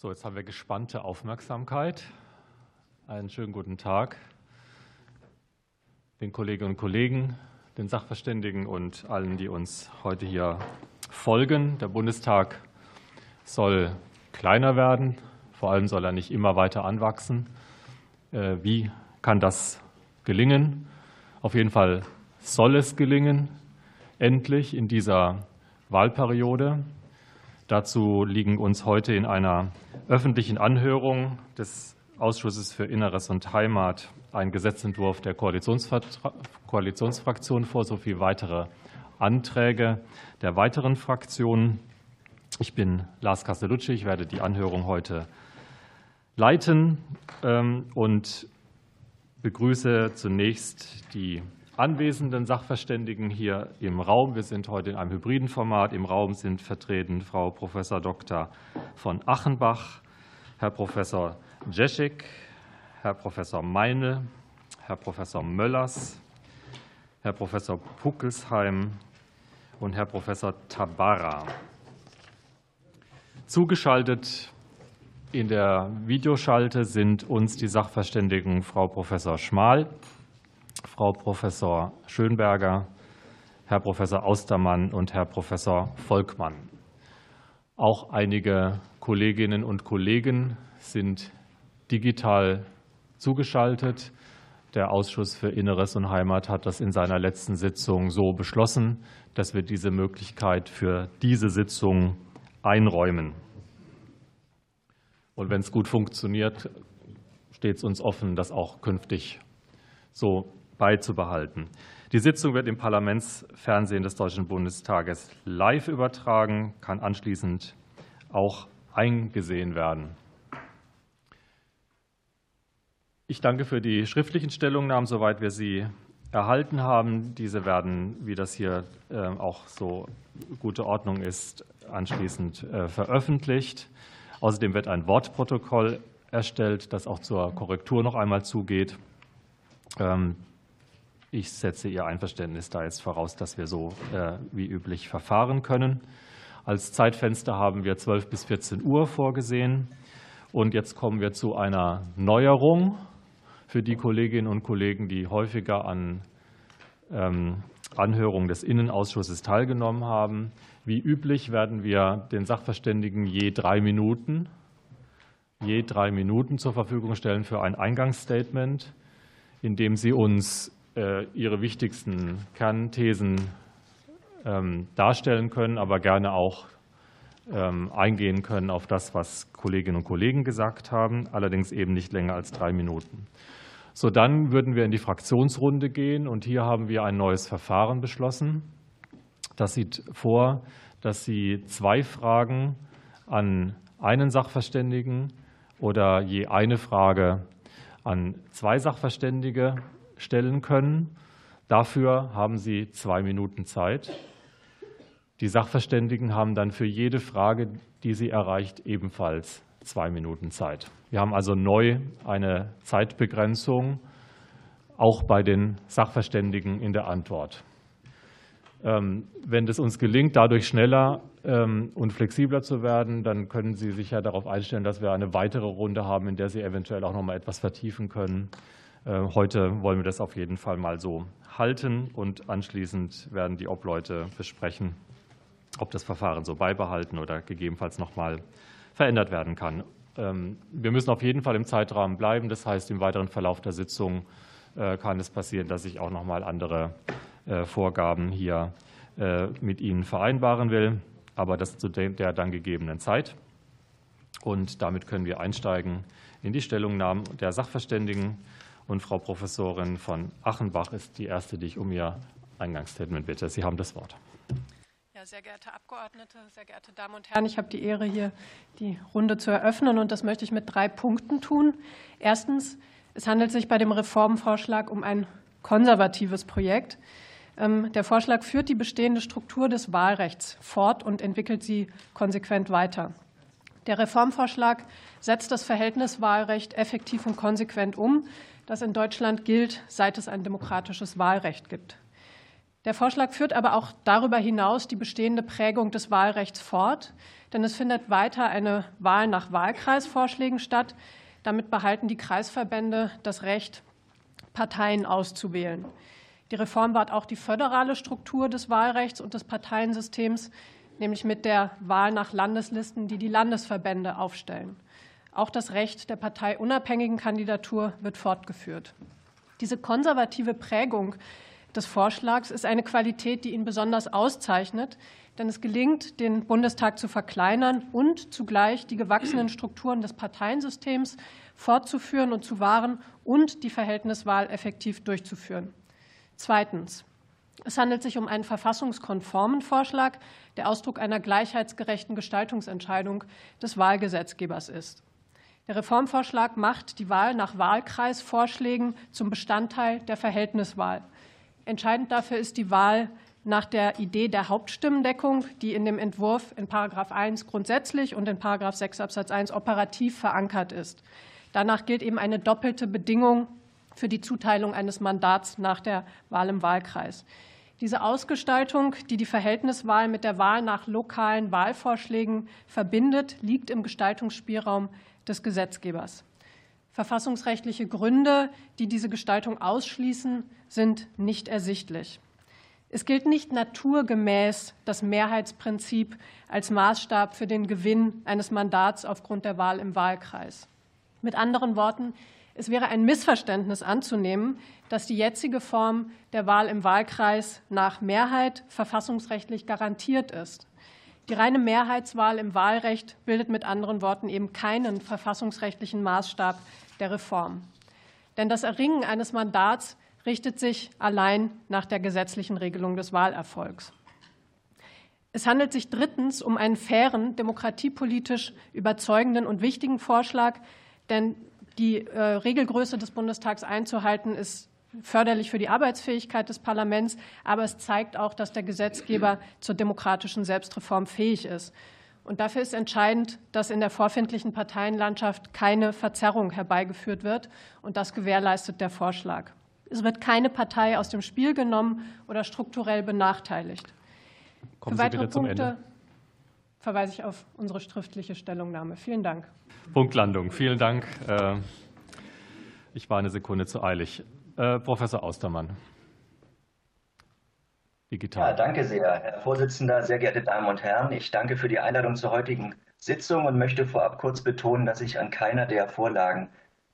So, jetzt haben wir gespannte Aufmerksamkeit. Einen schönen guten Tag den Kolleginnen und Kollegen, den Sachverständigen und allen, die uns heute hier folgen. Der Bundestag soll kleiner werden, vor allem soll er nicht immer weiter anwachsen. Äh, wie kann das gelingen? Auf jeden Fall soll es gelingen, endlich in dieser Wahlperiode. Dazu liegen uns heute in einer öffentlichen Anhörung des Ausschusses für Inneres und Heimat ein Gesetzentwurf der Koalitionsfraktion vor, sowie weitere Anträge der weiteren Fraktionen. Ich bin Lars Castellucci. Ich werde die Anhörung heute leiten ähm, und begrüße zunächst die anwesenden Sachverständigen hier im Raum. Wir sind heute in einem hybriden Format. Im Raum sind vertreten Frau Prof. Dr. von Achenbach, Herr Prof. Jeschik, Herr Prof. Meine, Herr Prof. Möllers, Herr Prof. Puckelsheim und Herr Prof. Tabara. Zugeschaltet in der Videoschalte sind uns die Sachverständigen Frau Prof. Schmal, Frau Professor Schönberger, Herr Professor Austermann und Herr Professor Volkmann. Auch einige Kolleginnen und Kollegen sind digital zugeschaltet. Der Ausschuss für Inneres und Heimat hat das in seiner letzten Sitzung so beschlossen, dass wir diese Möglichkeit für diese Sitzung einräumen. Und wenn es gut funktioniert, steht es uns offen, das auch künftig so beizubehalten. Die Sitzung wird im Parlamentsfernsehen des Deutschen Bundestages live übertragen, kann anschließend auch eingesehen werden. Ich danke für die schriftlichen Stellungnahmen, soweit wir sie erhalten haben. Diese werden, wie das hier äh, auch so gute Ordnung ist, anschließend äh, veröffentlicht. Außerdem wird ein Wortprotokoll erstellt, das auch zur Korrektur noch einmal zugeht. Ich setze Ihr Einverständnis da jetzt voraus, dass wir so äh, wie üblich verfahren können. Als Zeitfenster haben wir 12 bis 14 Uhr vorgesehen. Und jetzt kommen wir zu einer Neuerung für die Kolleginnen und Kollegen, die häufiger an ähm, Anhörungen des Innenausschusses teilgenommen haben. Wie üblich werden wir den Sachverständigen je drei Minuten, je drei Minuten zur Verfügung stellen für ein Eingangsstatement, in dem sie uns ihre wichtigsten Kernthesen ähm, darstellen können, aber gerne auch ähm, eingehen können auf das, was Kolleginnen und Kollegen gesagt haben, allerdings eben nicht länger als drei Minuten. So, dann würden wir in die Fraktionsrunde gehen und hier haben wir ein neues Verfahren beschlossen. Das sieht vor, dass Sie zwei Fragen an einen Sachverständigen oder je eine Frage an zwei Sachverständige stellen können. Dafür haben Sie zwei Minuten Zeit. Die Sachverständigen haben dann für jede Frage, die sie erreicht, ebenfalls zwei Minuten Zeit. Wir haben also neu eine Zeitbegrenzung, auch bei den Sachverständigen in der Antwort. Ähm, wenn es uns gelingt, dadurch schneller ähm, und flexibler zu werden, dann können Sie sich ja darauf einstellen, dass wir eine weitere Runde haben, in der Sie eventuell auch noch mal etwas vertiefen können. Äh, heute wollen wir das auf jeden Fall mal so halten und anschließend werden die Obleute besprechen, ob das Verfahren so beibehalten oder gegebenenfalls noch mal verändert werden kann. Ähm, wir müssen auf jeden Fall im Zeitrahmen bleiben. Das heißt, im weiteren Verlauf der Sitzung äh, kann es passieren, dass ich auch noch mal andere äh, Vorgaben hier mit Ihnen vereinbaren will, aber das zu der dann gegebenen Zeit. Und damit können wir einsteigen in die Stellungnahmen der Sachverständigen. Und Frau Professorin von Achenbach ist die erste, die ich um ihr Eingangsstatement bitte. Sie haben das Wort. Ja, sehr geehrte Abgeordnete, sehr geehrte Damen und Herren, ich habe die Ehre, hier die Runde zu eröffnen, und das möchte ich mit drei Punkten tun. Erstens, es handelt sich bei dem Reformvorschlag um ein konservatives Projekt. Ähm, der Vorschlag führt die bestehende Struktur des Wahlrechts fort und entwickelt sie konsequent weiter. Der Reformvorschlag setzt das Verhältniswahlrecht effektiv und konsequent um, das in Deutschland gilt, seit es ein demokratisches Wahlrecht gibt. Der Vorschlag führt aber auch darüber hinaus die bestehende Prägung des Wahlrechts fort, denn es findet weiter eine Wahl nach Wahlkreisvorschlägen statt. Damit behalten die Kreisverbände das Recht, Parteien auszuwählen. Die Reform wahrt auch die föderale Struktur des Wahlrechts und des Parteiensystems, nämlich mit der Wahl nach Landeslisten, die die Landesverbände aufstellen. Auch das Recht der parteiunabhängigen Kandidatur wird fortgeführt. Diese konservative Prägung des Vorschlags ist eine Qualität, die ihn besonders auszeichnet, denn es gelingt, den Bundestag zu verkleinern und zugleich die gewachsenen Strukturen des Parteiensystems fortzuführen und zu wahren und die Verhältniswahl effektiv durchzuführen. Zweitens. Es handelt sich um einen verfassungskonformen Vorschlag, der Ausdruck einer gleichheitsgerechten Gestaltungsentscheidung des Wahlgesetzgebers ist. Der Reformvorschlag macht die Wahl nach Wahlkreisvorschlägen zum Bestandteil der Verhältniswahl. Entscheidend dafür ist die Wahl nach der Idee der Hauptstimmendeckung, die in dem Entwurf in § 1 grundsätzlich und in § 6 Absatz 1 operativ verankert ist. Danach gilt eben eine doppelte Bedingung für die Zuteilung eines Mandats nach der Wahl im Wahlkreis. Diese Ausgestaltung, die die Verhältniswahl mit der Wahl nach lokalen Wahlvorschlägen verbindet, liegt im Gestaltungsspielraum des Gesetzgebers. Verfassungsrechtliche Gründe, die diese Gestaltung ausschließen, sind nicht ersichtlich. Es gilt nicht naturgemäß das Mehrheitsprinzip als Maßstab für den Gewinn eines Mandats aufgrund der Wahl im Wahlkreis. Mit anderen Worten, es wäre ein Missverständnis anzunehmen, dass die jetzige Form der Wahl im Wahlkreis nach Mehrheit verfassungsrechtlich garantiert ist. Die reine Mehrheitswahl im Wahlrecht bildet mit anderen Worten eben keinen verfassungsrechtlichen Maßstab der Reform. Denn das Erringen eines Mandats richtet sich allein nach der gesetzlichen Regelung des Wahlerfolgs. Es handelt sich drittens um einen fairen, demokratiepolitisch überzeugenden und wichtigen Vorschlag, denn die äh, Regelgröße des Bundestags einzuhalten ist förderlich für die Arbeitsfähigkeit des Parlaments, aber es zeigt auch, dass der Gesetzgeber zur demokratischen Selbstreform fähig ist. Und dafür ist entscheidend, dass in der vorfindlichen Parteienlandschaft keine Verzerrung herbeigeführt wird. Und das gewährleistet der Vorschlag. Es wird keine Partei aus dem Spiel genommen oder strukturell benachteiligt. Kommen Für weitere Punkte Ende. verweise ich auf unsere schriftliche Stellungnahme. Vielen Dank. Punktlandung. Vielen Dank. Äh, ich war eine Sekunde zu eilig. Äh, Professor Austermann. Digital. Ja, danke sehr, Herr Vorsitzender, sehr geehrte Damen und Herren. Ich danke für die Einladung zur heutigen Sitzung und möchte vorab kurz betonen, dass ich an keiner der Vorlagen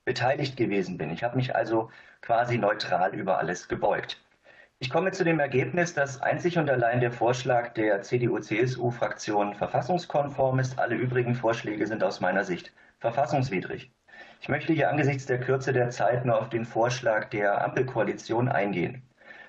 beteiligt gewesen bin. Ich habe mich also quasi neutral über alles gebeugt. Ich komme zu dem Ergebnis, dass einzig und allein der Vorschlag der CDU-CSU-Fraktion verfassungskonform ist. Alle übrigen Vorschläge sind aus meiner Sicht verfassungswidrig. Ich möchte hier angesichts der Kürze der Zeit nur auf den Vorschlag der Ampelkoalition eingehen.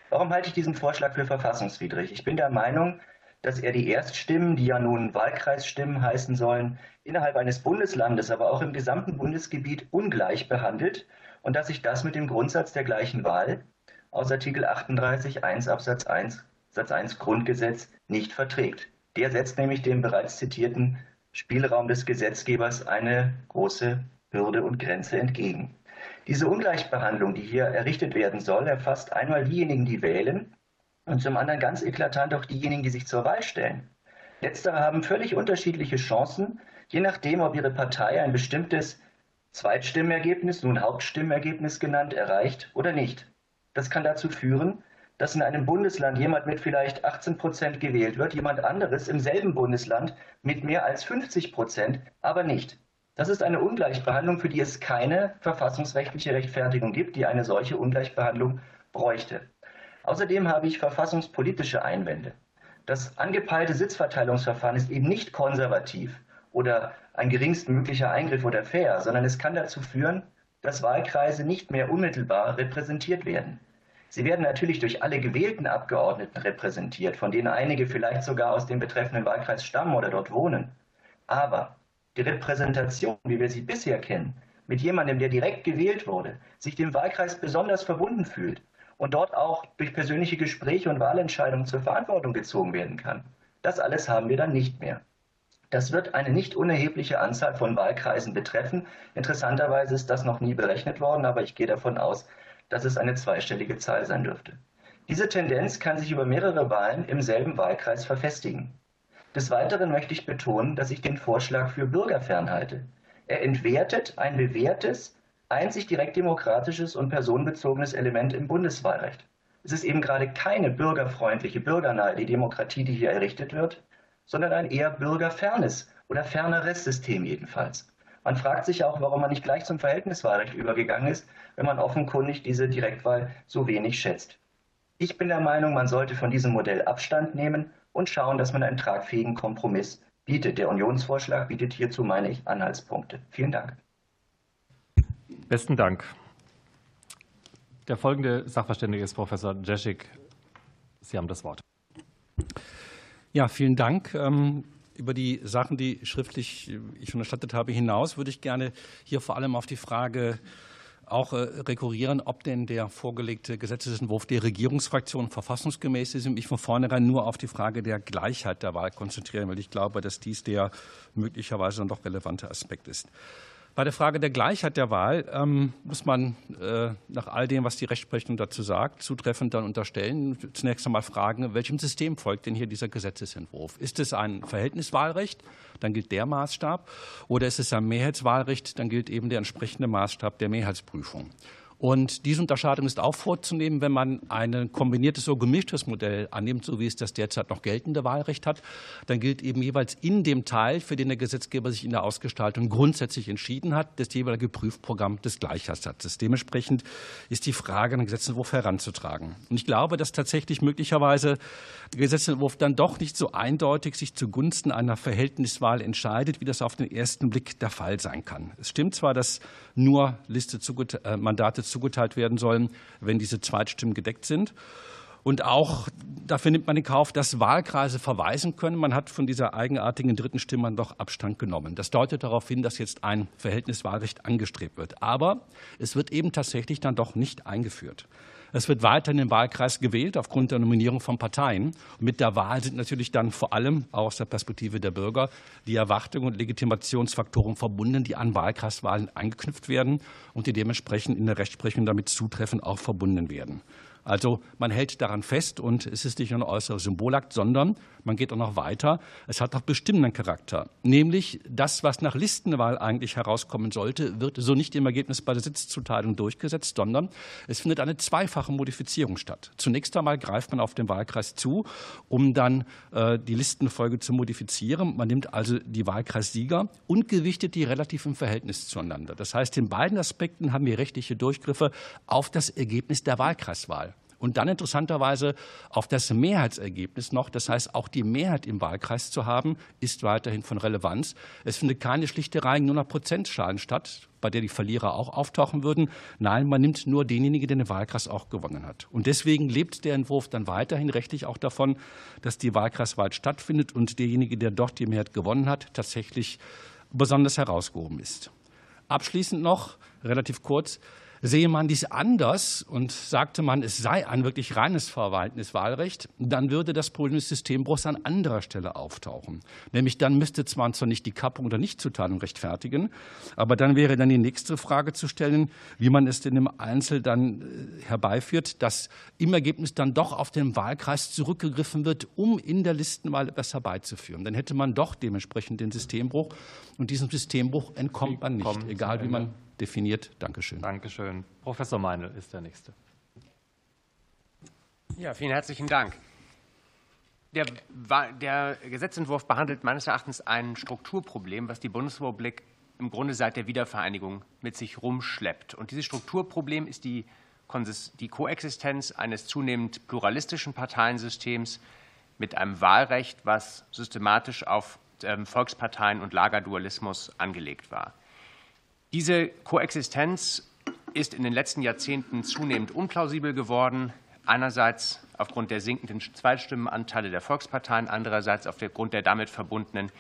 Warum halte ich diesen Vorschlag für verfassungswidrig? Ich bin der Meinung, dass er die Erststimmen, die ja nun Wahlkreisstimmen heißen sollen, innerhalb eines Bundeslandes, aber auch im gesamten Bundesgebiet ungleich behandelt und dass sich das mit dem Grundsatz der gleichen Wahl aus Artikel 38 1 Absatz 1 Satz 1 Grundgesetz nicht verträgt. Der setzt nämlich dem bereits zitierten Spielraum des Gesetzgebers eine große Hürde und Grenze entgegen. Diese Ungleichbehandlung, die hier errichtet werden soll, erfasst einmal diejenigen, die wählen und zum anderen ganz eklatant auch diejenigen, die sich zur Wahl stellen. Letztere haben völlig unterschiedliche Chancen, je nachdem, ob ihre Partei ein bestimmtes Zweitstimmergebnis, nun Hauptstimmergebnis genannt, erreicht oder nicht. Das kann dazu führen, dass in einem Bundesland jemand mit vielleicht 18 Prozent gewählt wird, jemand anderes im selben Bundesland mit mehr als 50 Prozent, aber nicht. Das ist eine Ungleichbehandlung, für die es keine verfassungsrechtliche Rechtfertigung gibt, die eine solche Ungleichbehandlung bräuchte. Außerdem habe ich verfassungspolitische Einwände. Das angepeilte Sitzverteilungsverfahren ist eben nicht konservativ oder ein geringstmöglicher Eingriff oder fair, sondern es kann dazu führen, dass Wahlkreise nicht mehr unmittelbar repräsentiert werden. Sie werden natürlich durch alle gewählten Abgeordneten repräsentiert, von denen einige vielleicht sogar aus dem betreffenden Wahlkreis stammen oder dort wohnen. Aber die Repräsentation, wie wir sie bisher kennen, mit jemandem, der direkt gewählt wurde, sich dem Wahlkreis besonders verbunden fühlt und dort auch durch persönliche Gespräche und Wahlentscheidungen zur Verantwortung gezogen werden kann. Das alles haben wir dann nicht mehr. Das wird eine nicht unerhebliche Anzahl von Wahlkreisen betreffen. Interessanterweise ist das noch nie berechnet worden, aber ich gehe davon aus, dass es eine zweistellige Zahl sein dürfte. Diese Tendenz kann sich über mehrere Wahlen im selben Wahlkreis verfestigen. Des Weiteren möchte ich betonen, dass ich den Vorschlag für bürgerfern halte. Er entwertet ein bewährtes, einzig direktdemokratisches und personenbezogenes Element im Bundeswahlrecht. Es ist eben gerade keine bürgerfreundliche, bürgernahe Demokratie, die hier errichtet wird, sondern ein eher bürgerfernes oder ferneres System jedenfalls. Man fragt sich auch, warum man nicht gleich zum Verhältniswahlrecht übergegangen ist, wenn man offenkundig diese Direktwahl so wenig schätzt. Ich bin der Meinung, man sollte von diesem Modell Abstand nehmen und schauen, dass man einen tragfähigen Kompromiss bietet. Der Unionsvorschlag bietet hierzu, meine ich, Anhaltspunkte. Vielen Dank. Besten Dank. Der folgende Sachverständige ist Professor Jeschik. Sie haben das Wort. Ja, vielen Dank. Ähm, über die Sachen, die schriftlich ich schon erstattet habe, hinaus würde ich gerne hier vor allem auf die Frage auch äh, rekurrieren, ob denn der vorgelegte Gesetzesentwurf der Regierungsfraktion verfassungsgemäß ist und mich von vornherein nur auf die Frage der Gleichheit der Wahl konzentrieren, weil ich glaube, dass dies der möglicherweise dann doch relevante Aspekt ist. Bei der Frage der Gleichheit der Wahl ähm, muss man äh, nach all dem, was die Rechtsprechung dazu sagt, zutreffend dann unterstellen, zunächst einmal fragen, welchem System folgt denn hier dieser Gesetzesentwurf? Ist es ein Verhältniswahlrecht? Dann gilt der Maßstab. Oder ist es ein Mehrheitswahlrecht? Dann gilt eben der entsprechende Maßstab der Mehrheitsprüfung. Und diese Unterscheidung ist auch vorzunehmen, wenn man ein kombiniertes oder gemischtes Modell annimmt, so wie es das derzeit noch geltende Wahlrecht hat. Dann gilt eben jeweils in dem Teil, für den der Gesetzgeber sich in der Ausgestaltung grundsätzlich entschieden hat, das jeweilige Prüfprogramm des Gleichheitssatzes. Dementsprechend ist die Frage, einen Gesetzentwurf heranzutragen. Und ich glaube, dass tatsächlich möglicherweise Gesetzentwurf dann doch nicht so eindeutig sich zugunsten einer Verhältniswahl entscheidet, wie das auf den ersten Blick der Fall sein kann. Es stimmt zwar, dass nur Liste äh, Mandate zugeteilt werden sollen, wenn diese Zweitstimmen gedeckt sind. Und auch dafür nimmt man in Kauf, dass Wahlkreise verweisen können. Man hat von dieser eigenartigen dritten Stimme doch Abstand genommen. Das deutet darauf hin, dass jetzt ein Verhältniswahlrecht angestrebt wird. Aber es wird eben tatsächlich dann doch nicht eingeführt. Es wird weiterhin im Wahlkreis gewählt aufgrund der Nominierung von Parteien. Und mit der Wahl sind natürlich dann vor allem auch aus der Perspektive der Bürger die Erwartungen und Legitimationsfaktoren verbunden, die an Wahlkreiswahlen angeknüpft werden und die dementsprechend in der Rechtsprechung damit zutreffend auch verbunden werden. Also man hält daran fest und es ist nicht nur ein äußerer Symbolakt, sondern man geht auch noch weiter. Es hat auch bestimmenden Charakter. Nämlich das, was nach Listenwahl eigentlich herauskommen sollte, wird so nicht im Ergebnis bei der Sitzzuteilung durchgesetzt, sondern es findet eine zweifache Modifizierung statt. Zunächst einmal greift man auf den Wahlkreis zu, um dann äh, die Listenfolge zu modifizieren. Man nimmt also die Wahlkreissieger und gewichtet die relativ im Verhältnis zueinander. Das heißt, in beiden Aspekten haben wir rechtliche Durchgriffe auf das Ergebnis der Wahlkreiswahl. Und dann interessanterweise auf das Mehrheitsergebnis noch. Das heißt, auch die Mehrheit im Wahlkreis zu haben, ist weiterhin von Relevanz. Es findet keine schlichte Reihen nur nach Prozentschalen statt, bei der die Verlierer auch auftauchen würden. Nein, man nimmt nur denjenigen, der den Wahlkreis auch gewonnen hat. Und deswegen lebt der Entwurf dann weiterhin rechtlich auch davon, dass die Wahlkreiswahl stattfindet und derjenige, der dort die Mehrheit gewonnen hat, tatsächlich besonders herausgehoben ist. Abschließend noch, relativ kurz, Sehe man dies anders und sagte man, es sei ein wirklich reines Verwaltungswahlrecht, dann würde das Problem des Systembruchs an anderer Stelle auftauchen. Nämlich dann müsste zwar zwar nicht die Kappung oder Nichtzuteilung rechtfertigen, aber dann wäre dann die nächste Frage zu stellen, wie man es denn im Einzel dann äh, herbeiführt, dass im Ergebnis dann doch auf den Wahlkreis zurückgegriffen wird, um in der Listenwahl etwas herbeizuführen. Dann hätte man doch dementsprechend den Systembruch und diesem Systembruch entkommt man nicht, egal wie man definiert. Dankeschön. Dankeschön. Professor Meinl ist der Nächste. Ja, vielen herzlichen Dank. Der, der, Gesetzentwurf behandelt meines Erachtens ein Strukturproblem, was die Bundesrepublik im Grunde seit der Wiedervereinigung mit sich rumschleppt. Und dieses Strukturproblem ist die, die Koexistenz eines zunehmend pluralistischen Parteiensystems mit einem Wahlrecht, was systematisch auf ähm, Volksparteien und Lagerdualismus angelegt war. Diese Koexistenz ist in den letzten Jahrzehnten zunehmend unplausibel geworden. Einerseits aufgrund der sinkenden Zweitstimmenanteile der Volksparteien, andererseits aufgrund der damit verbundenen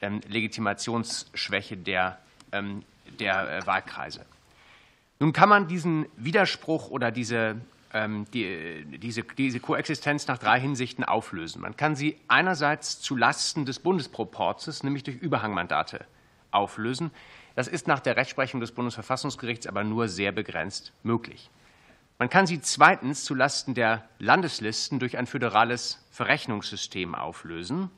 ähm, Legitimationsschwäche der, ähm, der äh, Wahlkreise. Nun kann man diesen Widerspruch oder diese, ähm, die, diese, diese Koexistenz nach drei Hinsichten auflösen. Man kann sie einerseits zu Lasten des Bundesproporzes, nämlich durch Überhangmandate, auflösen. Das ist nach der Rechtsprechung des Bundesverfassungsgerichts aber nur sehr begrenzt möglich. Man kann sie zweitens zulasten der Landeslisten durch ein föderales Verrechnungssystem auflösen.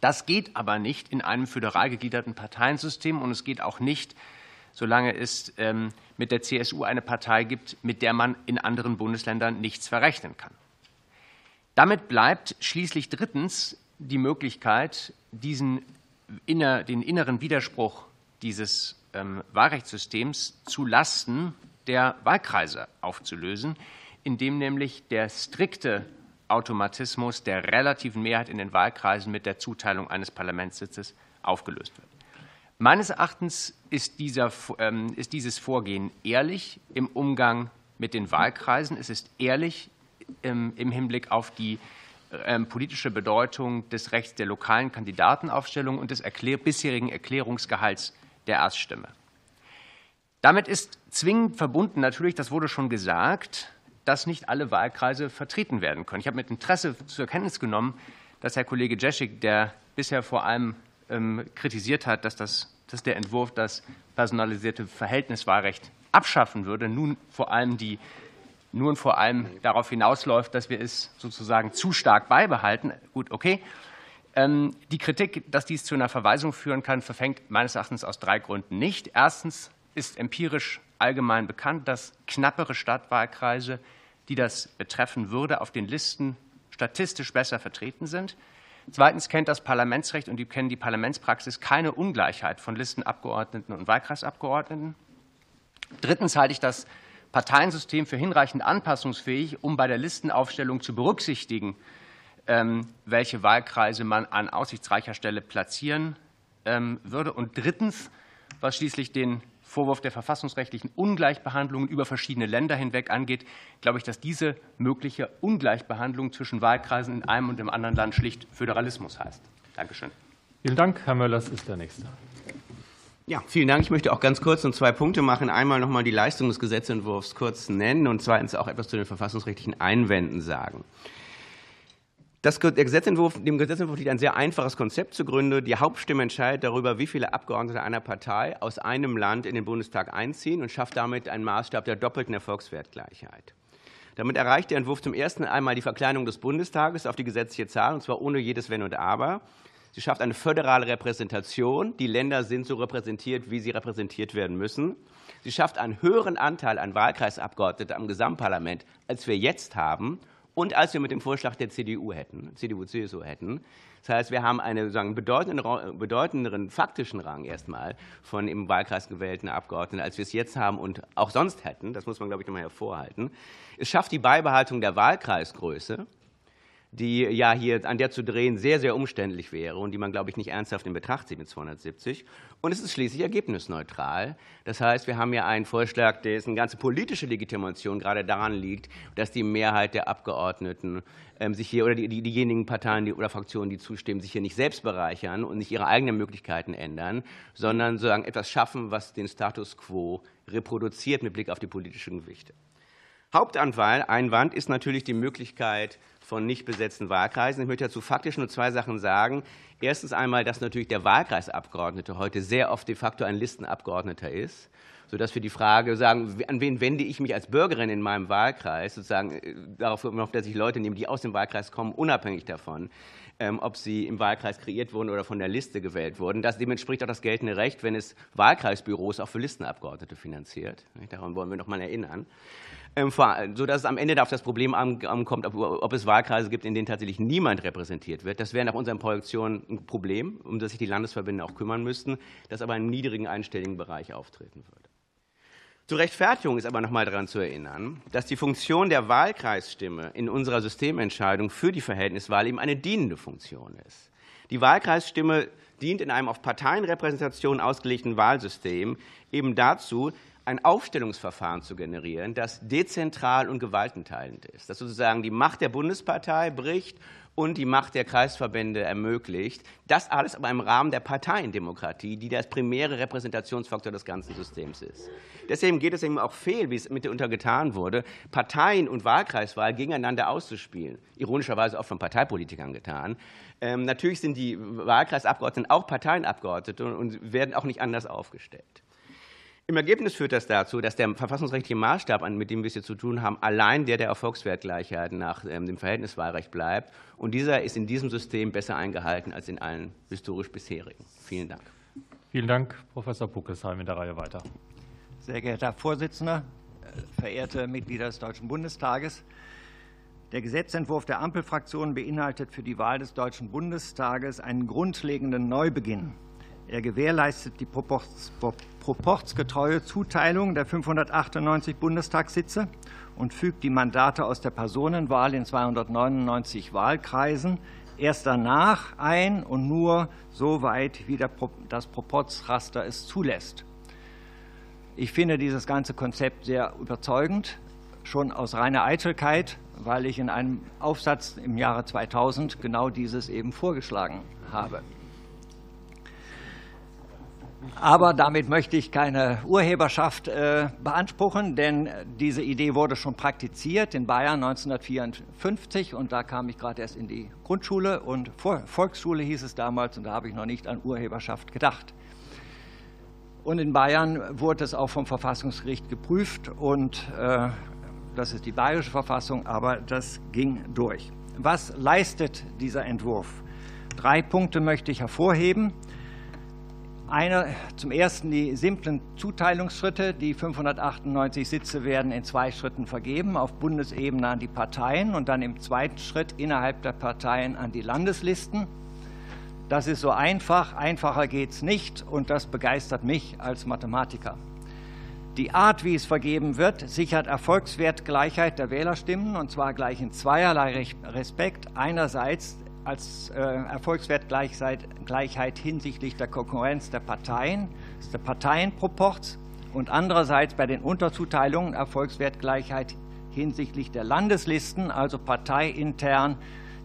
Das geht aber nicht in einem föderal gegliederten Parteiensystem und es geht auch nicht, solange es ähm, mit der CSU eine Partei gibt, mit der man in anderen Bundesländern nichts verrechnen kann. Damit bleibt schließlich drittens die Möglichkeit, diesen den inneren Widerspruch dieses ähm, Wahlrechtssystems zu Lasten der Wahlkreise aufzulösen, indem nämlich der strikte Automatismus der relativen Mehrheit in den Wahlkreisen mit der Zuteilung eines Parlamentssitzes aufgelöst wird. Meines Erachtens ist, dieser, ähm, ist dieses Vorgehen ehrlich im Umgang mit den Wahlkreisen. Es ist ehrlich im, im Hinblick auf die ähm, politische Bedeutung des Rechts der lokalen Kandidatenaufstellung und des bisherigen Erklärungsgehalts der Erststimme. Damit ist zwingend verbunden natürlich, das wurde schon gesagt, dass nicht alle Wahlkreise vertreten werden können. Ich habe mit Interesse zur Kenntnis genommen, dass Herr Kollege Jeschik, der bisher vor allem ähm, kritisiert hat, dass, das, dass der Entwurf das personalisierte Verhältniswahlrecht abschaffen würde, nun vor allem die nun vor allem darauf hinausläuft, dass wir es sozusagen zu stark beibehalten. Gut, okay. Ähm, die Kritik, dass dies zu einer Verweisung führen kann, verfängt meines Erachtens aus drei Gründen nicht. Erstens ist empirisch allgemein bekannt, dass knappere Stadtwahlkreise, die das betreffen würde, auf den Listen statistisch besser vertreten sind. Zweitens kennt das Parlamentsrecht und die kennen die Parlamentspraxis keine Ungleichheit von Listenabgeordneten und Wahlkreisabgeordneten. Drittens halte ich das Parteiensystem für hinreichend anpassungsfähig, um bei der Listenaufstellung zu berücksichtigen, welche Wahlkreise man an aussichtsreicher Stelle platzieren ähm, würde. Und drittens, was schließlich den Vorwurf der verfassungsrechtlichen Ungleichbehandlung über verschiedene Länder hinweg angeht, glaube ich, dass diese mögliche Ungleichbehandlung zwischen Wahlkreisen in einem und im anderen Land schlicht Föderalismus heißt. Dankeschön. Vielen Dank. Herr Möllers ist der Nächste. Ja, vielen Dank. Ich möchte auch ganz kurz und zwei Punkte machen. Einmal noch mal die Leistung des Gesetzentwurfs kurz nennen und zweitens auch etwas zu den verfassungsrechtlichen Einwänden sagen. Das, Gesetzentwurf, dem Gesetzentwurf liegt ein sehr einfaches Konzept zugrunde. Die Hauptstimme entscheidet darüber, wie viele Abgeordnete einer Partei aus einem Land in den Bundestag einziehen und schafft damit einen Maßstab der doppelten Erfolgswertgleichheit. Damit erreicht der Entwurf zum ersten einmal die Verkleinerung des Bundestages auf die gesetzliche Zahl, und zwar ohne jedes Wenn und Aber. Sie schafft eine föderale Repräsentation. Die Länder sind so repräsentiert, wie sie repräsentiert werden müssen. Sie schafft einen höheren Anteil an Wahlkreisabgeordneten am Gesamtparlament, als wir jetzt haben und als wir mit dem Vorschlag der CDU hätten, CDU-CSU hätten. Das heißt, wir haben einen sozusagen bedeutenderen faktischen Rang erstmal von im Wahlkreis gewählten Abgeordneten, als wir es jetzt haben und auch sonst hätten. Das muss man, glaube ich, nochmal hervorhalten. Es schafft die Beibehaltung der Wahlkreisgröße die ja hier an der zu drehen sehr, sehr umständlich wäre und die man, glaube ich, nicht ernsthaft in Betracht zieht mit 270. Und es ist schließlich ergebnisneutral. Das heißt, wir haben ja einen Vorschlag, dessen ganze politische Legitimation gerade daran liegt, dass die Mehrheit der Abgeordneten ähm, sich hier oder die, die, diejenigen Parteien die, oder Fraktionen, die zustimmen, sich hier nicht selbst bereichern und nicht ihre eigenen Möglichkeiten ändern, sondern sozusagen etwas schaffen, was den Status quo reproduziert mit Blick auf die politischen Gewichte. Haupteinwand ist natürlich die Möglichkeit von nicht besetzten Wahlkreisen. Ich möchte dazu faktisch nur zwei Sachen sagen. Erstens einmal, dass natürlich der Wahlkreisabgeordnete heute sehr oft de facto ein Listenabgeordneter ist, sodass wir die Frage sagen, an wen wende ich mich als Bürgerin in meinem Wahlkreis, sozusagen äh, darauf, dass ich Leute nehme, die aus dem Wahlkreis kommen, unabhängig davon, ähm, ob sie im Wahlkreis kreiert wurden oder von der Liste gewählt wurden. Das, dem entspricht auch das geltende Recht, wenn es Wahlkreisbüros auch für Listenabgeordnete finanziert. Daran wollen wir noch mal erinnern. Sodass es am Ende auf das Problem ankommt, ob es Wahlkreise gibt, in denen tatsächlich niemand repräsentiert wird. Das wäre nach unseren Projektionen ein Problem, um das sich die Landesverbände auch kümmern müssten, das aber im niedrigen einstelligen Bereich auftreten würde. Zur Rechtfertigung ist aber noch einmal daran zu erinnern, dass die Funktion der Wahlkreisstimme in unserer Systementscheidung für die Verhältniswahl eben eine dienende Funktion ist. Die Wahlkreisstimme dient in einem auf Parteienrepräsentation ausgelegten Wahlsystem eben dazu, ein Aufstellungsverfahren zu generieren, das dezentral und gewaltenteilend ist, das sozusagen die Macht der Bundespartei bricht und die Macht der Kreisverbände ermöglicht. Das alles aber im Rahmen der Parteiendemokratie, die das primäre Repräsentationsfaktor des ganzen Systems ist. Deswegen geht es eben auch fehl, wie es mit mitunter getan wurde, Parteien- und Wahlkreiswahl gegeneinander auszuspielen. Ironischerweise auch von Parteipolitikern getan. Ähm, natürlich sind die Wahlkreisabgeordneten auch Parteienabgeordnete und werden auch nicht anders aufgestellt. Im Ergebnis führt das dazu, dass der verfassungsrechtliche Maßstab, mit dem wir es hier zu tun haben, allein der der Erfolgswertgleichheit nach ähm, dem Verhältniswahlrecht bleibt. Und dieser ist in diesem System besser eingehalten als in allen historisch bisherigen. Vielen Dank. Vielen Dank, Professor Buckesheim. In der Reihe weiter. Sehr geehrter Herr Vorsitzender, verehrte Mitglieder des Deutschen Bundestages! Der Gesetzentwurf der Ampelfraktion beinhaltet für die Wahl des Deutschen Bundestages einen grundlegenden Neubeginn. Er gewährleistet die proportsgetreue Zuteilung der 598 Bundestagssitze und fügt die Mandate aus der Personenwahl in 299 Wahlkreisen erst danach ein und nur so weit, wie das Proporzraster es zulässt. Ich finde dieses ganze Konzept sehr überzeugend, schon aus reiner Eitelkeit, weil ich in einem Aufsatz im Jahre 2000 genau dieses eben vorgeschlagen habe. Aber damit möchte ich keine Urheberschaft äh, beanspruchen, denn diese Idee wurde schon praktiziert in Bayern 1954 und da kam ich gerade erst in die Grundschule und Volksschule hieß es damals und da habe ich noch nicht an Urheberschaft gedacht. Und in Bayern wurde es auch vom Verfassungsgericht geprüft und äh, das ist die bayerische Verfassung, aber das ging durch. Was leistet dieser Entwurf? Drei Punkte möchte ich hervorheben. Eine, zum ersten die simplen Zuteilungsschritte. Die 598 Sitze werden in zwei Schritten vergeben, auf Bundesebene an die Parteien und dann im zweiten Schritt innerhalb der Parteien an die Landeslisten. Das ist so einfach, einfacher geht es nicht und das begeistert mich als Mathematiker. Die Art, wie es vergeben wird, sichert Erfolgswertgleichheit der Wählerstimmen und zwar gleich in zweierlei Respekt. Einerseits als äh, Erfolgswertgleichheit hinsichtlich der Konkurrenz der Parteien, der Parteienproports, und andererseits bei den Unterzuteilungen Erfolgswertgleichheit hinsichtlich der Landeslisten, also parteiintern.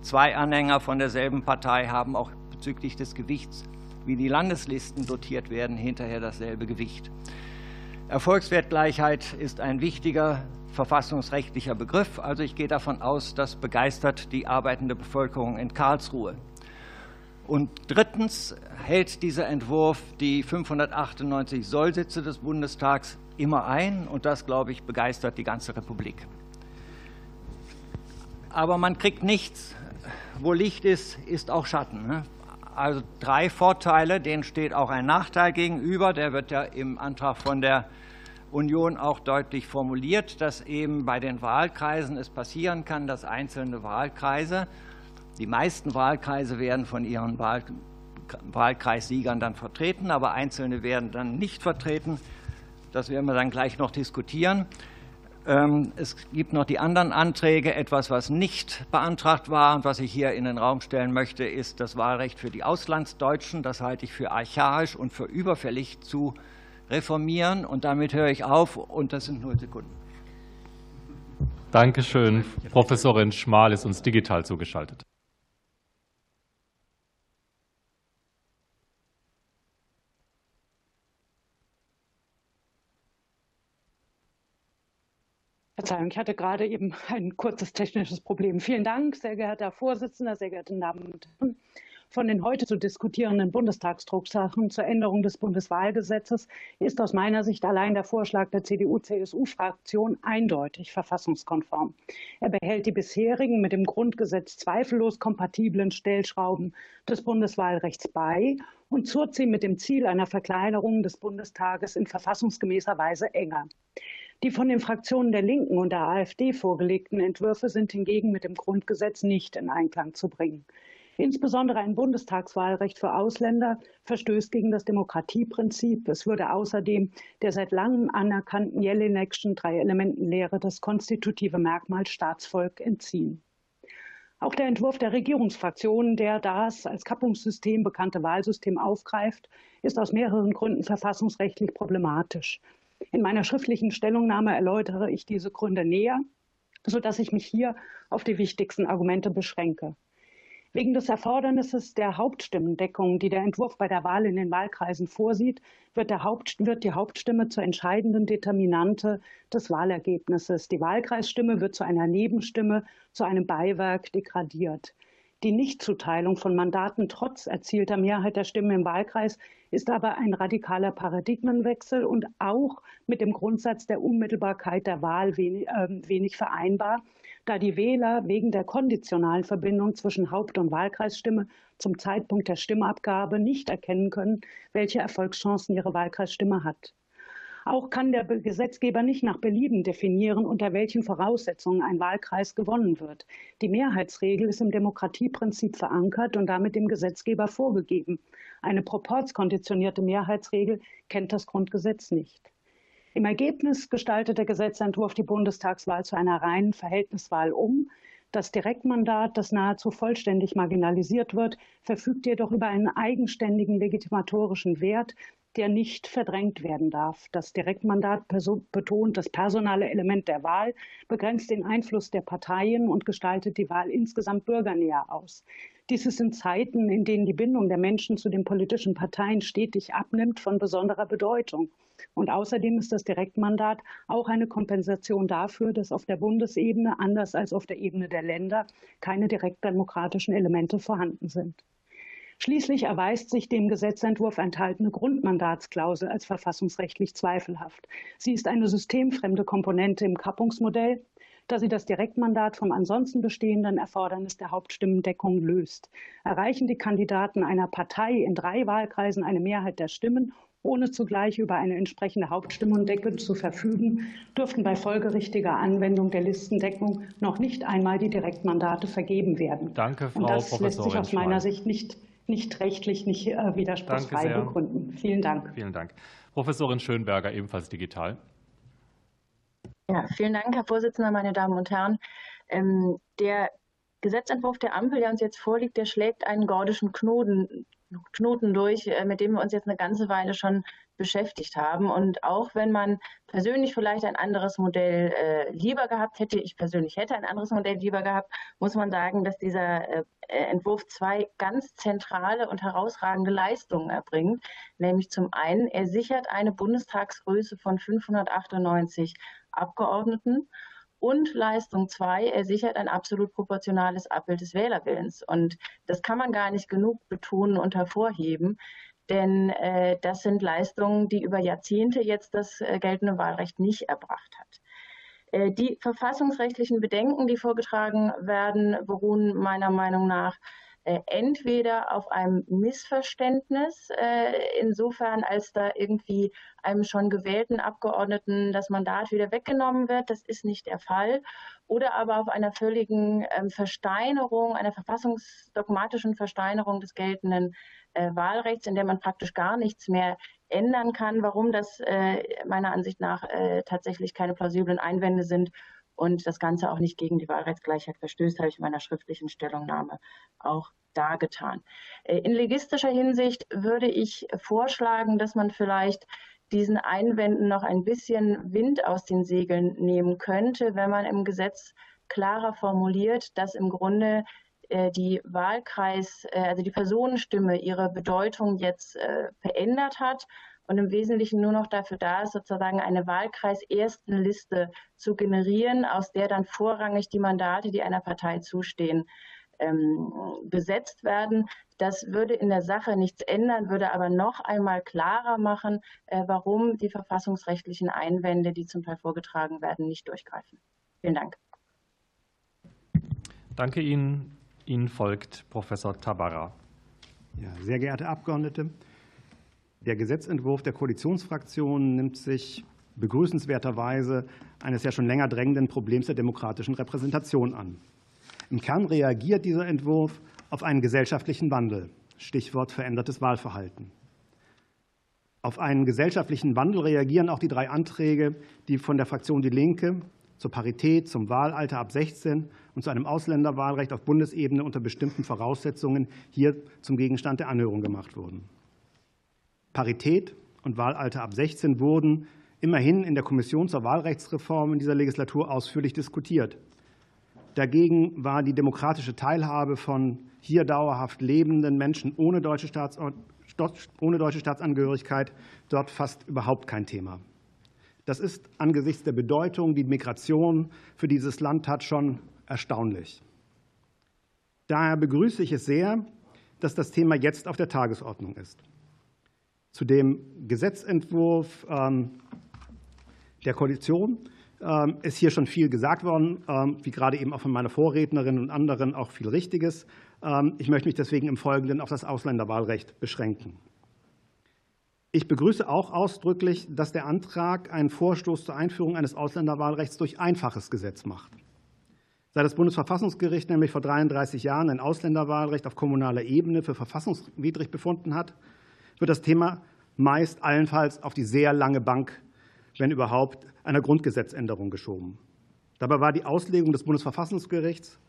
Zwei Anhänger von derselben Partei haben auch bezüglich des Gewichts, wie die Landeslisten dotiert werden, hinterher dasselbe Gewicht. Erfolgswertgleichheit ist ein wichtiger verfassungsrechtlicher Begriff. Also ich gehe davon aus, das begeistert die arbeitende Bevölkerung in Karlsruhe. Und drittens hält dieser Entwurf die 598 Sollsitze des Bundestags immer ein. Und das, glaube ich, begeistert die ganze Republik. Aber man kriegt nichts. Wo Licht ist, ist auch Schatten. Ne? Also drei Vorteile, denen steht auch ein Nachteil gegenüber. Der wird ja im Antrag von der Union auch deutlich formuliert, dass eben bei den Wahlkreisen es passieren kann, dass einzelne Wahlkreise, die meisten Wahlkreise werden von ihren Wahl, Wahlkreissiegern dann vertreten, aber einzelne werden dann nicht vertreten. Das werden wir dann gleich noch diskutieren. Ähm, es gibt noch die anderen Anträge. Etwas, was nicht beantragt war und was ich hier in den Raum stellen möchte, ist das Wahlrecht für die Auslandsdeutschen. Das halte ich für archaisch und für überfällig zu reformieren. Und damit höre ich auf und das sind null Sekunden. Dankeschön. Professorin Schmal ist uns digital zugeschaltet. Verzeihung, ich hatte gerade eben ein kurzes technisches Problem. Vielen Dank, sehr geehrter Vorsitzender, sehr geehrte Damen und Herren von den heute zu diskutierenden Bundestagsdrucksachen zur Änderung des Bundeswahlgesetzes ist aus meiner Sicht allein der Vorschlag der CDU-CSU-Fraktion eindeutig verfassungskonform. Er behält die bisherigen mit dem Grundgesetz zweifellos kompatiblen Stellschrauben des Bundeswahlrechts bei und zurrt sie mit dem Ziel einer Verkleinerung des Bundestages in verfassungsgemäßer Weise enger. Die von den Fraktionen der Linken und der AfD vorgelegten Entwürfe sind hingegen mit dem Grundgesetz nicht in Einklang zu bringen. Insbesondere ein Bundestagswahlrecht für Ausländer verstößt gegen das Demokratieprinzip. Es würde außerdem der seit langem anerkannten Jelinekschen Drei-Elementen-Lehre das konstitutive Merkmal Staatsvolk entziehen. Auch der Entwurf der Regierungsfraktionen, der das als Kappungssystem bekannte Wahlsystem aufgreift, ist aus mehreren Gründen verfassungsrechtlich problematisch. In meiner schriftlichen Stellungnahme erläutere ich diese Gründe näher, sodass ich mich hier auf die wichtigsten Argumente beschränke. Wegen des Erfordernisses der Hauptstimmendeckung, die der Entwurf bei der Wahl in den Wahlkreisen vorsieht, wird, Haupt, wird, die Hauptstimme zur entscheidenden Determinante des Wahlergebnisses. Die Wahlkreisstimme wird zu einer Nebenstimme, zu einem Beiwerk degradiert. Die Nichtzuteilung von Mandaten trotz erzielter Mehrheit der Stimmen im Wahlkreis ist aber ein radikaler Paradigmenwechsel und auch mit dem Grundsatz der Unmittelbarkeit der Wahl wenig, äh, wenig vereinbar, da die Wähler wegen der konditionalen Verbindung zwischen Haupt- und Wahlkreisstimme zum Zeitpunkt der Stimmabgabe nicht erkennen können, welche Erfolgschancen ihre Wahlkreisstimme hat. Auch kann der Gesetzgeber nicht nach Belieben definieren, unter welchen Voraussetzungen ein Wahlkreis gewonnen wird. Die Mehrheitsregel ist im Demokratieprinzip verankert und damit dem Gesetzgeber vorgegeben. Eine proportskonditionierte Mehrheitsregel kennt das Grundgesetz nicht. Im Ergebnis gestaltet der Gesetzentwurf die Bundestagswahl zu einer reinen Verhältniswahl um. Das Direktmandat, das nahezu vollständig marginalisiert wird, verfügt jedoch über einen eigenständigen legitimatorischen Wert, der nicht verdrängt werden darf. Das Direktmandat betont das personale Element der Wahl, begrenzt den Einfluss der Parteien und gestaltet die Wahl insgesamt bürgernäher aus. Dies ist in Zeiten, in denen die Bindung der Menschen zu den politischen Parteien stetig abnimmt, von besonderer Bedeutung. Und außerdem ist das Direktmandat auch eine Kompensation dafür, dass auf der Bundesebene, anders als auf der Ebene der Länder, keine direktdemokratischen Elemente vorhanden sind. Schließlich erweist sich dem Gesetzentwurf enthaltene Grundmandatsklausel als verfassungsrechtlich zweifelhaft. Sie ist eine systemfremde Komponente im Kappungsmodell, da sie das Direktmandat vom ansonsten bestehenden Erfordernis der Hauptstimmendeckung löst. Erreichen die Kandidaten einer Partei in drei Wahlkreisen eine Mehrheit der Stimmen, ohne zugleich über eine entsprechende Hauptstimmendeckung zu verfügen, dürften bei folgerichtiger Anwendung der Listendeckung noch nicht einmal die Direktmandate vergeben werden. Danke, Frau Und das Professorin lässt sich aus meiner. Sicht nicht nicht rechtlich, nicht äh, widerspruchsfrei begründen. Vielen Dank. Vielen Dank. Professorin Schönberger, ebenfalls digital. Ja, vielen Dank, Herr Vorsitzender, meine Damen und Herren. Ähm, der Gesetzentwurf der Ampel, der uns jetzt vorliegt, der schlägt einen gordischen Knoten, Knoten durch, äh, mit dem wir uns jetzt eine ganze Weile schon beschäftigt haben. Und auch wenn man persönlich vielleicht ein anderes Modell äh, lieber gehabt hätte, ich persönlich hätte ein anderes Modell lieber gehabt, muss man sagen, dass dieser äh, Entwurf zwei ganz zentrale und herausragende Leistungen erbringt. Nämlich zum einen, er sichert eine Bundestagsgröße von 598 Abgeordneten. Und Leistung zwei, er sichert ein absolut proportionales Abbild des Wählerwillens. Und das kann man gar nicht genug betonen und hervorheben, denn äh, das sind Leistungen, die über Jahrzehnte jetzt das äh, geltende Wahlrecht nicht erbracht hat. Äh, die verfassungsrechtlichen Bedenken, die vorgetragen werden, beruhen meiner Meinung nach äh, entweder auf einem Missverständnis, äh, insofern als da irgendwie einem schon gewählten Abgeordneten das Mandat wieder weggenommen wird. Das ist nicht der Fall. Oder aber auf einer völligen ähm, Versteinerung, einer verfassungsdogmatischen Versteinerung des geltenden äh, Wahlrechts, in der man praktisch gar nichts mehr ändern kann. Warum das meiner Ansicht nach tatsächlich keine plausiblen Einwände sind und das Ganze auch nicht gegen die Wahlrechtsgleichheit verstößt, habe ich in meiner schriftlichen Stellungnahme auch dargetan. Äh, in legistischer Hinsicht würde ich vorschlagen, dass man vielleicht diesen Einwänden noch ein bisschen Wind aus den Segeln nehmen könnte, wenn man im Gesetz klarer formuliert, dass im Grunde äh, die Wahlkreis, äh, also die Personenstimme ihre Bedeutung jetzt verändert hat und im Wesentlichen nur noch dafür da ist, sozusagen eine Wahlkreiserstenliste zu generieren, aus der dann vorrangig die Mandate, die einer Partei zustehen, ähm, besetzt werden. Das würde in der Sache nichts ändern, würde aber noch einmal klarer machen, äh, warum die verfassungsrechtlichen Einwände, die zum Teil vorgetragen werden, nicht durchgreifen. Vielen Dank. Danke Ihnen. Ihnen folgt Professor Tabara. Ja, sehr geehrte Abgeordnete, der Gesetzentwurf der Koalitionsfraktionen nimmt sich begrüßenswerterweise eines ja schon länger drängenden Problems der demokratischen Repräsentation an. Im Kern reagiert dieser Entwurf auf einen gesellschaftlichen Wandel, Stichwort verändertes Wahlverhalten. Auf einen gesellschaftlichen Wandel reagieren auch die drei Anträge, die von der Fraktion Die Linke zur Parität, zum Wahlalter ab 16 und zu einem Ausländerwahlrecht auf Bundesebene unter bestimmten Voraussetzungen hier zum Gegenstand der Anhörung gemacht wurden. Parität und Wahlalter ab 16 wurden immerhin in der Kommission zur Wahlrechtsreform in dieser Legislatur ausführlich diskutiert. Dagegen war die demokratische Teilhabe von hier dauerhaft lebenden Menschen ohne deutsche, ohne deutsche Staatsangehörigkeit dort fast überhaupt kein Thema. Das ist angesichts der Bedeutung, die Migration für dieses Land hat, schon erstaunlich. Daher begrüße ich es sehr, dass das Thema jetzt auf der Tagesordnung ist. Zu dem Gesetzentwurf ähm, der Koalition ist hier schon viel gesagt worden, ähm, wie gerade eben auch von meiner Vorrednerin und anderen auch viel Richtiges. Ich möchte mich deswegen im Folgenden auf das Ausländerwahlrecht beschränken. Ich begrüße auch ausdrücklich, dass der Antrag einen Vorstoß zur Einführung eines Ausländerwahlrechts durch einfaches Gesetz macht. Seit das Bundesverfassungsgericht nämlich vor 33 Jahren ein Ausländerwahlrecht auf kommunaler Ebene für verfassungswidrig befunden hat, wird das Thema meist allenfalls auf die sehr lange Bank, wenn überhaupt, einer Grundgesetzänderung geschoben. Dabei war die Auslegung des Bundesverfassungsgerichts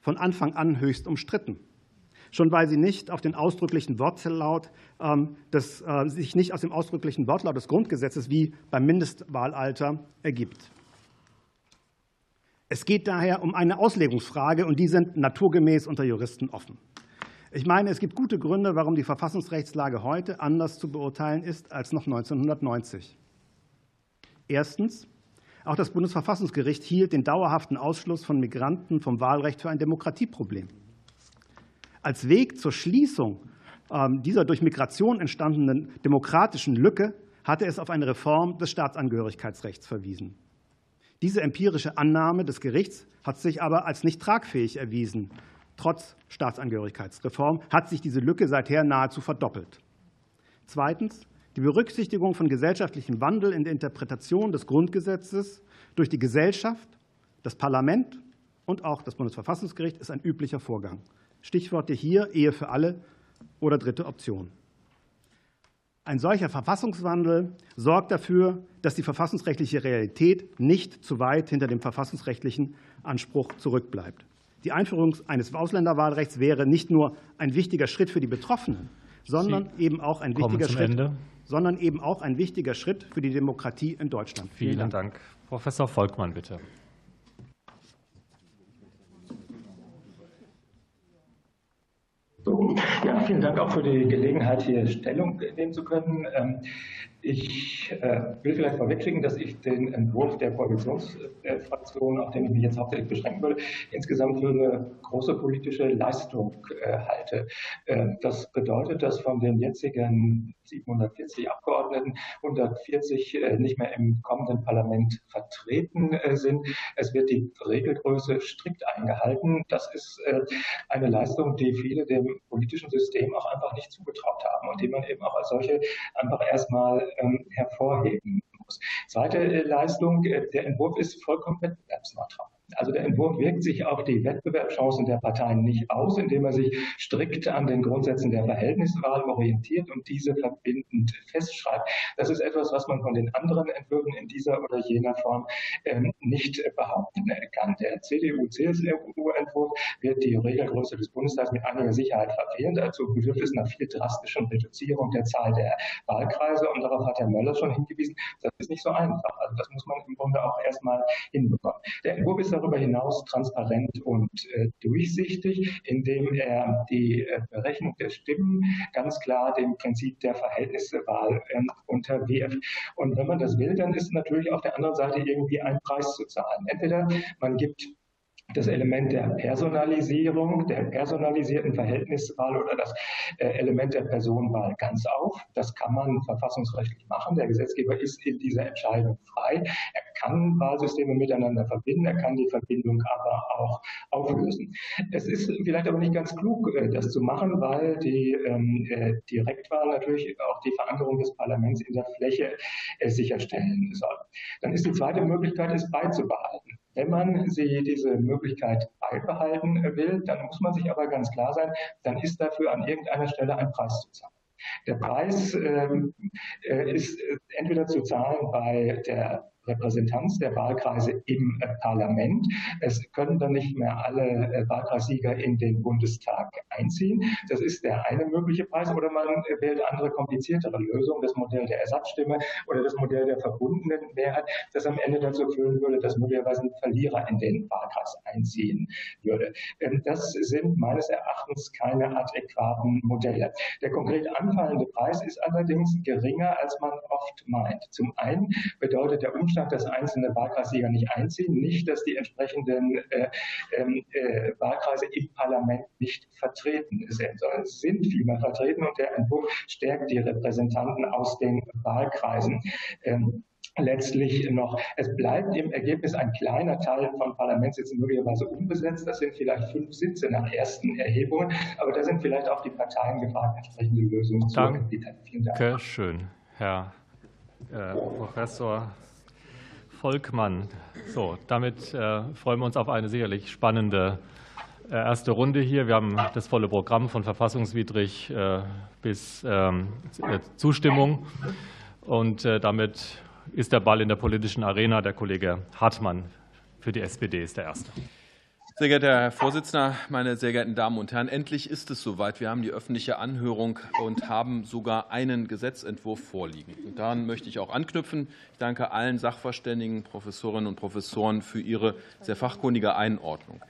von Anfang an höchst umstritten, schon weil sie nicht auf den ausdrücklichen Wortlaut ähm, des, äh, sich nicht aus dem ausdrücklichen Wortlaut des Grundgesetzes wie beim Mindestwahlalter ergibt. Es geht daher um eine Auslegungsfrage, und die sind naturgemäß unter Juristen offen. Ich meine, es gibt gute Gründe, warum die Verfassungsrechtslage heute anders zu beurteilen ist als noch 1990. Erstens. Auch das Bundesverfassungsgericht hielt den dauerhaften Ausschluss von Migranten vom Wahlrecht für ein Demokratieproblem. Als Weg zur Schließung ähm, dieser durch Migration entstandenen demokratischen Lücke hatte es auf eine Reform des Staatsangehörigkeitsrechts verwiesen. Diese empirische Annahme des Gerichts hat sich aber als nicht tragfähig erwiesen. Trotz Staatsangehörigkeitsreform hat sich diese Lücke seither nahezu verdoppelt. Zweitens. Die Berücksichtigung von gesellschaftlichem Wandel in der Interpretation des Grundgesetzes durch die Gesellschaft, das Parlament und auch das Bundesverfassungsgericht ist ein üblicher Vorgang. Stichworte hier Ehe für alle oder dritte Option. Ein solcher Verfassungswandel sorgt dafür, dass die verfassungsrechtliche Realität nicht zu weit hinter dem verfassungsrechtlichen Anspruch zurückbleibt. Die Einführung eines Ausländerwahlrechts wäre nicht nur ein wichtiger Schritt für die Betroffenen, sondern eben auch ein wichtiger Schritt, Ende. sondern eben auch ein wichtiger Schritt für die Demokratie in Deutschland. Vielen, Vielen Dank. Dank. Professor Volkmann, bitte. Ja, vielen Dank auch für die Gelegenheit, hier Stellung nehmen zu können. Ich äh, will vielleicht vorwegkriegen, dass ich den Entwurf der Koalitionsfraktion, auf den ich mich jetzt hauptsächlich beschränken würde, insgesamt für eine große politische Leistung äh, halte. Äh, das bedeutet, dass von den jetzigen 740 Abgeordneten 140 nicht mehr im kommenden Parlament vertreten sind. Es wird die Regelgröße strikt eingehalten. Das ist eine Leistung, die viele dem politischen System auch einfach nicht zugetraut haben und die man eben auch als solche einfach erstmal hervorheben muss. Zweite äh, Leistung, äh, der Entwurf ist vollkommen wettbewerbsneutral. Also der Entwurf wirkt sich auf die Wettbewerbschancen der Parteien nicht aus, indem er sich strikt an den Grundsätzen der Verhältniswahl orientiert und diese verbindend festschreibt. Das ist etwas, was man von den anderen Entwürfen in dieser oder jener Form ähm, nicht behaupten kann. Der CDU-CSU-Entwurf wird die Regelgröße des Bundestags mit einiger Sicherheit verfehlen. Dazu bedürft es einer viel drastischen Reduzierung der Zahl der Wahlkreise. Und darauf hat Herr Möller schon hingewiesen. Das ist nicht so einfach. Also das muss man im Grunde auch erstmal hinbekommen. Der Entwurf ist darüber hinaus transparent und äh, durchsichtig, indem er die äh, Berechnung der Stimmen ganz klar dem Prinzip der Verhältniswahl ähm, unterwirft. Und wenn man das will, dann ist natürlich auf der anderen Seite irgendwie ein Preis zu zahlen. Entweder man gibt das Element der Personalisierung, der personalisierten Verhältniswahl oder das äh, Element der Personenwahl ganz auf. Das kann man verfassungsrechtlich machen. Der Gesetzgeber ist in dieser Entscheidung frei. Er kann Wahlsysteme miteinander verbinden, er kann die Verbindung aber auch auflösen. Es ist vielleicht aber nicht ganz klug, äh, das zu machen, weil die ähm, äh, Direktwahl natürlich auch die Verankerung des Parlaments in der Fläche sicherstellen soll. Dann ist die zweite Möglichkeit, es beizubehalten. Wenn man sie diese Möglichkeit beibehalten will, dann muss man sich aber ganz klar sein, dann ist dafür an irgendeiner Stelle ein Preis zu zahlen. Der Preis ähm, äh, ist entweder zu zahlen bei der Repräsentanz der Wahlkreise im äh, Parlament. Es können dann nicht mehr alle äh, Wahlkreissieger in den Bundestag einziehen. Das ist der eine mögliche Preis. Oder man äh, wählt andere kompliziertere Lösungen, das Modell der Ersatzstimme oder das Modell der verbundenen Mehrheit, das am Ende dazu führen würde, dass möglicherweise ein Verlierer in den Wahlkreis einziehen würde. Ähm, das sind meines Erachtens keine adäquaten Modelle. Der konkret anfallende Preis ist allerdings geringer, als man oft meint. Zum einen bedeutet der Umstand, dass einzelne Wahlkreissieger nicht einziehen, nicht, dass die entsprechenden äh, ähm, äh, Wahlkreise im Parlament nicht vertreten sind, sondern es sind vielmehr vertreten und der Entwurf stärkt die Repräsentanten aus den Wahlkreisen. Ähm, letztlich noch, es bleibt im Ergebnis ein kleiner Teil von Parlamentssitzen möglicherweise unbesetzt. Das sind vielleicht fünf Sitze nach ersten Erhebungen, aber da sind vielleicht auch die Parteien gefragt, entsprechende Lösungen zu entwickeln. Vielen Dank. Danke schön, Herr äh, Professor Volkmann. So, damit äh, freuen wir uns auf eine sicherlich spannende erste Runde hier. Wir haben das volle Programm von verfassungswidrig äh, bis ähm, äh, Zustimmung. Und damit ist der Ball in der politischen Arena. Der Kollege Hartmann für die SPD ist der Erste. Sehr geehrter Herr Vorsitzender, meine sehr geehrten Damen und Herren, endlich ist es soweit. Wir haben die öffentliche Anhörung und haben sogar einen Gesetzentwurf vorliegen. Und daran möchte ich auch anknüpfen. Ich danke allen Sachverständigen, Professorinnen und Professoren für ihre sehr fachkundige Einordnung.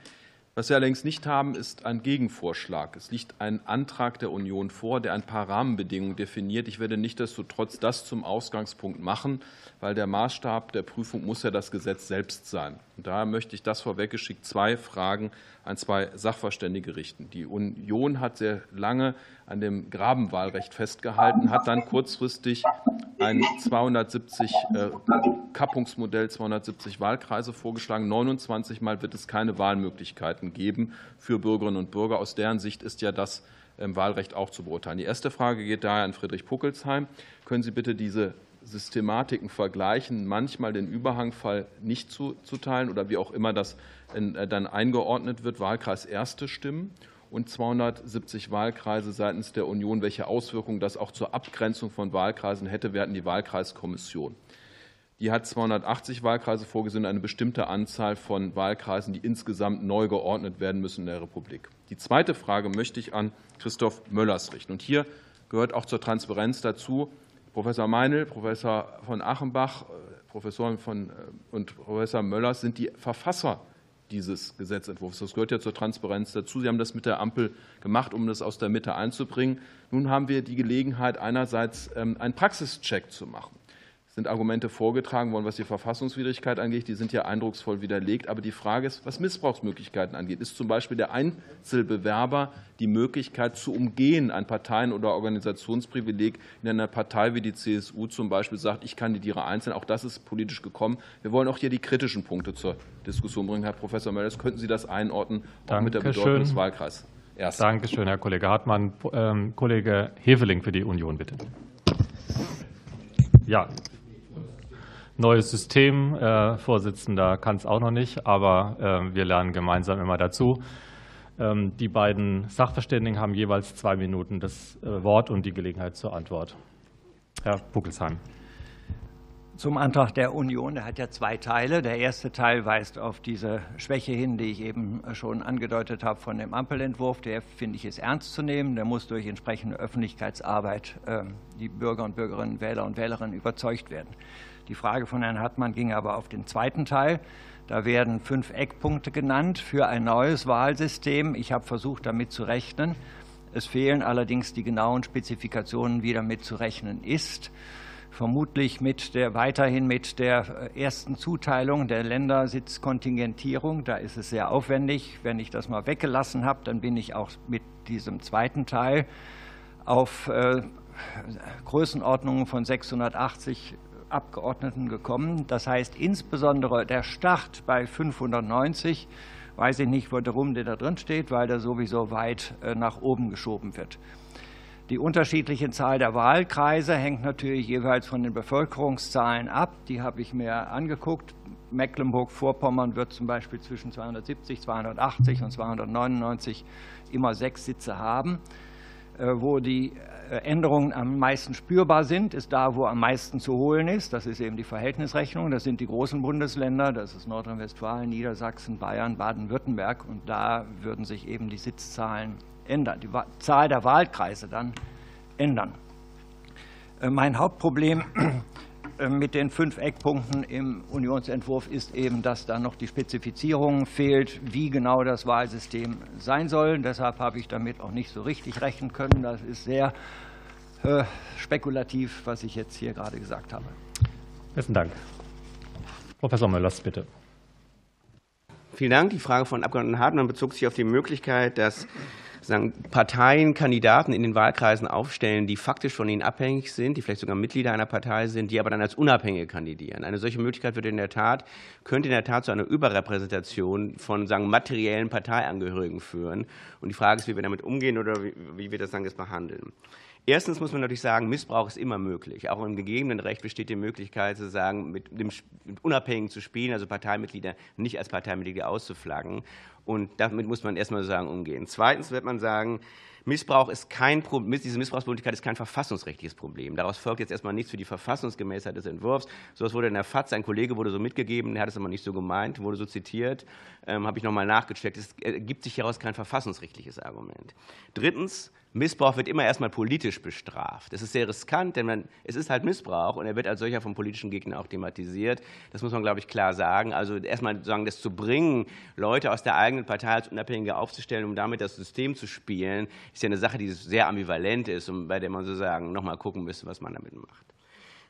Was wir allerdings nicht haben, ist ein Gegenvorschlag. Es liegt ein Antrag der Union vor, der ein paar Rahmenbedingungen definiert. Ich werde nichtdestotrotz das zum Ausgangspunkt machen, weil der Maßstab der Prüfung muss ja das Gesetz selbst sein. Daher möchte ich das vorweggeschickt zwei Fragen an zwei Sachverständige richten. Die Union hat sehr lange an dem Grabenwahlrecht festgehalten, hat dann kurzfristig ein 270 äh, Kappungsmodell, 270 Wahlkreise vorgeschlagen. 29 Mal wird es keine Wahlmöglichkeiten geben für Bürgerinnen und Bürger. Aus deren Sicht ist ja das im Wahlrecht auch zu beurteilen. Die erste Frage geht daher an Friedrich Puckelsheim. Können Sie bitte diese Systematiken vergleichen, manchmal den Überhangfall nicht zuteilen oder wie auch immer das äh, dann eingeordnet wird, Wahlkreis erste Stimmen und 270 Wahlkreise seitens der Union, welche Auswirkungen das auch zur Abgrenzung von Wahlkreisen hätte. Wir hatten die Wahlkreiskommission. Die hat 280 Wahlkreise vorgesehen, eine bestimmte Anzahl von Wahlkreisen, die insgesamt neu geordnet werden müssen in der Republik. Die zweite Frage möchte ich an Christoph Möllers richten. Und hier gehört auch zur Transparenz dazu, Professor Meinl, Professor von Achenbach, äh, Professoren von, äh, und Professor Möllers sind die Verfasser dieses Gesetzentwurfs. Das gehört ja zur Transparenz dazu. Sie haben das mit der Ampel gemacht, um das aus der Mitte einzubringen. Nun haben wir die Gelegenheit, einerseits ähm, einen Praxischeck zu machen sind Argumente vorgetragen worden, was die Verfassungswidrigkeit angeht. Die sind ja eindrucksvoll widerlegt. Aber die Frage ist, was Missbrauchsmöglichkeiten angeht. Ist zum Beispiel der Einzelbewerber die Möglichkeit zu umgehen, ein Parteien- oder Organisationsprivileg in einer Partei wie die CSU zum Beispiel sagt, ich kandidiere einzeln. Auch das ist politisch gekommen. Wir wollen auch hier die kritischen Punkte zur Diskussion bringen. Herr Professor Möllers, könnten Sie das einordnen, auch mit der Bedeutung des Wahlkreises? Danke schön, Herr Kollege Hartmann. Ähm, Kollege Heveling für die Union, bitte. Ja, neues System. Äh, Vorsitzender kann es auch noch nicht, aber äh, wir lernen gemeinsam immer dazu. Ähm, die beiden Sachverständigen haben jeweils zwei Minuten das äh, Wort und die Gelegenheit zur Antwort. Herr Buckelsheim. Zum Antrag der Union, der hat ja zwei Teile. Der erste Teil weist auf diese Schwäche hin, die ich eben schon angedeutet habe von dem Ampelentwurf. Der, finde ich, ist ernst zu nehmen. Der muss durch entsprechende Öffentlichkeitsarbeit die Bürger und Bürgerinnen, Wähler und Wählerinnen überzeugt werden. Die Frage von Herrn Hartmann ging aber auf den zweiten Teil. Da werden fünf Eckpunkte genannt für ein neues Wahlsystem. Ich habe versucht, damit zu rechnen. Es fehlen allerdings die genauen Spezifikationen, wie damit zu rechnen ist. Vermutlich mit der, weiterhin mit der ersten Zuteilung der Ländersitzkontingentierung. Da ist es sehr aufwendig. Wenn ich das mal weggelassen habe, dann bin ich auch mit diesem zweiten Teil auf äh, Größenordnungen von 680 Abgeordneten gekommen. Das heißt insbesondere der Start bei 590, weiß ich nicht, warum der da drin steht, weil der sowieso weit äh, nach oben geschoben wird. Die unterschiedliche Zahl der Wahlkreise hängt natürlich jeweils von den Bevölkerungszahlen ab. Die habe ich mir angeguckt. Mecklenburg-Vorpommern wird zum Beispiel zwischen 270, 280 und 299 immer sechs Sitze haben. Äh, wo die äh, Änderungen am meisten spürbar sind, ist da, wo am meisten zu holen ist. Das ist eben die Verhältnisrechnung. Das sind die großen Bundesländer. Das ist Nordrhein-Westfalen, Niedersachsen, Bayern, Baden-Württemberg. Und da würden sich eben die Sitzzahlen ändern, die Zahl der Wahlkreise dann ändern. Äh, mein Hauptproblem mit den fünf Eckpunkten im Unionsentwurf ist eben, dass da noch die Spezifizierung fehlt, wie genau das Wahlsystem sein soll. Deshalb habe ich damit auch nicht so richtig rechnen können. Das ist sehr äh, spekulativ, was ich jetzt hier gerade gesagt habe. Besten Dank. Professor Möllers, bitte. Vielen Dank. Die Frage von Abgeordneten Hartmann bezog sich auf die Möglichkeit, dass sagen, Parteien Kandidaten in den Wahlkreisen aufstellen, die faktisch von ihnen abhängig sind, die vielleicht sogar Mitglieder einer Partei sind, die aber dann als Unabhängige kandidieren. Eine solche Möglichkeit würde in der Tat, könnte in der Tat zu einer Überrepräsentation von sagen, materiellen Parteiangehörigen führen. Und die Frage ist, wie wir damit umgehen oder wie, wie wir das dann jetzt behandeln. Erstens muss man natürlich sagen, Missbrauch ist immer möglich. Auch im gegebenen Recht besteht die Möglichkeit, zu sagen, mit dem Unabhängigen zu spielen, also Parteimitglieder nicht als Parteimitglieder auszuflaggen. Und damit muss man erstmal sagen umgehen. Zweitens wird man sagen, Missbrauch ist kein Problem, diese Missbrauchsmöglichkeit ist kein verfassungsrechtliches Problem. Daraus folgt jetzt erstmal nichts für die Verfassungsgemäßheit des Entwurfs. So etwas wurde in der FAZ, ein Kollege wurde so mitgegeben, der hat es aber nicht so gemeint, wurde so zitiert, ähm, habe ich nochmal nachgecheckt. Es ergibt sich hieraus kein verfassungsrechtliches Argument. Drittens, Missbrauch wird immer erstmal politisch bestraft. Das ist sehr riskant, denn man, es ist halt Missbrauch und er wird als solcher vom politischen Gegner auch thematisiert. Das muss man, glaube ich, klar sagen. Also erstmal sagen, das zu bringen, Leute aus der eigenen Partei als Unabhängige aufzustellen, um damit das System zu spielen, ist ja eine Sache, die sehr ambivalent ist und bei der man sozusagen nochmal gucken müsste, was man damit macht.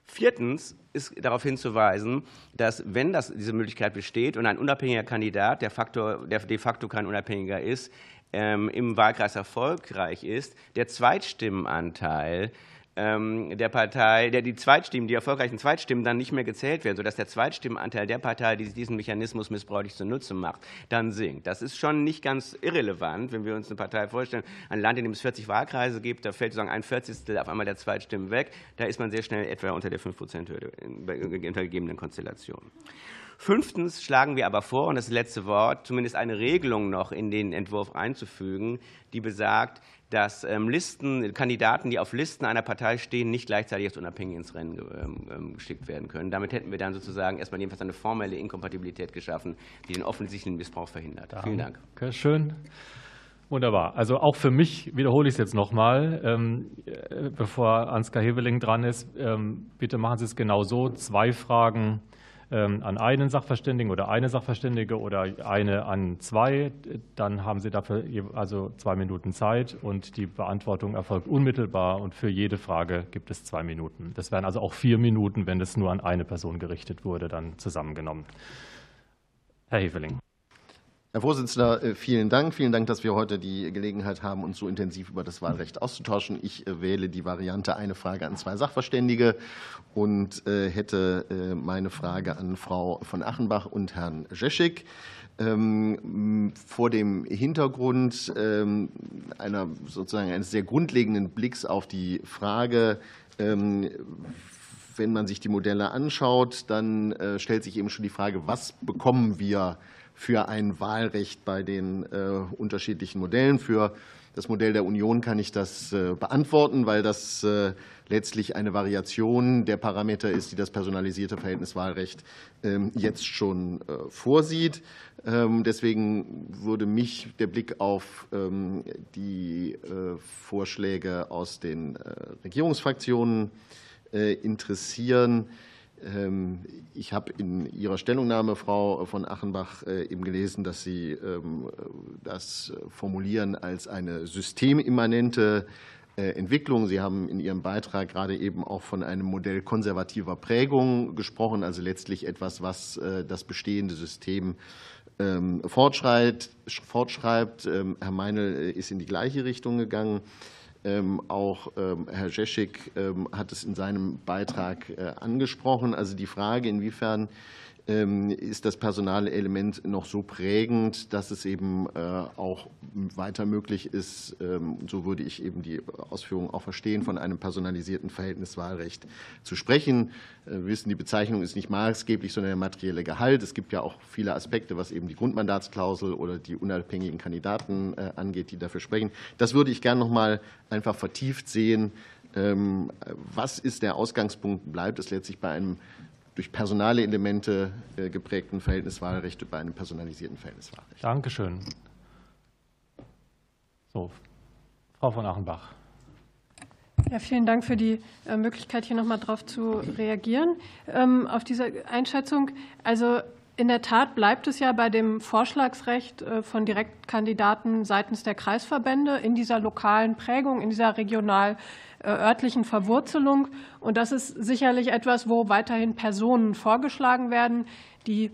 Viertens ist darauf hinzuweisen, dass wenn das, diese Möglichkeit besteht und ein unabhängiger Kandidat, der, Faktor, der de facto kein Unabhängiger ist, ähm, im Wahlkreis erfolgreich ist, der Zweitstimmenanteil der Partei, der die Zweitstimmen, die erfolgreichen Zweitstimmen dann nicht mehr gezählt werden, sodass der Zweitstimmenanteil der Partei, die diesen Mechanismus missbräuchlich zunutze macht, dann sinkt. Das ist schon nicht ganz irrelevant, wenn wir uns eine Partei vorstellen, ein Land, in dem es 40 Wahlkreise gibt, da fällt sozusagen ein Vierzigstel auf einmal der Zweitstimmen weg, da ist man sehr schnell etwa unter der 5-Prozent-Hürde unter gegebenen Konstellationen. Fünftens schlagen wir aber vor, und das letzte Wort, zumindest eine Regelung noch in den Entwurf einzufügen, die besagt, dass ähm, Listen, Kandidaten, die auf Listen einer Partei stehen, nicht gleichzeitig als unabhängig ins Rennen ähm, ähm, geschickt werden können. Damit hätten wir dann sozusagen erstmal jedenfalls eine formelle Inkompatibilität geschaffen, die den offensichtlichen Missbrauch verhindert. Danke. Vielen Dank. Okay, schön. Wunderbar. Also auch für mich wiederhole ich es jetzt nochmal, ähm, bevor Ansgar Heveling dran ist. Bitte machen Sie es genau so. Zwei Fragen an einen Sachverständigen oder eine Sachverständige oder eine an zwei. Dann haben Sie dafür also zwei Minuten Zeit und die Beantwortung erfolgt unmittelbar und für jede Frage gibt es zwei Minuten. Das wären also auch vier Minuten, wenn es nur an eine Person gerichtet wurde, dann zusammengenommen. Herr Heveling. Herr Vorsitzender, äh, vielen Dank. Vielen Dank, dass wir heute die Gelegenheit haben, uns so intensiv über das Wahlrecht auszutauschen. Ich äh, wähle die Variante eine Frage an zwei Sachverständige und äh, hätte meine Frage an Frau von Achenbach und Herrn Jeschik. Ähm, vor dem Hintergrund ähm, einer sozusagen eines sehr grundlegenden Blicks auf die Frage, ähm, wenn man sich die Modelle anschaut, dann stellt sich eben schon die Frage, was bekommen wir für ein Wahlrecht bei den äh, unterschiedlichen Modellen. Für das Modell der Union kann ich das äh, beantworten, weil das äh, letztlich eine Variation der Parameter ist, die das personalisierte Verhältniswahlrecht ähm, jetzt schon vorsieht. Ähm, deswegen würde mich der Blick auf ähm, die Vorschläge aus den Regierungsfraktionen interessieren. Ähm, ich habe in Ihrer Stellungnahme, Frau von Achenbach, äh, eben gelesen, dass Sie ähm, das formulieren als eine systemimmanente äh, Entwicklung. Sie haben in Ihrem Beitrag gerade eben auch von einem Modell konservativer Prägung gesprochen, also letztlich etwas, was äh, das bestehende System ähm, fortschreibt. Herr Meinl ist in die gleiche Richtung gegangen. Ähm, auch ähm, Herr Jeschik ähm, hat es in seinem Beitrag äh, angesprochen. Also die Frage, inwiefern ist das personale Element noch so prägend, dass es eben äh, auch weiter möglich ist, ähm, so würde ich eben die Ausführungen auch verstehen, von einem personalisierten Verhältniswahlrecht zu sprechen. Äh, wir wissen, die Bezeichnung ist nicht maßgeblich, sondern der materielle Gehalt. Es gibt ja auch viele Aspekte, was eben die Grundmandatsklausel oder die unabhängigen Kandidaten äh, angeht, die dafür sprechen. Das würde ich gerne noch mal einfach vertieft sehen. Ähm, was ist der Ausgangspunkt? Bleibt es letztlich bei einem durch personale Elemente äh, geprägten Verhältniswahlrecht bei einem personalisierten Verhältniswahlrecht. Dankeschön. So, Frau von Achenbach. Ja, vielen Dank für die äh, Möglichkeit, hier noch mal drauf zu reagieren. Ähm, auf diese Einschätzung. Also in der Tat bleibt es ja bei dem Vorschlagsrecht äh, von Direktkandidaten seitens der Kreisverbände in dieser lokalen Prägung, in dieser regional örtlichen Verwurzelung. Und das ist sicherlich etwas, wo weiterhin Personen vorgeschlagen werden, die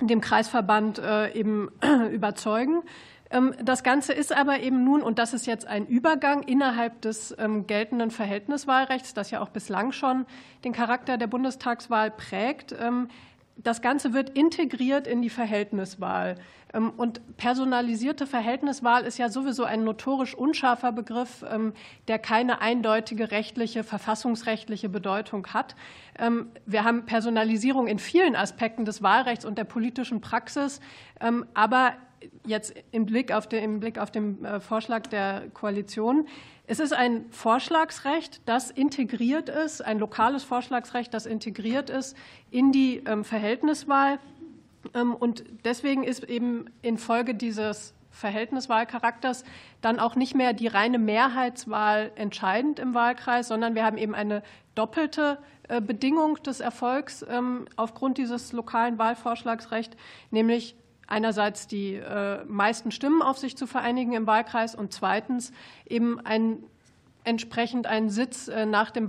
dem Kreisverband eben überzeugen. Ähm, das Ganze ist aber eben nun, und das ist jetzt ein Übergang innerhalb des ähm, geltenden Verhältniswahlrechts, das ja auch bislang schon den Charakter der Bundestagswahl prägt. Ähm, das Ganze wird integriert in die Verhältniswahl. Und personalisierte Verhältniswahl ist ja sowieso ein notorisch unscharfer Begriff, der keine eindeutige rechtliche, verfassungsrechtliche Bedeutung hat. Wir haben Personalisierung in vielen Aspekten des Wahlrechts und der politischen Praxis, aber jetzt im Blick auf den, im Blick auf den äh, Vorschlag der Koalition. Es ist ein Vorschlagsrecht, das integriert ist, ein lokales Vorschlagsrecht, das integriert ist in die ähm, Verhältniswahl. Ähm, und deswegen ist eben infolge dieses Verhältniswahlcharakters dann auch nicht mehr die reine Mehrheitswahl entscheidend im Wahlkreis, sondern wir haben eben eine doppelte äh, Bedingung des Erfolgs ähm, aufgrund dieses lokalen Wahlvorschlagsrechts, nämlich einerseits die äh, meisten Stimmen auf sich zu vereinigen im Wahlkreis und zweitens eben ein, entsprechend einen Sitz äh, nach dem,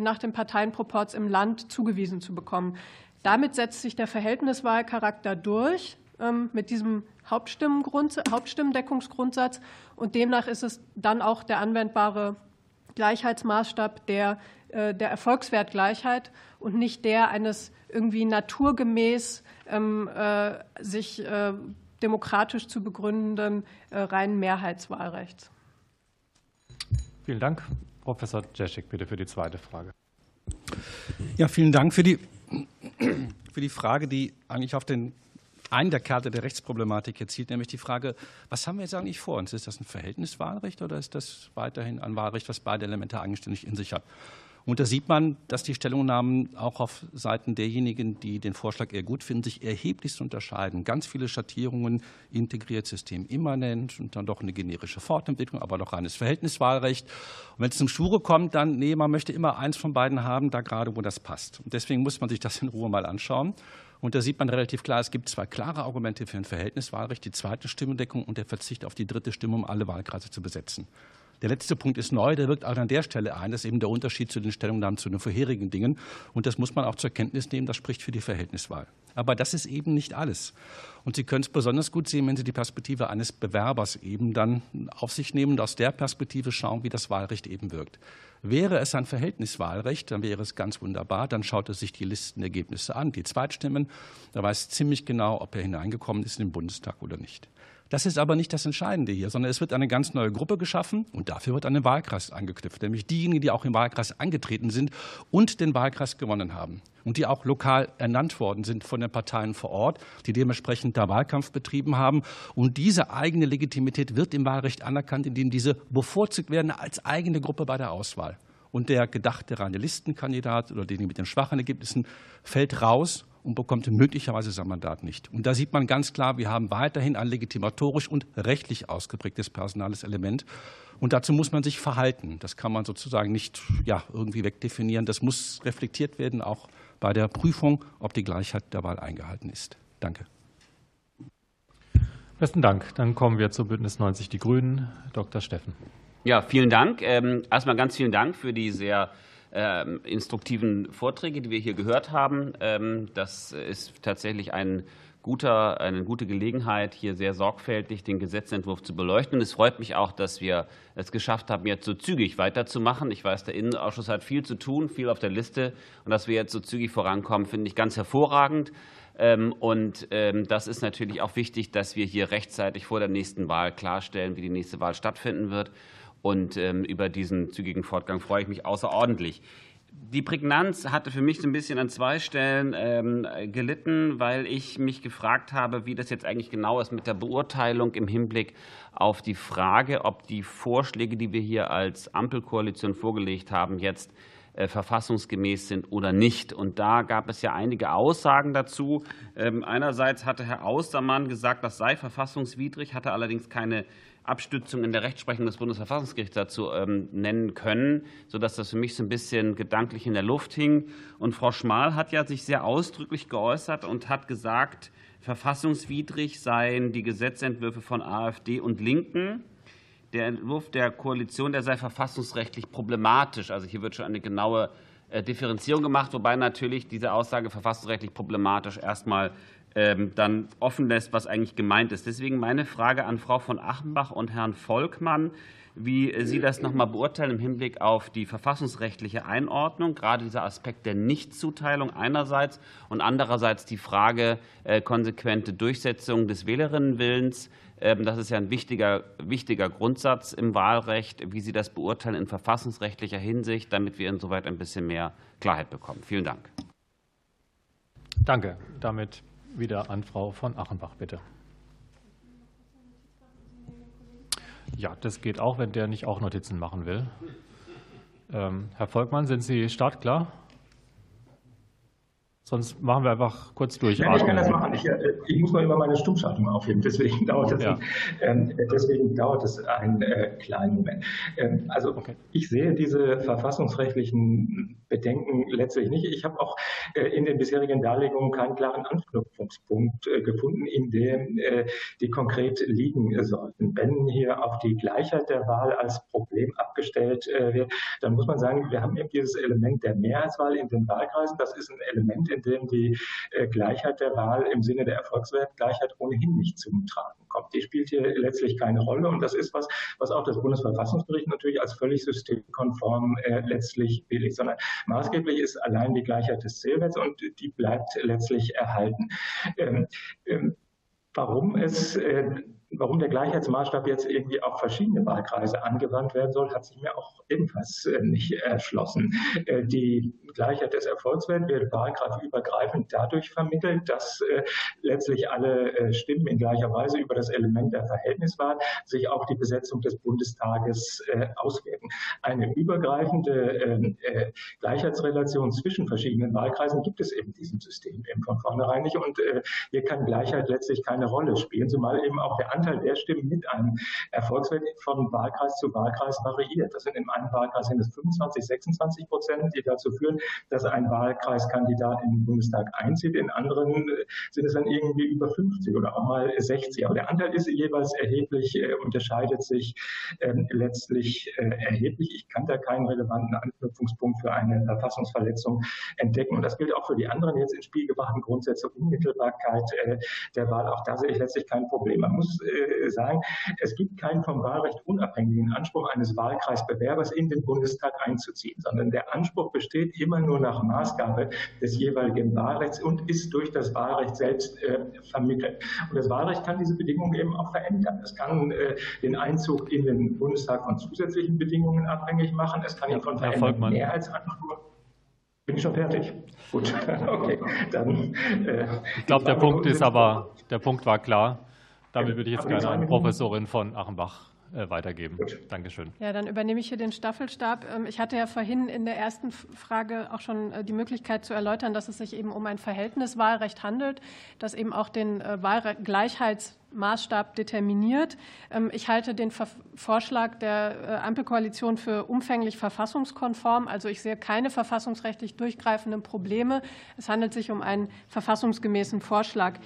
nach dem Parteienproporz im Land zugewiesen zu bekommen. Damit setzt sich der Verhältniswahlcharakter durch ähm, mit diesem Hauptstimmdeckungsgrundsatz und demnach ist es dann auch der anwendbare Gleichheitsmaßstab der, äh, der Erfolgswertgleichheit und nicht der eines irgendwie naturgemäß sich äh, demokratisch zu begründenden äh, reinen Mehrheitswahlrechts. Vielen Dank. Professor Jeschik, bitte für die zweite Frage. Ja, vielen Dank für die, für die Frage, die eigentlich auf den einen der Karte der Rechtsproblematik jetzt zielt, nämlich die Frage, was haben wir jetzt eigentlich vor uns? Ist das ein Verhältniswahlrecht oder ist das weiterhin ein Wahlrecht, was beide Elemente eigenständig in sich hat? Und da sieht man, dass die Stellungnahmen auch auf Seiten derjenigen, die den Vorschlag eher gut finden, sich erheblichst unterscheiden. Ganz viele Schattierungen, integriert System immanent und dann doch eine generische Fortentwicklung, aber doch reines Verhältniswahlrecht. Und wenn es zum Schure kommt, dann, nee, man möchte immer eins von beiden haben, da gerade, wo das passt. Und deswegen muss man sich das in Ruhe mal anschauen. Und da sieht man relativ klar, es gibt zwei klare Argumente für ein Verhältniswahlrecht, die zweite Stimmendeckung und der Verzicht auf die dritte Stimme, um alle Wahlkreise zu besetzen. Der letzte Punkt ist neu, der wirkt auch an der Stelle ein. Das ist eben der Unterschied zu den Stellungnahmen zu den vorherigen Dingen. Und das muss man auch zur Kenntnis nehmen. Das spricht für die Verhältniswahl. Aber das ist eben nicht alles. Und Sie können es besonders gut sehen, wenn Sie die Perspektive eines Bewerbers eben dann auf sich nehmen und aus der Perspektive schauen, wie das Wahlrecht eben wirkt. Wäre es ein Verhältniswahlrecht, dann wäre es ganz wunderbar. Dann schaut er sich die Listenergebnisse an, die Zweitstimmen. Da weiß ziemlich genau, ob er hineingekommen ist in den Bundestag oder nicht. Das ist aber nicht das Entscheidende hier, sondern es wird eine ganz neue Gruppe geschaffen und dafür wird an den Wahlkreis angeknüpft, nämlich diejenigen, die auch im Wahlkreis angetreten sind und den Wahlkreis gewonnen haben und die auch lokal ernannt worden sind von den Parteien vor Ort, die dementsprechend da Wahlkampf betrieben haben. Und diese eigene Legitimität wird im Wahlrecht anerkannt, indem diese bevorzugt werden als eigene Gruppe bei der Auswahl. Und der gedachte reine Listenkandidat oder den mit den schwachen Ergebnissen fällt raus und bekommt möglicherweise sein Mandat nicht. Und da sieht man ganz klar, wir haben weiterhin ein legitimatorisch und rechtlich ausgeprägtes personales Element. Und dazu muss man sich verhalten. Das kann man sozusagen nicht ja, irgendwie wegdefinieren. Das muss reflektiert werden, auch bei der Prüfung, ob die Gleichheit der Wahl eingehalten ist. Danke. Besten Dank. Dann kommen wir zu Bündnis 90 Die Grünen. Dr. Steffen. Ja, vielen Dank. Ähm, erstmal ganz vielen Dank für die sehr instruktiven Vorträge, die wir hier gehört haben. Ähm, das ist tatsächlich ein guter, eine gute Gelegenheit, hier sehr sorgfältig den Gesetzentwurf zu beleuchten. Es freut mich auch, dass wir es geschafft haben, jetzt so zügig weiterzumachen. Ich weiß, der Innenausschuss hat viel zu tun, viel auf der Liste. Und dass wir jetzt so zügig vorankommen, finde ich ganz hervorragend. Ähm, und das ist natürlich auch wichtig, dass wir hier rechtzeitig vor der nächsten Wahl klarstellen, wie die nächste Wahl stattfinden wird. Und ähm, über diesen zügigen Fortgang freue ich mich außerordentlich. Die Prägnanz hatte für mich so ein bisschen an zwei Stellen ähm, gelitten, weil ich mich gefragt habe, wie das jetzt eigentlich genau ist mit der Beurteilung im Hinblick auf die Frage, ob die Vorschläge, die wir hier als Ampelkoalition vorgelegt haben, jetzt äh, verfassungsgemäß sind oder nicht. Und da gab es ja einige Aussagen dazu. Ähm, einerseits hatte Herr Austermann gesagt, das sei verfassungswidrig, hatte allerdings keine Abstützung in der Rechtsprechung des Bundesverfassungsgerichts dazu ähm, nennen können, sodass das für mich so ein bisschen gedanklich in der Luft hing. Und Frau Schmal hat ja sich sehr ausdrücklich geäußert und hat gesagt, verfassungswidrig seien die Gesetzentwürfe von AfD und Linken, der Entwurf der Koalition, der sei verfassungsrechtlich problematisch. Also hier wird schon eine genaue äh, Differenzierung gemacht, wobei natürlich diese Aussage verfassungsrechtlich problematisch erstmal dann offen lässt, was eigentlich gemeint ist. Deswegen meine Frage an Frau von Achenbach und Herrn Volkmann wie Sie das noch mal beurteilen im Hinblick auf die verfassungsrechtliche Einordnung, gerade dieser Aspekt der Nichtzuteilung einerseits und andererseits die Frage äh, konsequente Durchsetzung des Wählerinnenwillens. Ähm, das ist ja ein wichtiger, wichtiger Grundsatz im Wahlrecht, wie Sie das beurteilen in verfassungsrechtlicher Hinsicht, damit wir insoweit ein bisschen mehr Klarheit bekommen. Vielen Dank. Danke. Damit wieder an Frau von Achenbach, bitte. Ja, das geht auch, wenn der nicht auch Notizen machen will. Ähm, Herr Volkmann, sind Sie startklar? Sonst machen wir einfach kurz durch. Ja, ich kann das machen. Ich, äh, ich, muss mal immer meine Stummschaltung aufheben. Deswegen dauert das, ja. ähm, deswegen dauert es einen äh, kleinen Moment. Ähm, also okay. ich sehe diese verfassungsrechtlichen Bedenken letztlich nicht. Ich habe auch äh, in den bisherigen Darlegungen keinen klaren Anknüpfungspunkt äh, gefunden, in dem äh, die konkret liegen sollten. Wenn hier auf die Gleichheit der Wahl als Problem abgestellt äh, wird, dann muss man sagen, wir haben eben dieses Element der Mehrheitswahl in den Wahlkreisen. Das ist ein Element, in dem die äh, Gleichheit der Wahl im Sinne der Erfolgswertgleichheit ohnehin nicht zum Tragen kommt. Die spielt hier letztlich keine Rolle und das ist was, was auch das Bundesverfassungsgericht natürlich als völlig systemkonform äh, letztlich billigt, sondern maßgeblich ist allein die Gleichheit des Zählwerts und die bleibt letztlich erhalten. Ähm, ähm, warum es äh, Warum der Gleichheitsmaßstab jetzt irgendwie auf verschiedene Wahlkreise angewandt werden soll, hat sich mir auch ebenfalls äh, nicht erschlossen. Äh, die Gleichheit des Erfolgswerts wird wahlkreisübergreifend dadurch vermittelt, dass äh, letztlich alle Stimmen in gleicher Weise über das Element der Verhältniswahl sich auf die Besetzung des Bundestages auswirken. Eine übergreifende ähm, Gleichheitsrelation zwischen verschiedenen Wahlkreisen gibt es in diesem System eben von vornherein nicht und hier kann Gleichheit letztlich keine Rolle spielen, zumal eben auch der Anteil der Stimmen mit einem Erfolgswert von Wahlkreis zu Wahlkreis variiert. Das sind in einem Wahlkreis sind es 25, 26 Prozent, die dazu führen, dass ein Wahlkreiskandidat in den Bundestag einzieht. In anderen äh, sind es dann irgendwie über 50 oder auch mal 60. Aber der Anteil ist jeweils erheblich, äh, unterscheidet sich ähm, letztlich äh, erheblich. Ich kann da keinen relevanten Anknüpfungspunkt für eine Verfassungsverletzung entdecken. Und das gilt auch für die anderen jetzt ins Spiel gebrachten Grundsätze Unmittelbarkeit der Wahl. Auch da sehe ich letztlich kein Problem. Man muss äh, sagen, es gibt keinen vom Wahlrecht unabhängigen Anspruch eines Wahlkreisbewerbers in den Bundestag einzuziehen, sondern der Anspruch besteht immer nur nach Maßgabe des jeweiligen Wahlrechts und ist durch das Wahlrecht selbst äh, vermittelt. Und das Wahlrecht kann diese Bedingungen eben auch verändern. Es kann äh, den Einzug in den Bundestag von zusätzlichen Bedingungen abhängig machen. Es kann ihn von veränderten Mehrheitsanspruch bin ich schon fertig? Gut, okay. Dann, äh, ich glaube, der Punkt ist aber, der Punkt war klar. Damit würde ich jetzt gerne an Professorin von Achenbach äh, weitergeben. Dankeschön. Ja, dann übernehme ich hier den Staffelstab. Ähm, ich hatte ja vorhin in der ersten Frage auch schon äh, die Möglichkeit zu erläutern, dass es sich eben um ein Verhältniswahlrecht handelt, das eben auch den äh, Wahlgleichheitsmaßstab determiniert. Ähm, ich halte den Vorschlag der Ampelkoalition für umfänglich verfassungskonform. Also ich sehe keine verfassungsrechtlich durchgreifenden Probleme. Es handelt sich um einen verfassungsgemäßen Vorschlag.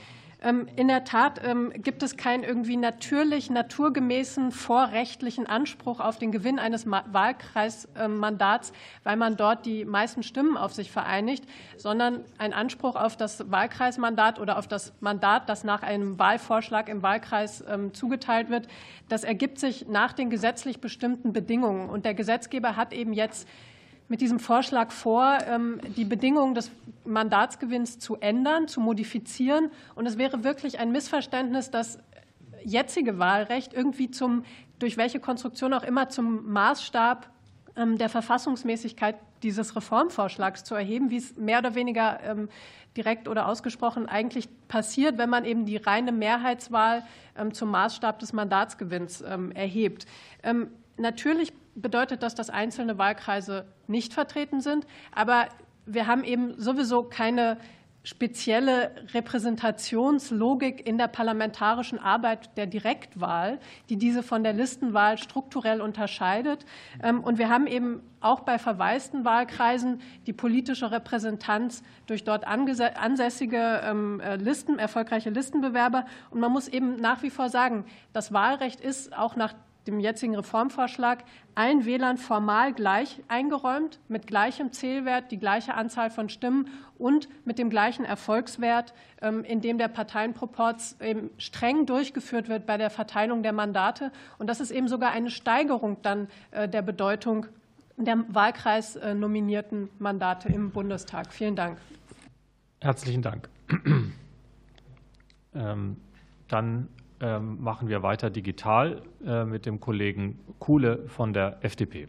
Ähm, in der Tat ähm, gibt es keinen irgendwie natürlich naturgemäßen vorrechtlichen Anspruch auf den Gewinn eines Wahlkreismandats, weil man dort die meisten Stimmen auf sich vereinigt, sondern ein Anspruch auf das Wahlkreismandat oder auf das Mandat, das nach einem Wahlvorschlag im Wahlkreis ähm, zugeteilt wird, das ergibt sich nach den gesetzlich bestimmten Bedingungen. Und der Gesetzgeber hat eben jetzt mit diesem Vorschlag vor, ähm, die Bedingungen des Mandatsgewinns zu ändern, zu modifizieren. Und es wäre wirklich ein Missverständnis, das jetzige Wahlrecht irgendwie zum, durch welche Konstruktion auch immer, zum Maßstab ähm, der Verfassungsmäßigkeit dieses Reformvorschlags zu erheben, wie es mehr oder weniger ähm, direkt oder ausgesprochen eigentlich passiert, wenn man eben die reine Mehrheitswahl zum Maßstab des Mandatsgewinns erhebt. Natürlich bedeutet das, dass einzelne Wahlkreise nicht vertreten sind. Aber wir haben eben sowieso keine spezielle Repräsentationslogik in der parlamentarischen Arbeit der Direktwahl, die diese von der Listenwahl strukturell unterscheidet. Ähm, und wir haben eben auch bei verwaisten Wahlkreisen die politische Repräsentanz durch dort ansässige ähm, äh, Listen, erfolgreiche Listenbewerber. Und man muss eben nach wie vor sagen, das Wahlrecht ist auch nach dem jetzigen Reformvorschlag allen Wählern formal gleich eingeräumt, mit gleichem Zählwert, die gleiche Anzahl von Stimmen und mit dem gleichen Erfolgswert, ähm, in dem der Parteienproporz eben streng durchgeführt wird bei der Verteilung der Mandate. Und das ist eben sogar eine Steigerung dann äh, der Bedeutung der wahlkreisnominierten Mandate im Bundestag. Vielen Dank. Herzlichen Dank. Ähm, dann ähm, machen wir weiter digital äh, mit dem Kollegen Kuhle von der FDP.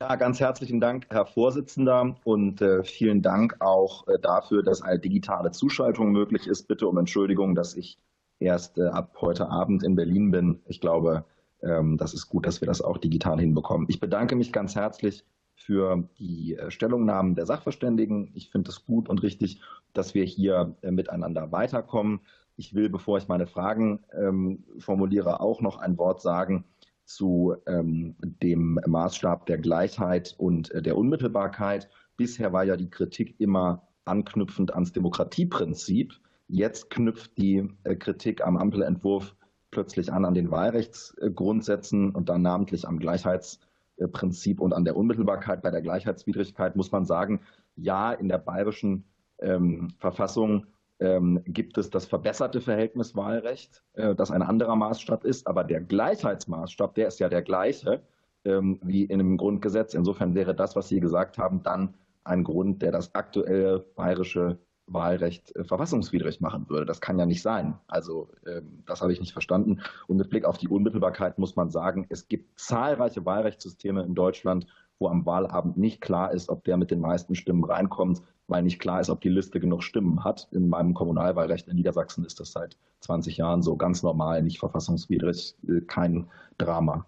Ja, ganz herzlichen Dank, Herr Vorsitzender, und äh, vielen Dank auch äh, dafür, dass eine digitale Zuschaltung möglich ist. Bitte um Entschuldigung, dass ich erst ab heute Abend in Berlin bin. Ich glaube, ähm, das ist gut, dass wir das auch digital hinbekommen. Ich bedanke mich ganz herzlich für die äh, Stellungnahmen der Sachverständigen. Ich finde es gut und richtig, dass wir hier äh, miteinander weiterkommen. Ich will, bevor ich meine Fragen ähm, formuliere, auch noch ein Wort sagen zu ähm, dem Maßstab der Gleichheit und äh, der Unmittelbarkeit. Bisher war ja die Kritik immer anknüpfend ans Demokratieprinzip. Jetzt knüpft die Kritik am Ampelentwurf plötzlich an an den Wahlrechtsgrundsätzen und dann namentlich am Gleichheitsprinzip Prinzip und an der Unmittelbarkeit bei der Gleichheitswidrigkeit muss man sagen, ja, in der bayerischen ähm, Verfassung ähm, gibt es das verbesserte Verhältniswahlrecht, äh, das ein anderer Maßstab ist, aber der Gleichheitsmaßstab, der ist ja der gleiche ähm, wie in dem Grundgesetz. Insofern wäre das, was Sie gesagt haben, dann ein Grund, der das aktuelle bayerische Wahlrecht äh, verfassungswidrig machen würde. Das kann ja nicht sein. Also ähm, das habe ich nicht verstanden. Und mit Blick auf die Unmittelbarkeit muss man sagen, es gibt zahlreiche Wahlrechtssysteme in Deutschland, wo am Wahlabend nicht klar ist, ob der mit den meisten Stimmen reinkommt, weil nicht klar ist, ob die Liste genug Stimmen hat. In meinem Kommunalwahlrecht in Niedersachsen ist das seit 20 Jahren so ganz normal, nicht verfassungswidrig, äh, kein Drama.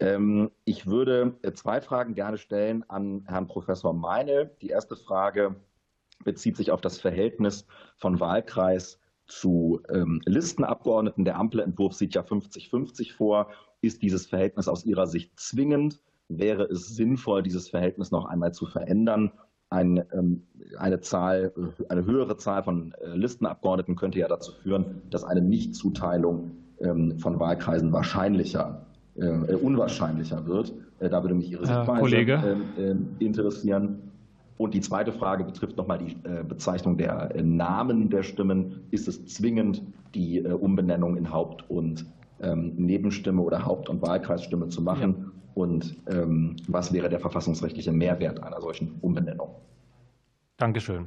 Ähm, ich würde äh, zwei Fragen gerne stellen an Herrn Professor Meine. Die erste Frage bezieht sich auf das Verhältnis von Wahlkreis zu ähm, Listenabgeordneten. Der Ampelentwurf sieht ja 50-50 vor. Ist dieses Verhältnis aus Ihrer Sicht zwingend? Wäre es sinnvoll, dieses Verhältnis noch einmal zu verändern? Ein, ähm, eine, Zahl, eine höhere Zahl von äh, Listenabgeordneten könnte ja dazu führen, dass eine Nichtzuteilung ähm, von Wahlkreisen wahrscheinlicher, äh, unwahrscheinlicher wird. Äh, da würde mich Ihre Sichtweise ähm, äh, interessieren. Und die zweite Frage betrifft nochmal die äh, Bezeichnung der äh, Namen der Stimmen. Ist es zwingend, die äh, Umbenennung in Haupt- und ähm, Nebenstimme oder Haupt- und Wahlkreisstimme zu machen? Ja. Und ähm, was wäre der verfassungsrechtliche Mehrwert einer solchen Umbenennung? Dankeschön.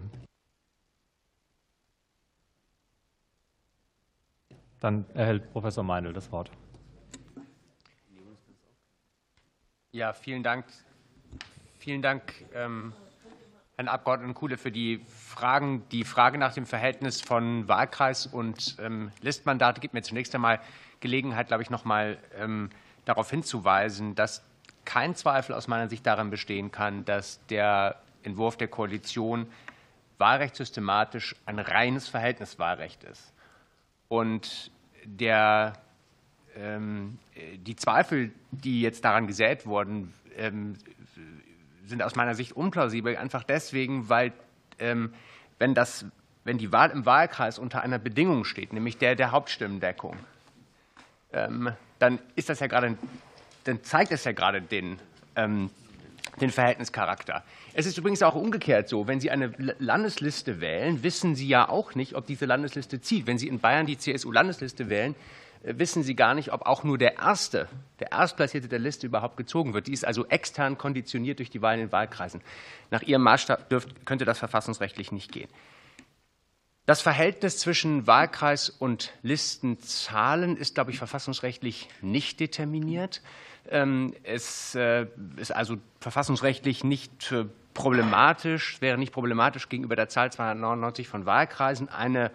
Dann erhält Professor Meinl das Wort. Ja, vielen Dank. Vielen Dank, ähm, Herrn Abgeordneten Kuhle für die Fragen. Die Frage nach dem Verhältnis von Wahlkreis und ähm, Listmandate gibt mir zunächst einmal Gelegenheit, glaube ich, noch mal ähm, darauf hinzuweisen, dass kein Zweifel aus meiner Sicht daran bestehen kann, dass der Entwurf der Koalition Wahlrecht systematisch ein reines Verhältniswahlrecht ist. Und der, ähm, die Zweifel, die jetzt daran gesät wurden, sind aus meiner Sicht unplausibel, einfach deswegen, weil ähm, wenn, das, wenn die Wahl im Wahlkreis unter einer Bedingung steht, nämlich der der Hauptstimmendeckung, ähm, dann ist das ja gerade, dann zeigt es ja gerade den, ähm, den Verhältnischarakter. Es ist übrigens auch umgekehrt so, wenn Sie eine Landesliste wählen, wissen Sie ja auch nicht, ob diese Landesliste zieht. Wenn Sie in Bayern die CSU-Landesliste wählen, wissen Sie gar nicht, ob auch nur der Erste, der Erstplatzierte der Liste überhaupt gezogen wird. Die ist also extern konditioniert durch die Wahlen in Wahlkreisen. Nach Ihrem Maßstab dürft, könnte das verfassungsrechtlich nicht gehen. Das Verhältnis zwischen Wahlkreis und Listenzahlen ist, glaube ich, verfassungsrechtlich nicht determiniert. Ähm, es äh, ist also verfassungsrechtlich nicht problematisch, wäre nicht problematisch gegenüber der Zahl 299 von Wahlkreisen eine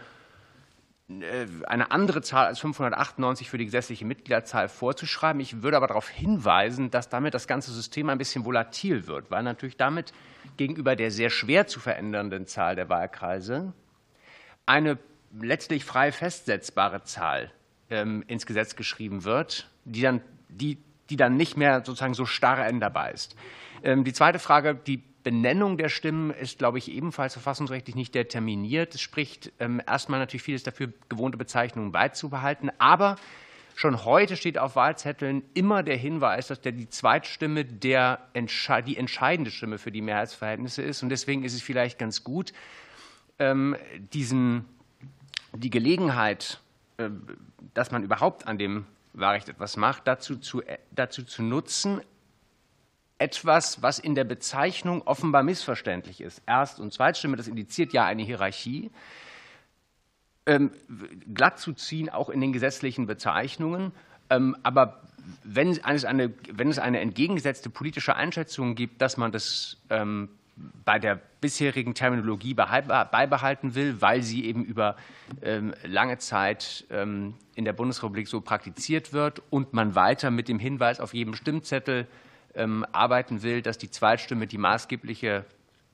eine andere Zahl als 598 für die gesetzliche Mitgliederzahl vorzuschreiben. Ich würde aber darauf hinweisen, dass damit das ganze System ein bisschen volatil wird, weil natürlich damit gegenüber der sehr schwer zu verändernden Zahl der Wahlkreise eine letztlich frei festsetzbare Zahl ähm, ins Gesetz geschrieben wird, die dann die die dann nicht mehr sozusagen so starr änderbar ist. Ähm, die zweite Frage, die Benennung der Stimmen ist, glaube ich, ebenfalls verfassungsrechtlich nicht determiniert. Es spricht ähm, erstmal natürlich vieles dafür, gewohnte Bezeichnungen beizubehalten. Aber schon heute steht auf Wahlzetteln immer der Hinweis, dass der die Zweitstimme der, die entscheidende Stimme für die Mehrheitsverhältnisse ist. Und deswegen ist es vielleicht ganz gut, ähm, diesen, die Gelegenheit, äh, dass man überhaupt an dem Wahlrecht etwas macht, dazu zu, äh, dazu zu nutzen, etwas, was in der Bezeichnung offenbar missverständlich ist. Erst- und Zweitstimme, das indiziert ja eine Hierarchie, ähm, glatt zu ziehen, auch in den gesetzlichen Bezeichnungen. Ähm, aber wenn es eine, wenn es eine entgegengesetzte politische Einschätzung gibt, dass man das ähm, bei der bisherigen Terminologie beibehalten will, weil sie eben über lange Zeit in der Bundesrepublik so praktiziert wird und man weiter mit dem Hinweis auf jedem Stimmzettel ähm, arbeiten will, dass die Zweitstimme die maßgebliche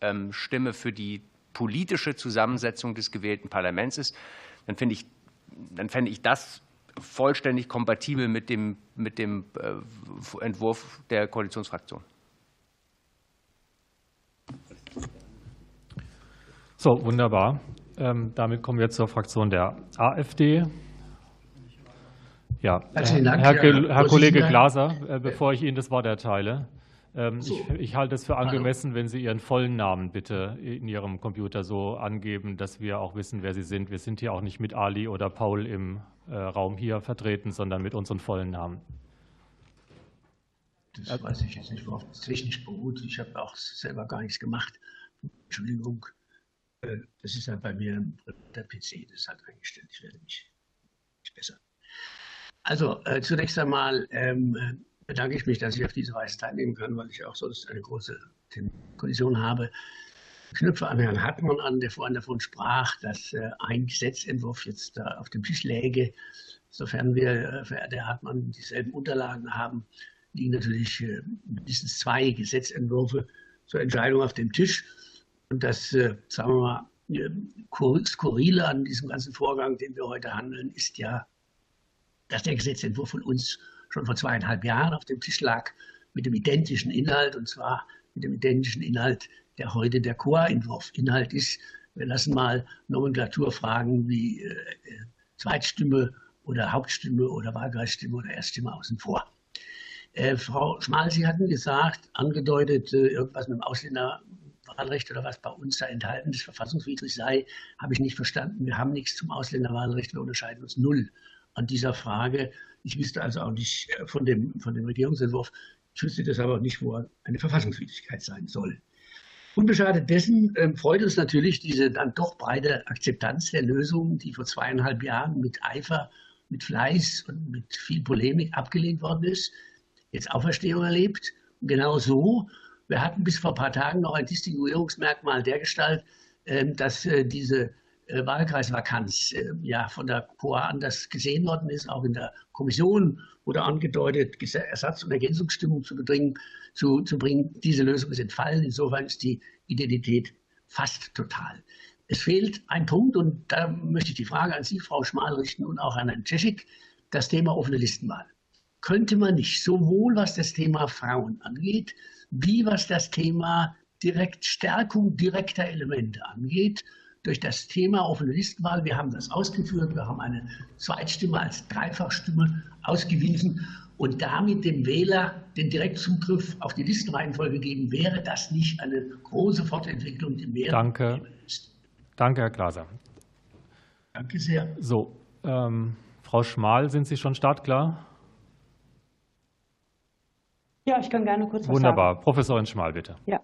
ähm, Stimme für die politische Zusammensetzung des gewählten Parlaments ist, dann finde ich, dann fände ich das vollständig kompatibel mit dem, mit dem äh, Entwurf der Koalitionsfraktion. So, wunderbar. Ähm, damit kommen wir zur Fraktion der AfD. Ja, Herzlichen Dank, Herr, Herr, Herr Kollege Glaser, äh, bevor ich Ihnen das Wort erteile. Ähm, so. Ich, ich, halte es für angemessen, wenn Sie Ihren vollen Namen bitte in Ihrem Computer so angeben, dass wir auch wissen, wer Sie sind. Wir sind hier auch nicht mit Ali oder Paul im äh, Raum hier vertreten, sondern mit unseren vollen Namen. Das weiß ich jetzt nicht, worauf das technisch beruht. Ich habe auch selber gar nichts gemacht. Entschuldigung. Äh, das ist halt bei mir der PC, das hat eingestellt. Ich werde mich nicht besser. Also äh, zunächst einmal ähm, bedanke ich mich, dass ich auf diese Weise teilnehmen kann, weil ich auch sonst eine große Kollision habe. Ich knüpfe an Herrn Hartmann an, der vorhin davon sprach, dass äh, ein Gesetzentwurf jetzt da auf dem Tisch läge. Sofern wir, äh, verehrter Herr Hartmann, dieselben Unterlagen haben, liegen natürlich äh, mindestens zwei Gesetzentwürfe zur Entscheidung auf dem Tisch. Und das, äh, sagen wir mal, äh, Skurrile an diesem ganzen Vorgang, den wir heute handeln, ist ja, dass der Gesetzentwurf von uns schon vor zweieinhalb Jahren auf dem Tisch lag mit dem identischen Inhalt, und zwar mit dem identischen Inhalt, der heute der Chorentwurf Inhalt ist. Wir lassen mal Nomenklaturfragen wie äh, Zweitstimme oder Hauptstimme oder Wahlkreisstimme oder Erststimme außen vor. Äh, Frau Schmal, Sie hatten gesagt, angedeutet, äh, irgendwas mit dem Ausländerwahlrecht oder was bei uns da enthalten ist, verfassungswidrig sei, habe ich nicht verstanden. Wir haben nichts zum Ausländerwahlrecht, wir unterscheiden uns null an dieser Frage. Ich wüsste also auch nicht äh, von dem, von dem Regierungsentwurf, ich wüsste aber auch nicht, wo eine Verfassungswidrigkeit sein soll. Unbeschadet dessen ähm, freut uns natürlich diese dann doch breite Akzeptanz der Lösung, die vor zweieinhalb Jahren mit Eifer, mit Fleiß und mit viel Polemik abgelehnt worden ist, jetzt Auferstehung erlebt. Und genau so, wir hatten bis vor ein paar Tagen noch ein Distinguierungsmerkmal der Gestalt, ähm, dass äh, diese Wahlkreisvakanz äh, ja von der COA anders gesehen worden ist. Auch in der Kommission wurde angedeutet, Ersatz- und Ergänzungsstimmung zu, bedringen, zu, zu bringen. Diese Lösung ist entfallen. Insofern ist die Identität fast total. Es fehlt ein Punkt und da möchte ich die Frage an Sie, Frau Schmal, richten und auch an Herrn Czeschik, das Thema offene Listenwahl. Könnte man nicht sowohl was das Thema Frauen angeht, wie was das Thema direkt Stärkung direkter Elemente angeht, durch das Thema offene Listenwahl. Wir haben das ausgeführt. Wir haben eine Zweitstimme als Dreifachstimme ausgewiesen und damit dem Wähler den Direktzugriff auf die Listenreihenfolge geben. Wäre das nicht eine große Fortentwicklung im Mehr? Danke. Danke, Herr Glaser. Danke sehr. So, ähm, Frau Schmal, sind Sie schon startklar? Ja, ich kann gerne kurz was Wunderbar. sagen. Professorin Schmal, bitte. Ja.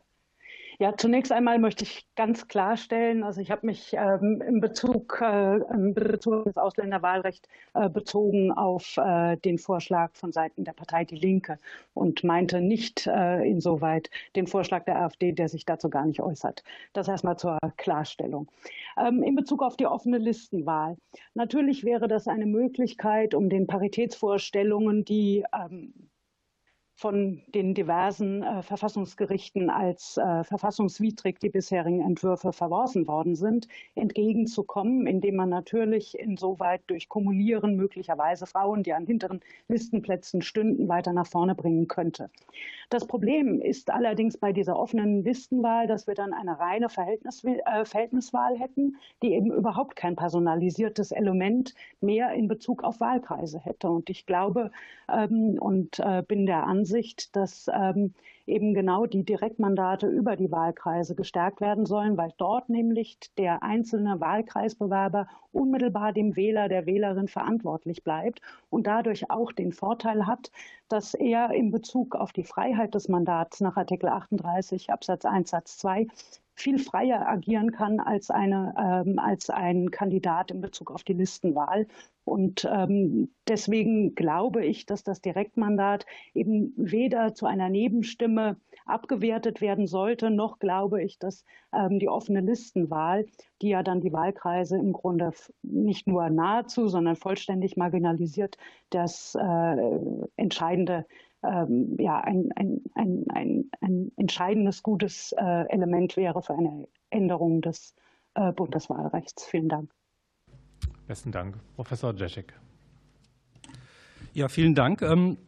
Ja, zunächst einmal möchte ich ganz klarstellen, also ich habe mich ähm, in Bezug, äh, in Bezug auf das Ausländerwahlrecht äh, bezogen auf äh, den Vorschlag von Seiten der Partei Die Linke und meinte nicht äh, insoweit den Vorschlag der AfD, der sich dazu gar nicht äußert. Das erstmal zur Klarstellung. Ähm, in Bezug auf die offene Listenwahl. Natürlich wäre das eine Möglichkeit, um den Paritätsvorstellungen, die ähm, von den diversen äh, Verfassungsgerichten als äh, verfassungswidrig die bisherigen Entwürfe verworfen worden sind, entgegenzukommen, indem man natürlich insoweit durch Kumulieren möglicherweise Frauen, die an hinteren Listenplätzen stünden, weiter nach vorne bringen könnte. Das Problem ist allerdings bei dieser offenen Listenwahl, dass wir dann eine reine Verhältnis, äh, Verhältniswahl hätten, die eben überhaupt kein personalisiertes Element mehr in Bezug auf Wahlkreise hätte. Und ich glaube ähm, und äh, bin der Ansicht, Ansicht, dass ähm, eben genau die Direktmandate über die Wahlkreise gestärkt werden sollen, weil dort nämlich der einzelne Wahlkreisbewerber unmittelbar dem Wähler, der Wählerin verantwortlich bleibt und dadurch auch den Vorteil hat, dass er in Bezug auf die Freiheit des Mandats nach Artikel 38 Absatz 1 Satz 2 viel freier agieren kann als, eine, ähm, als ein Kandidat in Bezug auf die Listenwahl. Und ähm, deswegen glaube ich, dass das Direktmandat eben weder zu einer Nebenstimme abgewertet werden sollte, noch glaube ich, dass ähm, die offene Listenwahl, die ja dann die Wahlkreise im Grunde nicht nur nahezu, sondern vollständig marginalisiert, das äh, entscheidende ähm, ja, ein, ein, ein, ein, ein entscheidendes, gutes äh, Element wäre für eine Änderung des äh, Bundeswahlrechts. Vielen Dank. Besten Dank. Professor Jeschek. Ja, vielen Dank. Ähm,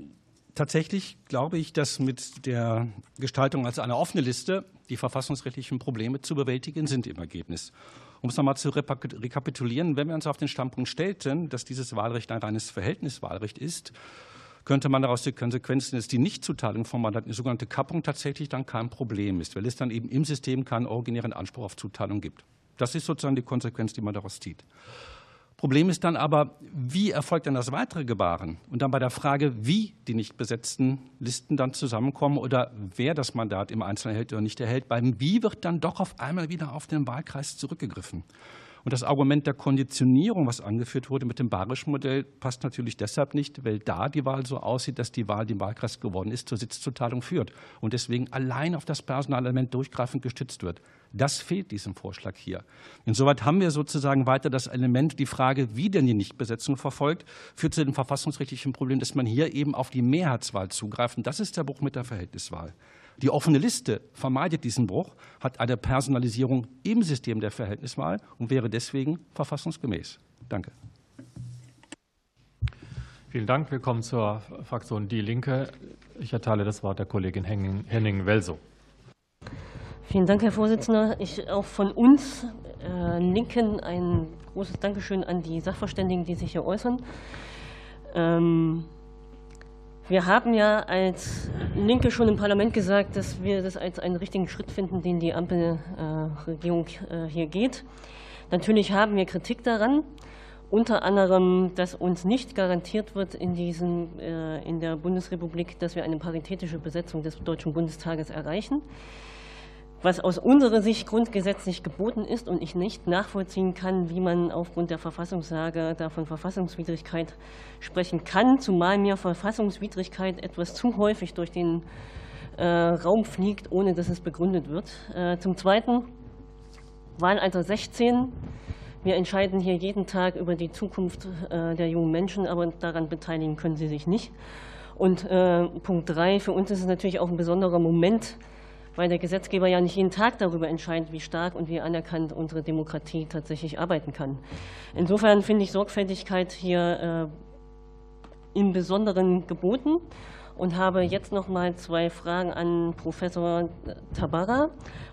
tatsächlich glaube ich, dass mit der Gestaltung als eine offene Liste die verfassungsrechtlichen Probleme zu bewältigen sind im Ergebnis. Um es nochmal zu rekapitulieren, wenn wir uns auf den Standpunkt stellten, dass dieses Wahlrecht ein reines Verhältniswahlrecht ist, könnte man daraus die Konsequenzen, dass die Nichtzuteilung von Mandaten, die sogenannte Kappung, tatsächlich dann kein Problem ist, weil es dann eben im System keinen originären Anspruch auf Zuteilung gibt. Das ist sozusagen die Konsequenz, die man daraus zieht. Problem ist dann aber, wie erfolgt dann das weitere Gebaren? Und dann bei der Frage, wie die nicht besetzten Listen dann zusammenkommen oder wer das Mandat im Einzelnen erhält oder nicht erhält, beim Wie wird dann doch auf einmal wieder auf den Wahlkreis zurückgegriffen. Und das Argument der Konditionierung, was angeführt wurde mit dem bayerischen Modell, passt natürlich deshalb nicht, weil da die Wahl so aussieht, dass die Wahl, die im Wahlkreis geworden ist, zur Sitzzuteilung führt und deswegen allein auf das Personalelement durchgreifend gestützt wird. Das fehlt diesem Vorschlag hier. Insoweit haben wir sozusagen weiter das Element, die Frage, wie denn die Nichtbesetzung verfolgt, führt zu dem verfassungsrechtlichen Problem, dass man hier eben auf die Mehrheitswahl zugreift. Und das ist der Bruch mit der Verhältniswahl. Die offene Liste vermeidet diesen Bruch, hat eine Personalisierung im System der Verhältniswahl und wäre deswegen verfassungsgemäß. Danke. Vielen Dank. Wir kommen zur Fraktion Die Linke. Ich erteile das Wort der Kollegin Henning-Welsow. Vielen Dank, Herr Vorsitzender. Ich auch von uns äh, Linken ein großes Dankeschön an die Sachverständigen, die sich hier äußern. Ähm, wir haben ja als Linke schon im Parlament gesagt, dass wir das als einen richtigen Schritt finden, den die Ampelregierung äh, hier geht. Natürlich haben wir Kritik daran, unter anderem, dass uns nicht garantiert wird in, diesen, äh, in der Bundesrepublik, dass wir eine paritätische Besetzung des Deutschen Bundestages erreichen was aus unserer Sicht grundgesetzlich geboten ist und ich nicht nachvollziehen kann, wie man aufgrund der Verfassungslage da von Verfassungswidrigkeit sprechen kann, zumal mir Verfassungswidrigkeit etwas zu häufig durch den äh, Raum fliegt, ohne dass es begründet wird. Äh, zum Zweiten, Wahlalter 16. Wir entscheiden hier jeden Tag über die Zukunft äh, der jungen Menschen, aber daran beteiligen können sie sich nicht. Und Punkt drei, für uns ist es natürlich auch ein besonderer Moment, weil der Gesetzgeber ja nicht jeden Tag darüber entscheidet, wie stark und wie anerkannt unsere Demokratie tatsächlich arbeiten kann. Insofern finde ich Sorgfältigkeit hier äh, im Besonderen geboten und habe jetzt noch mal zwei Fragen an Professor Tabara.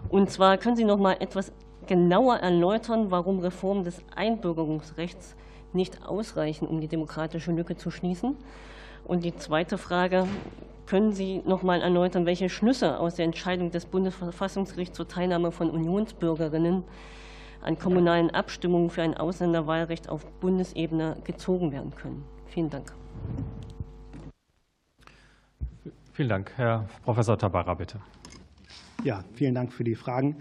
Und zwar können Sie noch mal etwas genauer erläutern, warum Reformen des Einbürgerungsrechts nicht ausreichen, um die demokratische Lücke zu schließen. Und die zweite Frage, können Sie noch mal erläutern, welche Schlüsse aus der Entscheidung des Bundesverfassungsgerichts zur Teilnahme von Unionsbürgerinnen an kommunalen Abstimmungen für ein Ausländerwahlrecht auf Bundesebene gezogen werden können? Vielen Dank. Vielen Dank. Herr Professor Tabara, bitte. Ja, vielen Dank für die Fragen.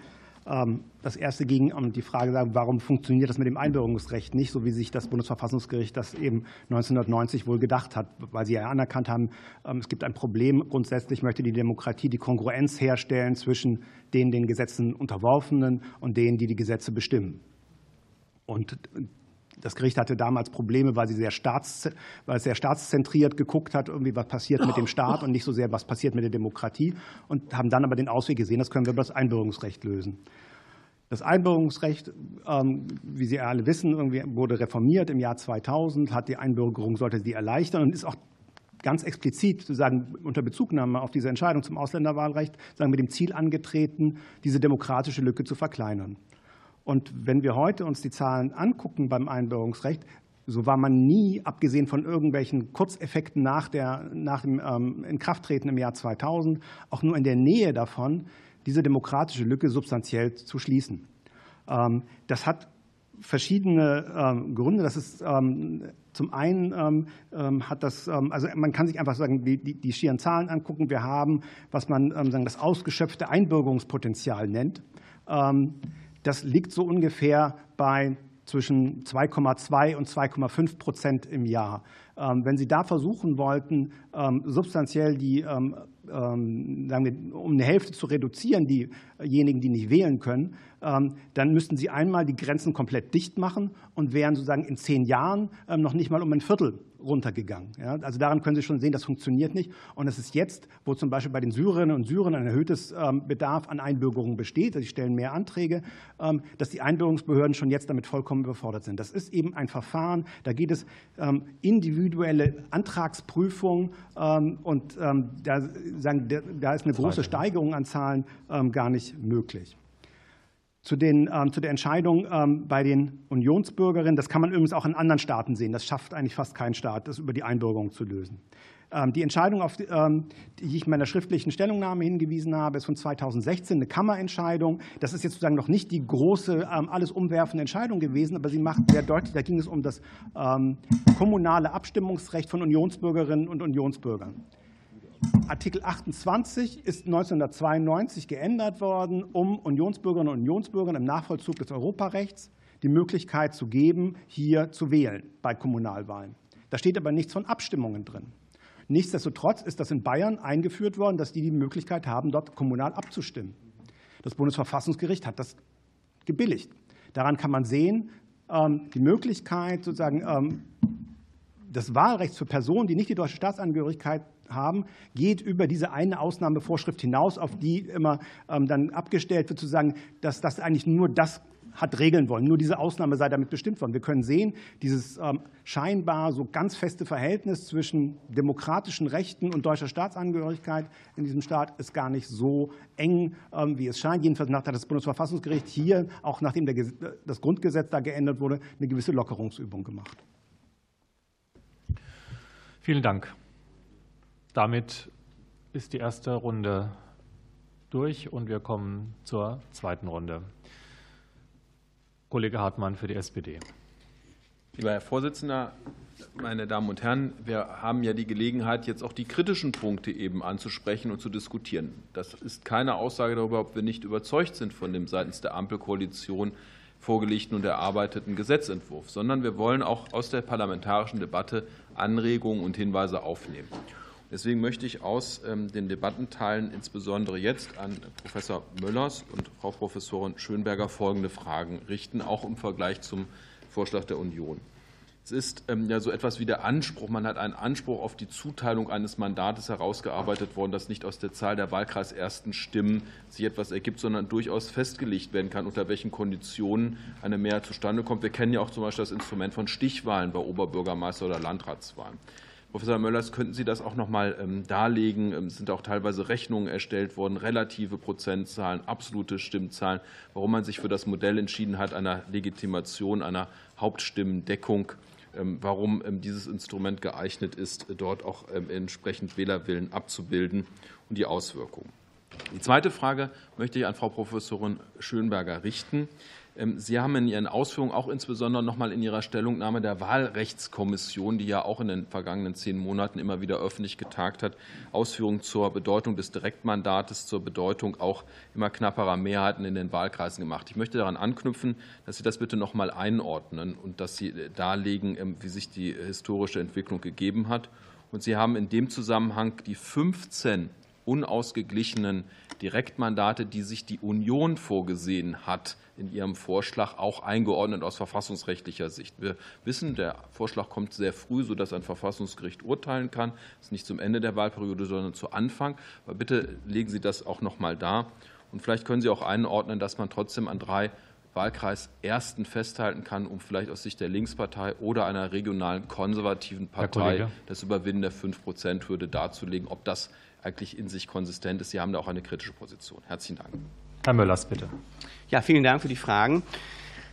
Ähm, das erste ging um die Frage, warum funktioniert das mit dem Einbürgerungsrecht nicht, so wie sich das Bundesverfassungsgericht das eben 1990 wohl gedacht hat, weil sie ja anerkannt haben, ähm, es gibt ein Problem. Grundsätzlich möchte die Demokratie die Kongruenz herstellen zwischen den den Gesetzen unterworfenen und denen, die die Gesetze bestimmen. Und Das Gericht hatte damals Probleme, weil, sie sehr staats, weil es sehr staatszentriert geguckt hat, irgendwie was passiert mit dem Staat und nicht so sehr, was passiert mit der Demokratie. Und haben dann aber den Ausweg gesehen, das können wir über das Einbürgerungsrecht lösen. Das Einbürgerungsrecht, ähm, wie Sie alle wissen, wurde reformiert im Jahr 2000, hat die Einbürgerung, sollte sie erleichtern und ist auch ganz explizit sozusagen unter Bezugnahme auf diese Entscheidung zum Ausländerwahlrecht sagen, mit dem Ziel angetreten, diese demokratische Lücke zu verkleinern. Und wenn wir heute uns die Zahlen angucken beim Einbürgerungsrecht, so war man nie, abgesehen von irgendwelchen Kurzeffekten nach, der, nach dem ähm, Inkrafttreten im Jahr 2000, auch nur in der Nähe davon, diese demokratische Lücke substanziell zu schließen. Ähm, das hat verschiedene ähm, Gründe. Das ist zum einen hat das, also man kann sich einfach sagen, die, die, die schieren Zahlen angucken. Wir haben, was man sagen, das ausgeschöpfte Einbürgerungspotenzial nennt. Das liegt so ungefähr bei zwischen 2,2 und 2,5 Prozent im Jahr. Ähm, wenn Sie da versuchen wollten, ähm, substanziell die, ähm, um eine Hälfte zu reduzieren, diejenigen, die nicht wählen können, dann müssten Sie einmal die Grenzen komplett dicht machen und wären sozusagen in zehn Jahren noch nicht mal um ein Viertel runtergegangen. Ja, also daran können Sie schon sehen, das funktioniert nicht. Und es ist jetzt, wo zum Beispiel bei den Syrerinnen und Syrern ein erhöhtes ähm, Bedarf an Einbürgerung besteht, also sie stellen mehr Anträge, ähm, dass die Einbürgerungsbehörden schon jetzt damit vollkommen überfordert sind. Das ist eben ein Verfahren, da geht es ähm, individuelle Antragsprüfung und da, sagen, da ist eine große Steigerung an Zahlen gar nicht möglich zu, den, ähm, zu der Entscheidung ähm, bei den Unionsbürgerinnen. Das kann man übrigens auch in anderen Staaten sehen. Das schafft eigentlich fast kein Staat, das über die Einbürgerung zu lösen. Ähm, die Entscheidung, auf die, ähm, die ich in meiner schriftlichen Stellungnahme hingewiesen habe, ist von 2016 eine Kammerentscheidung. Das ist jetzt sozusagen noch nicht die große, ähm, alles umwerfende Entscheidung gewesen, aber sie macht sehr deutlich, da ging es um das kommunale Abstimmungsrecht von Unionsbürgerinnen und Unionsbürgern. Artikel 28 ist 1992 geändert worden, um Unionsbürgerinnen und Unionsbürgern im Nachvollzug des Europarechts die Möglichkeit zu geben, hier zu wählen bei Kommunalwahlen. Da steht aber nichts von Abstimmungen drin. Nichtsdestotrotz ist das in Bayern eingeführt worden, dass die die Möglichkeit haben, dort kommunal abzustimmen. Das Bundesverfassungsgericht hat das gebilligt. Daran kann man sehen, ähm, die Möglichkeit sozusagen ähm, des Wahlrechts für Personen, die nicht die deutsche Staatsangehörigkeit haben, geht über diese eine Ausnahmevorschrift hinaus, auf die immer ähm, dann abgestellt wird, zu sagen, dass das eigentlich nur das hat regeln wollen. Nur diese Ausnahme sei damit bestimmt worden. Wir können sehen, dieses ähm, scheinbar so ganz feste Verhältnis zwischen demokratischen Rechten und deutscher Staatsangehörigkeit in diesem Staat ist gar nicht so eng, ähm, wie es scheint. Jedenfalls hat das Bundesverfassungsgericht hier, auch nachdem das Grundgesetz da geändert wurde, eine gewisse Lockerungsübung gemacht. Vielen Dank. Damit ist die erste Runde durch und wir kommen zur zweiten Runde. Kollege Hartmann für die SPD. Lieber Herr Vorsitzender, meine Damen und Herren, wir haben ja die Gelegenheit, jetzt auch die kritischen Punkte eben anzusprechen und zu diskutieren. Das ist keine Aussage darüber, ob wir nicht überzeugt sind von dem seitens der Ampelkoalition vorgelegten und erarbeiteten Gesetzentwurf, sondern wir wollen auch aus der parlamentarischen Debatte Anregungen und Hinweise aufnehmen. Deswegen möchte ich aus ähm, den Debattenteilen insbesondere jetzt an Professor Möllers und Frau Professorin Schönberger folgende Fragen richten, auch im Vergleich zum Vorschlag der Union. Es ist ähm, ja so etwas wie der Anspruch, man hat einen Anspruch auf die Zuteilung eines Mandates herausgearbeitet worden, das nicht aus der Zahl der wahlkreisersten Stimmen sich etwas ergibt, sondern durchaus festgelegt werden kann, unter welchen Konditionen eine Mehrheit zustande kommt. Wir kennen ja auch zum Beispiel das Instrument von Stichwahlen bei Oberbürgermeister- oder Landratswahlen. Professor Möllers, könnten Sie das auch noch mal ähm, darlegen? Es sind auch teilweise Rechnungen erstellt worden, relative Prozentzahlen, absolute Stimmzahlen, warum man sich für das Modell entschieden hat, einer Legitimation, einer Hauptstimmendeckung, ähm, warum ähm, dieses Instrument geeignet ist, dort auch entsprechend Wählerwillen abzubilden und die Auswirkungen. Die zweite Frage möchte ich an Frau Professorin Schönberger richten. Ähm, Sie haben in Ihren Ausführungen auch insbesondere noch mal in Ihrer Stellungnahme der Wahlrechtskommission, die ja auch in den vergangenen zehn Monaten immer wieder öffentlich getagt hat, Ausführungen zur Bedeutung des Direktmandates, zur Bedeutung auch immer knapperer Mehrheiten in den Wahlkreisen gemacht. Ich möchte daran anknüpfen, dass Sie das bitte noch mal einordnen und dass Sie darlegen, ähm, wie sich die historische Entwicklung gegeben hat. Und Sie haben in dem Zusammenhang die 15 unausgeglichenen Direktmandate, die sich die Union vorgesehen hat, in ihrem Vorschlag auch eingeordnet aus verfassungsrechtlicher Sicht. Wir wissen, der Vorschlag kommt sehr früh, sodass ein Verfassungsgericht urteilen kann. Das ist nicht zum Ende der Wahlperiode, sondern zu Anfang. Aber bitte legen Sie das auch noch mal dar. Und vielleicht können Sie auch einordnen, dass man trotzdem an drei Wahlkreisersten festhalten kann, um vielleicht aus Sicht der Linkspartei oder einer regionalen konservativen Partei das Überwinden der 5-Prozent-Hürde darzulegen, ob das eigentlich in sich konsistent ist. Sie haben da auch eine kritische Position. Herzlichen Dank. Herr Möllers, bitte. Ja, vielen Dank für die Fragen.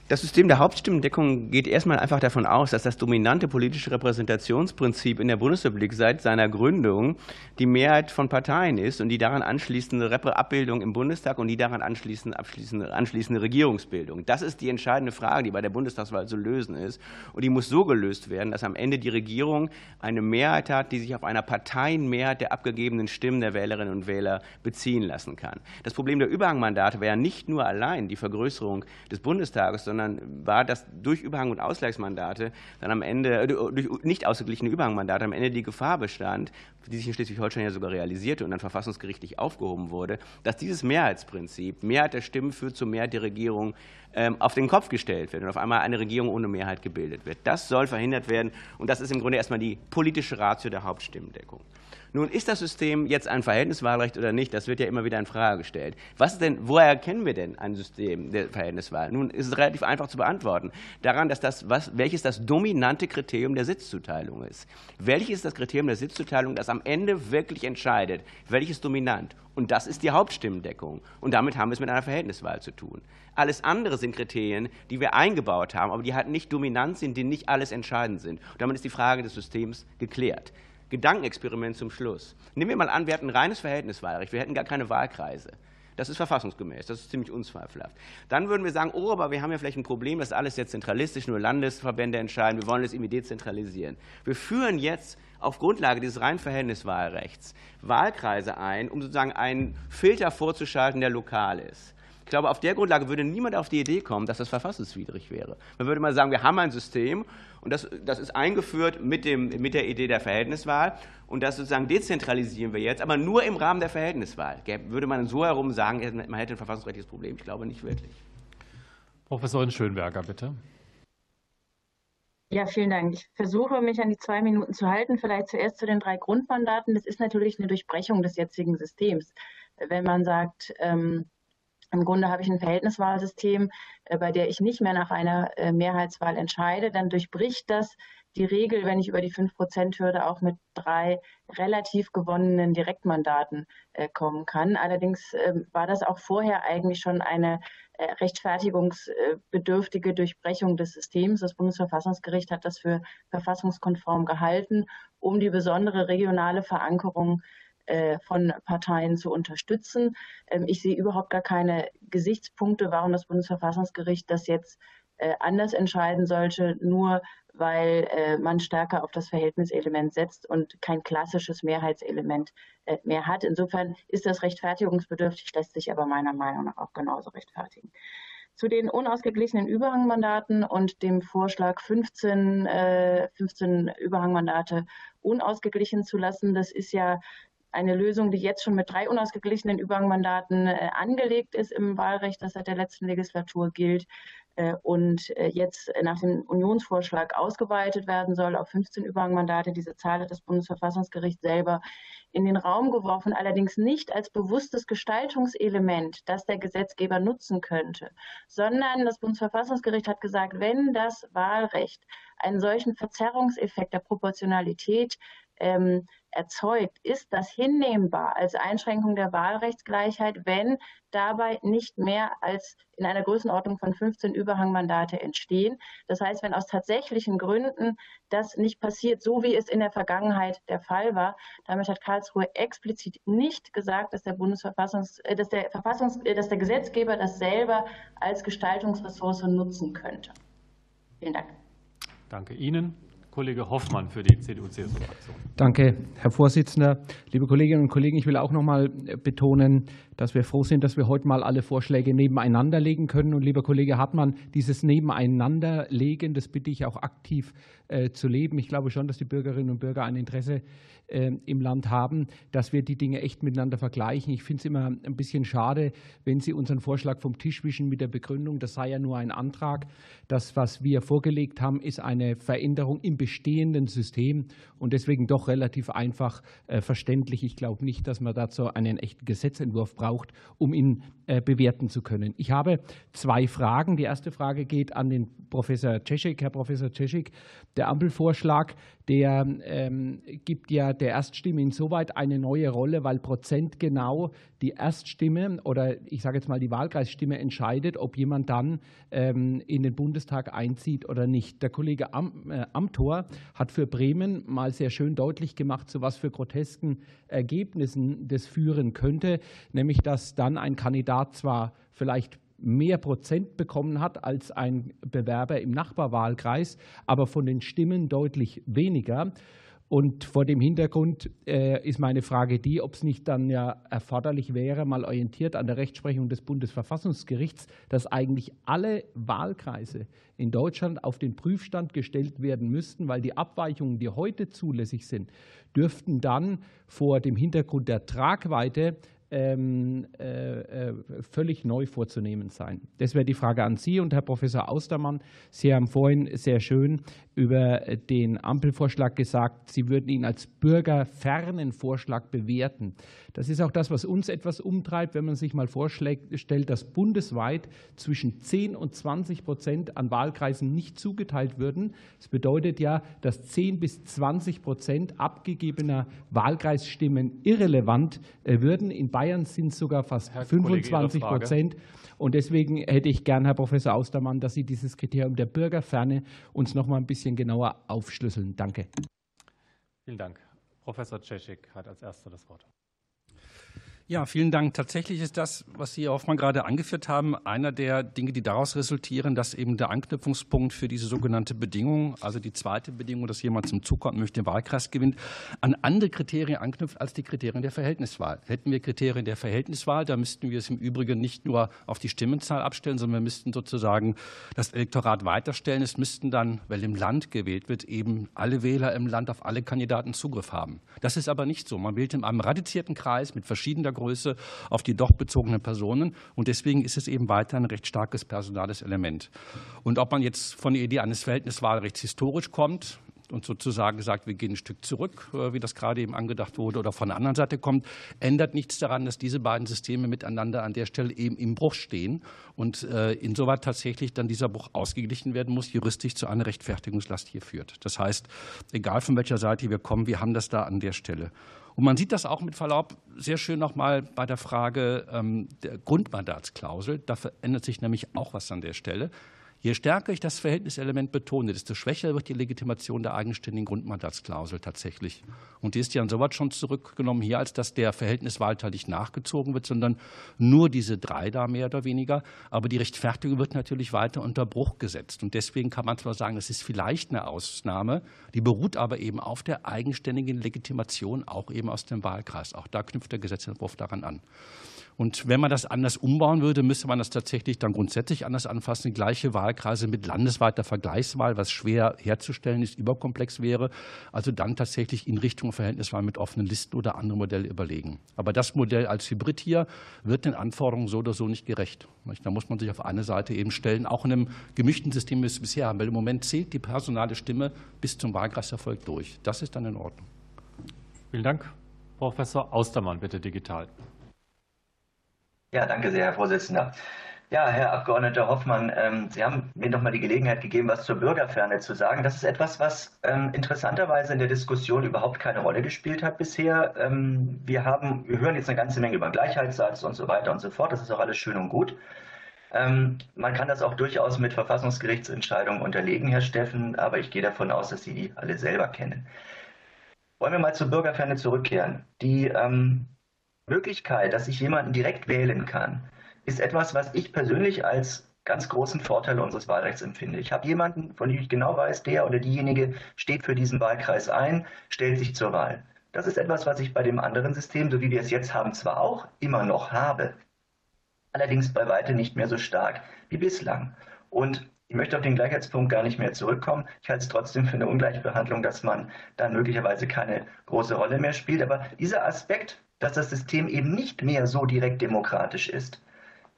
Das System der Hauptstimmendeckung geht erstmal einfach davon aus, dass das dominante politische Repräsentationsprinzip in der Bundesrepublik seit seiner Gründung die Mehrheit von Parteien ist und die daran anschließende Abbildung im Bundestag und die daran anschließende, anschließende Regierungsbildung. Das ist die entscheidende Frage, die bei der Bundestagswahl zu lösen ist. Und die muss so gelöst werden, dass am Ende die Regierung eine Mehrheit hat, die sich auf einer Parteienmehrheit der abgegebenen Stimmen der Wählerinnen und Wähler beziehen lassen kann. Das Problem der Überhangmandate wäre nicht nur allein die Vergrößerung des Bundestages, sondern war, dass durch Überhang- und Ausgleichsmandate dann am Ende, äh, durch nicht ausgeglichene Überhangmandate am Ende die Gefahr bestand, die sich in Schleswig-Holstein ja sogar realisierte und dann verfassungsgerichtlich aufgehoben wurde, dass dieses Mehrheitsprinzip, Mehrheit der Stimmen führt zur Mehrheit der Regierung, ähm, auf den Kopf gestellt wird und auf einmal eine Regierung ohne Mehrheit gebildet wird. Das soll verhindert werden und das ist im Grunde erstmal die politische Ratio der Hauptstimmendeckung. Nun ist das System jetzt ein Verhältniswahlrecht oder nicht? Das wird ja immer wieder in Frage gestellt. Was denn, woher erkennen wir denn ein System der Verhältniswahl? Nun ist es relativ einfach zu beantworten. Daran, dass das, was, welches das dominante Kriterium der Sitzzuteilung ist. Welches ist das Kriterium der Sitzzuteilung, das am Ende wirklich entscheidet? Welches dominant? Und das ist die Hauptstimmendeckung. Und damit haben wir es mit einer Verhältniswahl zu tun. Alles andere sind Kriterien, die wir eingebaut haben, aber die halt nicht dominant sind, die nicht alles entscheidend sind. Und damit ist die Frage des Systems geklärt. Gedankenexperiment zum Schluss. Nehmen wir mal an, wir hätten ein reines Verhältniswahlrecht, wir hätten gar keine Wahlkreise. Das ist verfassungsgemäß, das ist ziemlich unzweifelhaft. Dann würden wir sagen, oh, aber wir haben ja vielleicht ein Problem, dass alles jetzt zentralistisch, nur Landesverbände entscheiden, wir wollen das irgendwie dezentralisieren. Wir führen jetzt auf Grundlage dieses reinen Verhältniswahlrechts Wahlkreise ein, um sozusagen einen Filter vorzuschalten, der lokal ist. Ich glaube, auf der Grundlage würde niemand auf die Idee kommen, dass das verfassungswidrig wäre. Man würde mal sagen, wir haben ein System und das, das ist eingeführt mit, dem, mit der Idee der Verhältniswahl und das sozusagen dezentralisieren wir jetzt, aber nur im Rahmen der Verhältniswahl. Würde man so herum sagen, man hätte ein verfassungsrechtliches Problem? Ich glaube nicht wirklich. Professorin Schönberger, bitte. Ja, vielen Dank. Ich versuche, mich an die zwei Minuten zu halten. Vielleicht zuerst zu den drei Grundmandaten. Das ist natürlich eine Durchbrechung des jetzigen Systems. Wenn man sagt, ähm, im Grunde habe ich ein Verhältniswahlsystem, äh, bei der ich nicht mehr nach einer äh, Mehrheitswahl entscheide. Dann durchbricht das die Regel, wenn ich über die 5-Prozent-Hürde auch mit drei relativ gewonnenen Direktmandaten äh, kommen kann. Allerdings ähm, war das auch vorher eigentlich schon eine rechtfertigungsbedürftige Durchbrechung des Systems. Das Bundesverfassungsgericht hat das für verfassungskonform gehalten, um die besondere regionale Verankerung äh, von Parteien zu unterstützen. Ähm, ich sehe überhaupt gar keine Gesichtspunkte, warum das Bundesverfassungsgericht das jetzt äh, anders entscheiden sollte, nur weil äh, man stärker auf das Verhältniselement setzt und kein klassisches Mehrheitselement mehr hat. Insofern ist das rechtfertigungsbedürftig, lässt sich aber meiner Meinung nach auch genauso rechtfertigen. Zu den unausgeglichenen Überhangmandaten und dem Vorschlag, 15, 15 Überhangmandate unausgeglichen zu lassen, das ist ja eine Lösung, die jetzt schon mit drei unausgeglichenen Überhangmandaten äh, angelegt ist im Wahlrecht, das seit der letzten Legislatur gilt äh, und äh, jetzt nach dem Unionsvorschlag ausgeweitet werden soll auf 15 Überhangmandate. Diese Zahl hat das Bundesverfassungsgericht selber in den Raum geworfen, allerdings nicht als bewusstes Gestaltungselement, das der Gesetzgeber nutzen könnte, sondern das Bundesverfassungsgericht hat gesagt, wenn das Wahlrecht einen solchen Verzerrungseffekt der Proportionalität ähm, erzeugt, ist das hinnehmbar als Einschränkung der Wahlrechtsgleichheit, wenn dabei nicht mehr als in einer Größenordnung von 15 Überhangmandate entstehen. Das heißt, wenn aus tatsächlichen Gründen das nicht passiert, so wie es in der Vergangenheit der Fall war, damit hat Karlsruhe explizit nicht gesagt, dass der Bundesverfassungs, äh, dass der Verfassungs, äh, dass der Gesetzgeber das selber als Gestaltungsressource nutzen könnte. Vielen Dank. Danke Ihnen. Kollege Hoffmann für die CDU-CSU-Fraktion. Danke, Herr Vorsitzender. Liebe Kolleginnen und Kollegen, ich will auch noch mal betonen, dass wir froh sind, dass wir heute mal alle Vorschläge nebeneinander legen können. Und lieber Kollege Hartmann, dieses Nebeneinanderlegen, das bitte ich auch aktiv äh, zu leben. Ich glaube schon, dass die Bürgerinnen und Bürger ein Interesse im Land haben, dass wir die Dinge echt miteinander vergleichen. Ich finde es immer ein bisschen schade, wenn Sie unseren Vorschlag vom Tisch wischen mit der Begründung, das sei ja nur ein Antrag. Das, was wir vorgelegt haben, ist eine Veränderung im bestehenden System und deswegen doch relativ einfach äh, verständlich. Ich glaube nicht, dass man dazu einen echten Gesetzentwurf braucht, um ihn äh, bewerten zu können. Ich habe zwei Fragen. Die erste Frage geht an den Professor Czeschik. Herr Professor Czeschik, der Ampelvorschlag, der ähm, gibt ja der Erststimme insoweit eine neue Rolle, weil prozentgenau die Erststimme oder ich sage jetzt mal die Wahlkreisstimme entscheidet, ob jemand dann ähm, in den Bundestag einzieht oder nicht. Der Kollege Am, äh, Amthor hat für Bremen mal sehr schön deutlich gemacht, zu was für grotesken Ergebnissen das führen könnte, nämlich dass dann ein Kandidat zwar vielleicht mehr Prozent bekommen hat als ein Bewerber im Nachbarwahlkreis, aber von den Stimmen deutlich weniger. Und vor dem Hintergrund äh, ist meine Frage die, ob es nicht dann ja erforderlich wäre, mal orientiert an der Rechtsprechung des Bundesverfassungsgerichts, dass eigentlich alle Wahlkreise in Deutschland auf den Prüfstand gestellt werden müssten, weil die Abweichungen, die heute zulässig sind, dürften dann vor dem Hintergrund der Tragweite ähm, äh, äh, völlig neu vorzunehmen sein. Das wäre die Frage an Sie und Herr Professor Austermann. Sie haben vorhin sehr schön über den Ampelvorschlag gesagt, Sie würden ihn als bürgerfernen Vorschlag bewerten. Das ist auch das, was uns etwas umtreibt, wenn man sich mal vorstellt, dass bundesweit zwischen 10 und 20 Prozent an Wahlkreisen nicht zugeteilt würden. Das bedeutet ja, dass 10 bis 20 Prozent abgegebener Wahlkreisstimmen irrelevant äh, würden. In Bayern sind es sogar fast Herr 25 Prozent. Und deswegen hätte ich gern, Herr Professor Austermann, dass Sie dieses Kriterium der Bürgerferne uns noch mal ein bisschen genauer aufschlüsseln. Danke. Vielen Dank. Professor Czeschik hat als erster das Wort. Ja, vielen Dank. Tatsächlich ist das, was Sie, Herr Hoffmann, gerade angeführt haben, einer der Dinge, die daraus resultieren, dass eben der Anknüpfungspunkt für diese sogenannte Bedingung, also die zweite Bedingung, dass jemand zum Zug kommt möchte den Wahlkreis gewinnt, an andere Kriterien anknüpft als die Kriterien der Verhältniswahl. Hätten wir Kriterien der Verhältniswahl, da müssten wir es im Übrigen nicht nur auf die Stimmenzahl abstellen, sondern wir müssten sozusagen das Elektorat weiterstellen. Es müssten dann, weil im Land gewählt wird, eben alle Wähler im Land auf alle Kandidaten Zugriff haben. Das ist aber nicht so. Man wählt in einem radizierten Kreis mit verschiedener Größe auf die doch bezogenen Personen. Und deswegen ist es eben weiter ein recht starkes personales Element. Und ob man jetzt von der Idee eines Verhältniswahlrechts historisch kommt, und sozusagen sagt, wir gehen ein Stück zurück, äh, wie das gerade eben angedacht wurde, oder von der anderen Seite kommt, ändert nichts daran, dass diese beiden Systeme miteinander an der Stelle eben im Bruch stehen und äh, insoweit tatsächlich dann dieser Bruch ausgeglichen werden muss, juristisch zu einer Rechtfertigungslast hier führt. Das heißt, egal von welcher Seite wir kommen, wir haben das da an der Stelle. Und man sieht das auch mit Verlaub sehr schön nochmal bei der Frage ähm, der Grundmandatsklausel. Da verändert sich nämlich auch was an der Stelle. Je stärker ich das Verhältniselement betone, desto schwächer wird die Legitimation der eigenständigen Grundmandatsklausel tatsächlich. Und die ist ja insoweit schon zurückgenommen hier, als dass der Verhältniswahlteil nicht nachgezogen wird, sondern nur diese drei da mehr oder weniger. Aber die Rechtfertigung wird natürlich weiter unter Bruch gesetzt. Und deswegen kann man zwar sagen, es ist vielleicht eine Ausnahme, die beruht aber eben auf der eigenständigen Legitimation auch eben aus dem Wahlkreis. Auch da knüpft der Gesetzentwurf daran an. Und wenn man das anders umbauen würde, müsste man das tatsächlich dann grundsätzlich anders anfassen. Gleiche Wahlkreise mit landesweiter Vergleichswahl, was schwer herzustellen ist, überkomplex wäre. Also dann tatsächlich in Richtung Verhältniswahl mit offenen Listen oder andere Modelle überlegen. Aber das Modell als Hybrid hier wird den Anforderungen so oder so nicht gerecht. Da muss man sich auf eine Seite eben stellen, auch in einem gemischten System, wie wir es bisher haben. Weil im Moment zählt die personale Stimme bis zum Wahlkreiserfolg durch. Das ist dann in Ordnung. Vielen Dank. Professor Austermann, bitte digital. Ja, danke sehr, Herr Vorsitzender. Ja, Herr Abgeordneter Hoffmann, ähm, Sie haben mir noch mal die Gelegenheit gegeben, was zur Bürgerferne zu sagen. Das ist etwas, was ähm, interessanterweise in der Diskussion überhaupt keine Rolle gespielt hat bisher. Ähm, wir haben, wir hören jetzt eine ganze Menge über Gleichheitssatz und so weiter und so fort. Das ist auch alles schön und gut. Man kann das auch durchaus mit Verfassungsgerichtsentscheidungen unterlegen, Herr Steffen, aber ich gehe davon aus, dass Sie die alle selber kennen. Wollen wir mal zur Bürgerferne zurückkehren. Die Möglichkeit, dass ich jemanden direkt wählen kann, ist etwas, was ich persönlich als ganz großen Vorteil unseres Wahlrechts empfinde. Ich habe jemanden, von dem ich genau weiß, der oder diejenige steht für diesen Wahlkreis ein, stellt sich zur Wahl. Das ist etwas, was ich bei dem anderen System, so wie wir es jetzt haben, zwar auch immer noch habe, allerdings bei weitem nicht mehr so stark wie bislang. Und Ich möchte auf den Gleichheitspunkt gar nicht mehr zurückkommen. Ich halte es trotzdem für eine Ungleichbehandlung, dass man dann möglicherweise keine große Rolle mehr spielt. Aber dieser Aspekt, dass das System eben nicht mehr so direkt demokratisch ist,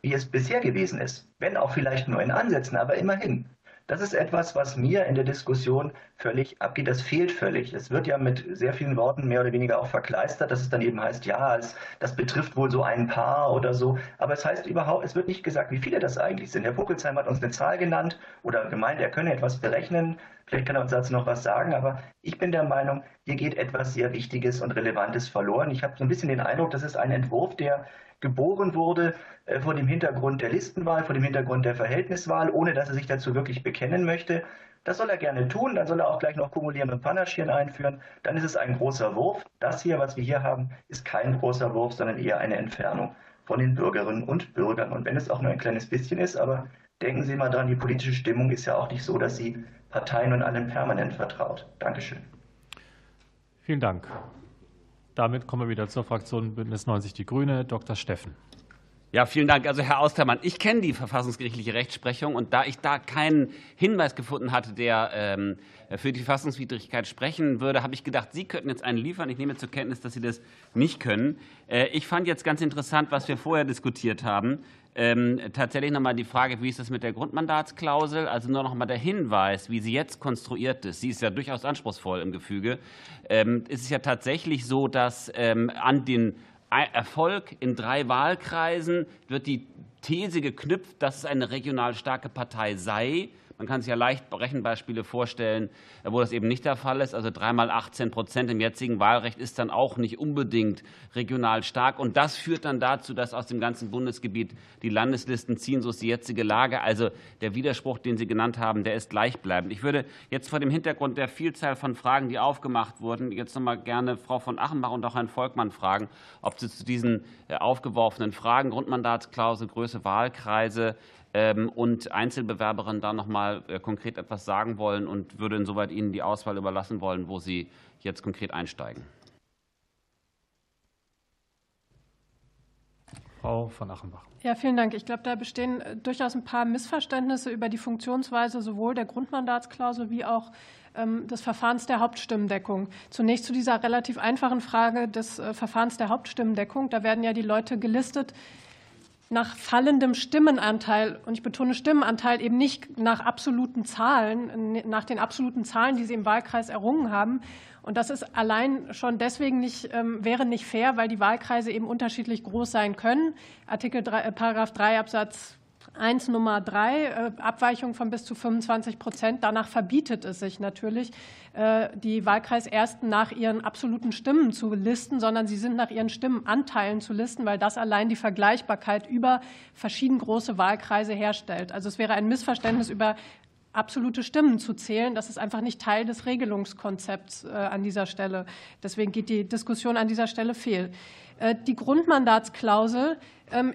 wie es bisher gewesen ist, wenn auch vielleicht nur in Ansätzen, aber immerhin, das ist etwas, was mir in der Diskussion völlig abgeht. Das fehlt völlig. Es wird ja mit sehr vielen Worten mehr oder weniger auch verkleistert, dass es dann eben heißt, ja, es, das betrifft wohl so ein Paar oder so. Aber es heißt überhaupt, es wird nicht gesagt, wie viele das eigentlich sind. Herr Buckelsheim hat uns eine Zahl genannt oder gemeint, er könne etwas berechnen. Vielleicht kann er uns dazu noch was sagen, aber ich bin der Meinung, hier geht etwas sehr Wichtiges und Relevantes verloren. Ich habe so ein bisschen den Eindruck, das ist ein Entwurf, der geboren wurde äh, vor dem Hintergrund der Listenwahl, vor dem Hintergrund der Verhältniswahl, ohne dass er sich dazu wirklich bekennen möchte. Das soll er gerne tun, dann soll er auch gleich noch kumulieren und Panaschieren einführen. Dann ist es ein großer Wurf. Das hier, was wir hier haben, ist kein großer Wurf, sondern eher eine Entfernung von den Bürgerinnen und Bürgern. Und wenn es auch nur ein kleines bisschen ist, aber denken Sie mal dran, die politische Stimmung ist ja auch nicht so, dass sie Parteien und allen permanent vertraut. Dankeschön. Vielen Dank. Damit kommen wir wieder zur Fraktion Bündnis 90 Die Grüne. Dr. Steffen. Ja, vielen Dank. Also Herr Austermann, ich kenne die verfassungsgerichtliche Rechtsprechung und da ich da keinen Hinweis gefunden hatte, der ähm, für die Verfassungswidrigkeit sprechen würde, habe ich gedacht, Sie könnten jetzt einen liefern. Ich nehme zur Kenntnis, dass Sie das nicht können. Äh, ich fand jetzt ganz interessant, was wir vorher diskutiert haben. Ähm, tatsächlich noch mal die Frage, wie ist das mit der Grundmandatsklausel? Also nur noch mal der Hinweis, wie sie jetzt konstruiert ist. Sie ist ja durchaus anspruchsvoll im Gefüge. Ähm, es ist ja tatsächlich so, dass an den Erfolg in drei Wahlkreisen wird die These geknüpft, dass es eine regional starke Partei sei. Man kann sich ja leicht Rechenbeispiele vorstellen, wo das eben nicht der Fall ist. Also dreimal 18 Prozent im jetzigen Wahlrecht ist dann auch nicht unbedingt regional stark. Und das führt dann dazu, dass aus dem ganzen Bundesgebiet die Landeslisten ziehen. So ist die jetzige Lage. Also der Widerspruch, den Sie genannt haben, der ist gleichbleibend. Ich würde jetzt vor dem Hintergrund der Vielzahl von Fragen, die aufgemacht wurden, jetzt noch mal gerne Frau von Achenbach und auch Herrn Volkmann fragen, ob Sie zu diesen äh, aufgeworfenen Fragen, Grundmandatsklausel, Größe Wahlkreise, und Einzelbewerberinnen da noch mal äh, konkret etwas sagen wollen und würde insoweit Ihnen die Auswahl überlassen wollen, wo Sie jetzt konkret einsteigen. Frau von Achenbach. Ja, vielen Dank. Ich glaube, da bestehen äh, durchaus ein paar Missverständnisse über die Funktionsweise sowohl der Grundmandatsklausel wie auch ähm, des Verfahrens der Hauptstimmendeckung. Zunächst zu dieser relativ einfachen Frage des äh, Verfahrens der Hauptstimmendeckung. Da werden ja die Leute gelistet, nach fallendem Stimmenanteil, und ich betone Stimmenanteil eben nicht nach absoluten Zahlen, nach den absoluten Zahlen, die sie im Wahlkreis errungen haben. Und das ist allein schon deswegen nicht, ähm, wäre nicht fair, weil die Wahlkreise eben unterschiedlich groß sein können. Artikel 3, äh, Paragraph 3 Absatz 1 Nummer 3, äh, Abweichung von bis zu 25 Prozent. Danach verbietet es sich natürlich, äh, die Wahlkreisersten nach ihren absoluten Stimmen zu listen, sondern sie sind nach ihren Stimmenanteilen zu listen, weil das allein die Vergleichbarkeit über verschieden große Wahlkreise herstellt. Also es wäre ein Missverständnis über absolute Stimmen zu zählen. Das ist einfach nicht Teil des Regelungskonzepts äh, an dieser Stelle. Deswegen geht die Diskussion an dieser Stelle fehl. Die Grundmandatsklausel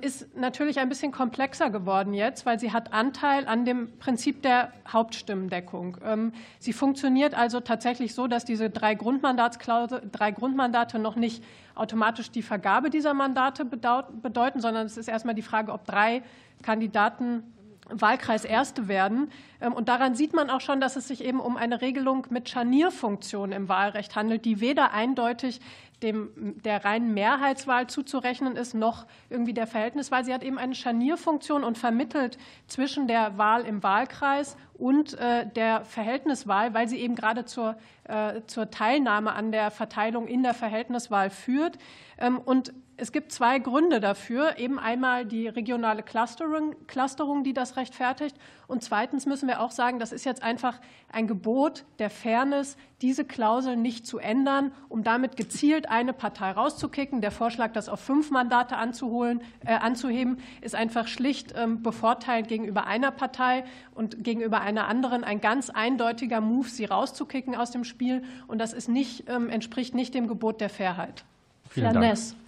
ist natürlich ein bisschen komplexer geworden jetzt, weil sie hat Anteil an dem Prinzip der Hauptstimmendeckung. Ähm, sie funktioniert also tatsächlich so, dass diese drei, drei Grundmandate noch nicht automatisch die Vergabe dieser Mandate bedeuten, sondern es ist erstmal die Frage, ob drei Kandidaten Wahlkreis Erste werden. Ähm, und daran sieht man auch schon, dass es sich eben um eine Regelung mit Scharnierfunktion im Wahlrecht handelt, die weder eindeutig dem, der reinen Mehrheitswahl zuzurechnen ist, noch irgendwie der Verhältniswahl. Sie hat eben eine Scharnierfunktion und vermittelt zwischen der Wahl im Wahlkreis und äh, der Verhältniswahl, weil sie eben gerade zur, äh, zur Teilnahme an der Verteilung in der Verhältniswahl führt. Ähm, und es gibt zwei Gründe dafür. Eben einmal die regionale Clusterung, Clusterung, die das rechtfertigt. Und zweitens müssen wir auch sagen, das ist jetzt einfach ein Gebot der Fairness, diese Klausel nicht zu ändern, um damit gezielt eine Partei rauszukicken. Der Vorschlag, das auf fünf Mandate anzuholen, äh, anzuheben, ist einfach schlicht ähm, bevorteilt gegenüber einer Partei und gegenüber einer anderen ein ganz eindeutiger Move, sie rauszukicken aus dem Spiel. Und das ist nicht, ähm, entspricht nicht dem Gebot der Fairheit. Vielen Fairness. Dank.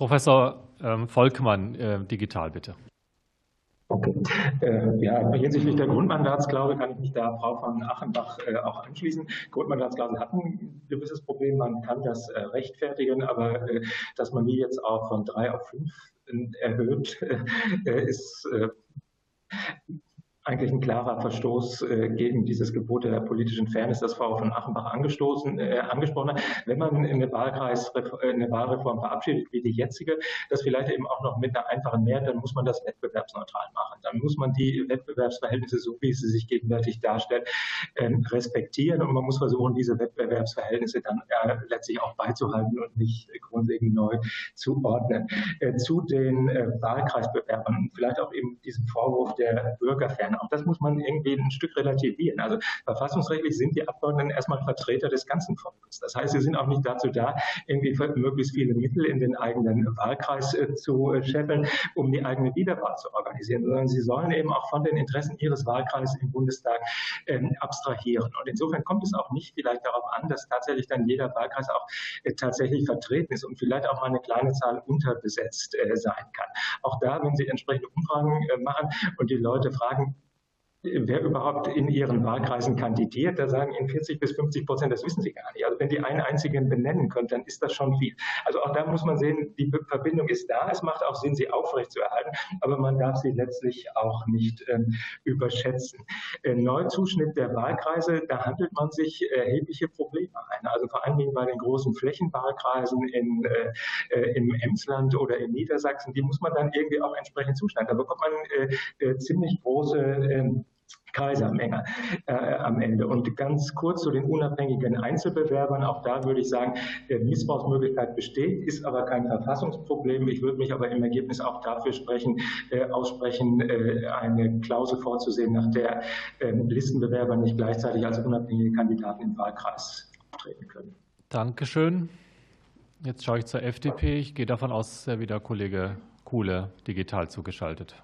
Professor ähm, Volkmann, äh, digital bitte. Okay. Äh, ja, hinsichtlich der Grundmandatsklausel kann ich mich da Frau von Achenbach äh, auch anschließen. Grundmandatsklausel hat ein gewisses Problem, man kann das rechtfertigen, aber dass man die jetzt auch von drei auf fünf erhöht, ist eigentlich ein klarer Verstoß äh, gegen dieses Gebot der politischen Fairness, das Frau von Achenbach angestoßen, äh, angesprochen hat. Wenn man eine, Wahlkreis, äh, eine Wahlreform verabschiedet, wie die jetzige, das vielleicht eben auch noch mit einer einfachen Mehrheit, dann muss man das wettbewerbsneutral machen. Dann muss man die Wettbewerbsverhältnisse, so wie sie sich gegenwärtig darstellen, ähm, respektieren und man muss versuchen, diese Wettbewerbsverhältnisse dann äh, letztlich auch beizuhalten und nicht grundlegend neu zu ordnen. Äh, zu den äh, Wahlkreisbewerbern, vielleicht auch eben diesem Vorwurf der Bürgerfairness auch das muss man irgendwie ein Stück relativieren. Also verfassungsrechtlich sind die Abgeordneten erstmal Vertreter des ganzen Volkes. Das heißt, sie sind auch nicht dazu da, irgendwie möglichst viele Mittel in den eigenen Wahlkreis äh, zu äh, scheffeln, um die eigene Wiederwahl zu organisieren, sondern sie sollen eben auch von den Interessen ihres Wahlkreises im Bundestag ähm, abstrahieren. Und insofern kommt es auch nicht vielleicht darauf an, dass tatsächlich dann jeder Wahlkreis auch äh, tatsächlich vertreten ist und vielleicht auch mal eine kleine Zahl unterbesetzt sein kann. Auch da, wenn Sie entsprechende Umfragen machen und die Leute fragen, wer überhaupt in ihren Wahlkreisen kandidiert. Da sagen Ihnen 40 bis 50 Prozent, das wissen Sie gar nicht. Also wenn die einen einzigen benennen können, dann ist das schon viel. Also auch da muss man sehen, die Verbindung ist da. Es macht auch Sinn, sie aufrechtzuerhalten, aber man darf sie letztlich auch nicht äh, überschätzen. Äh, Neuzuschnitt der Wahlkreise, da handelt man sich erhebliche Probleme ein. Also vor allen Dingen bei den großen Flächenwahlkreisen in, äh, äh im Emsland oder in Niedersachsen, die muss man dann irgendwie auch entsprechend zuschneiden. Da bekommt man äh, äh, ziemlich große ähm, Kaisermenge äh, am Ende. Und ganz kurz zu den unabhängigen Einzelbewerbern. Auch da würde ich sagen, der Missbrauchsmöglichkeit besteht, ist aber kein Verfassungsproblem. Ich würde mich aber im Ergebnis auch dafür sprechen, äh, aussprechen, äh, eine Klausel vorzusehen, nach der äh, Listenbewerber nicht gleichzeitig als unabhängige Kandidaten im Wahlkreis treten können. Dankeschön. Jetzt schaue ich zur FDP. Ich gehe davon aus, dass wieder Kollege Kuhle digital zugeschaltet.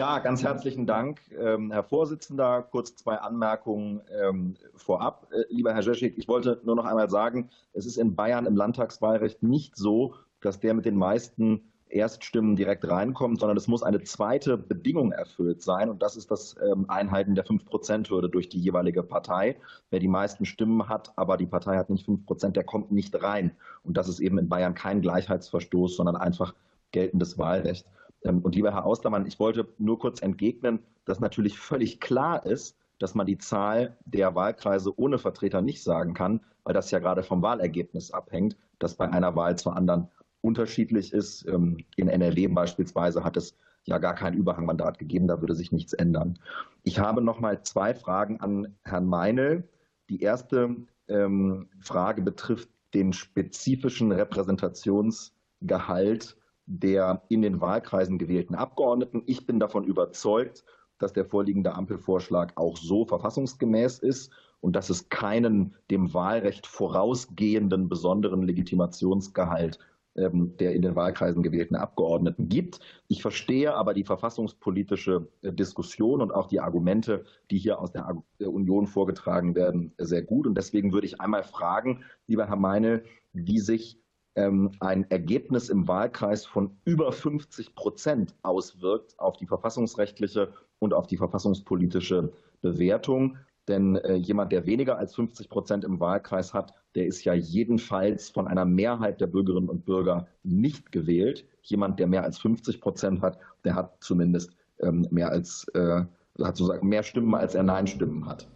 Ja, ganz herzlichen Dank, ähm, Herr Vorsitzender. Kurz zwei Anmerkungen ähm, vorab. Äh, lieber Herr Jeschik, ich wollte nur noch einmal sagen, es ist in Bayern im Landtagswahlrecht nicht so, dass der mit den meisten Erststimmen direkt reinkommt, sondern es muss eine zweite Bedingung erfüllt sein. Und das ist das ähm, Einhalten der 5-Prozent-Hürde durch die jeweilige Partei. Wer die meisten Stimmen hat, aber die Partei hat nicht 5 Prozent, der kommt nicht rein. Und das ist eben in Bayern kein Gleichheitsverstoß, sondern einfach geltendes Wahlrecht. Ähm, und lieber Herr Austermann, ich wollte nur kurz entgegnen, dass natürlich völlig klar ist, dass man die Zahl der Wahlkreise ohne Vertreter nicht sagen kann, weil das ja gerade vom Wahlergebnis abhängt, das bei einer Wahl zur anderen unterschiedlich ist. Ähm, in NRW beispielsweise hat es ja gar kein Überhangmandat gegeben, da würde sich nichts ändern. Ich habe noch mal zwei Fragen an Herrn Meinel. Die erste ähm, Frage betrifft den spezifischen Repräsentationsgehalt der in den Wahlkreisen gewählten Abgeordneten. Ich bin davon überzeugt, dass der vorliegende Ampelvorschlag auch so verfassungsgemäß ist und dass es keinen dem Wahlrecht vorausgehenden besonderen Legitimationsgehalt ähm, der in den Wahlkreisen gewählten Abgeordneten gibt. Ich verstehe aber die verfassungspolitische äh, Diskussion und auch die Argumente, die hier aus der Union vorgetragen werden, sehr gut. Und deswegen würde ich einmal fragen, lieber Herr Meine, wie sich ähm, ein Ergebnis im Wahlkreis von über 50 Prozent auswirkt auf die verfassungsrechtliche und auf die verfassungspolitische Bewertung. Denn äh, jemand, der weniger als 50 Prozent im Wahlkreis hat, der ist ja jedenfalls von einer Mehrheit der Bürgerinnen und Bürger nicht gewählt. Jemand, der mehr als 50 Prozent hat, der hat zumindest ähm, mehr als äh, hat sozusagen mehr Stimmen, als er Nein-Stimmen hat.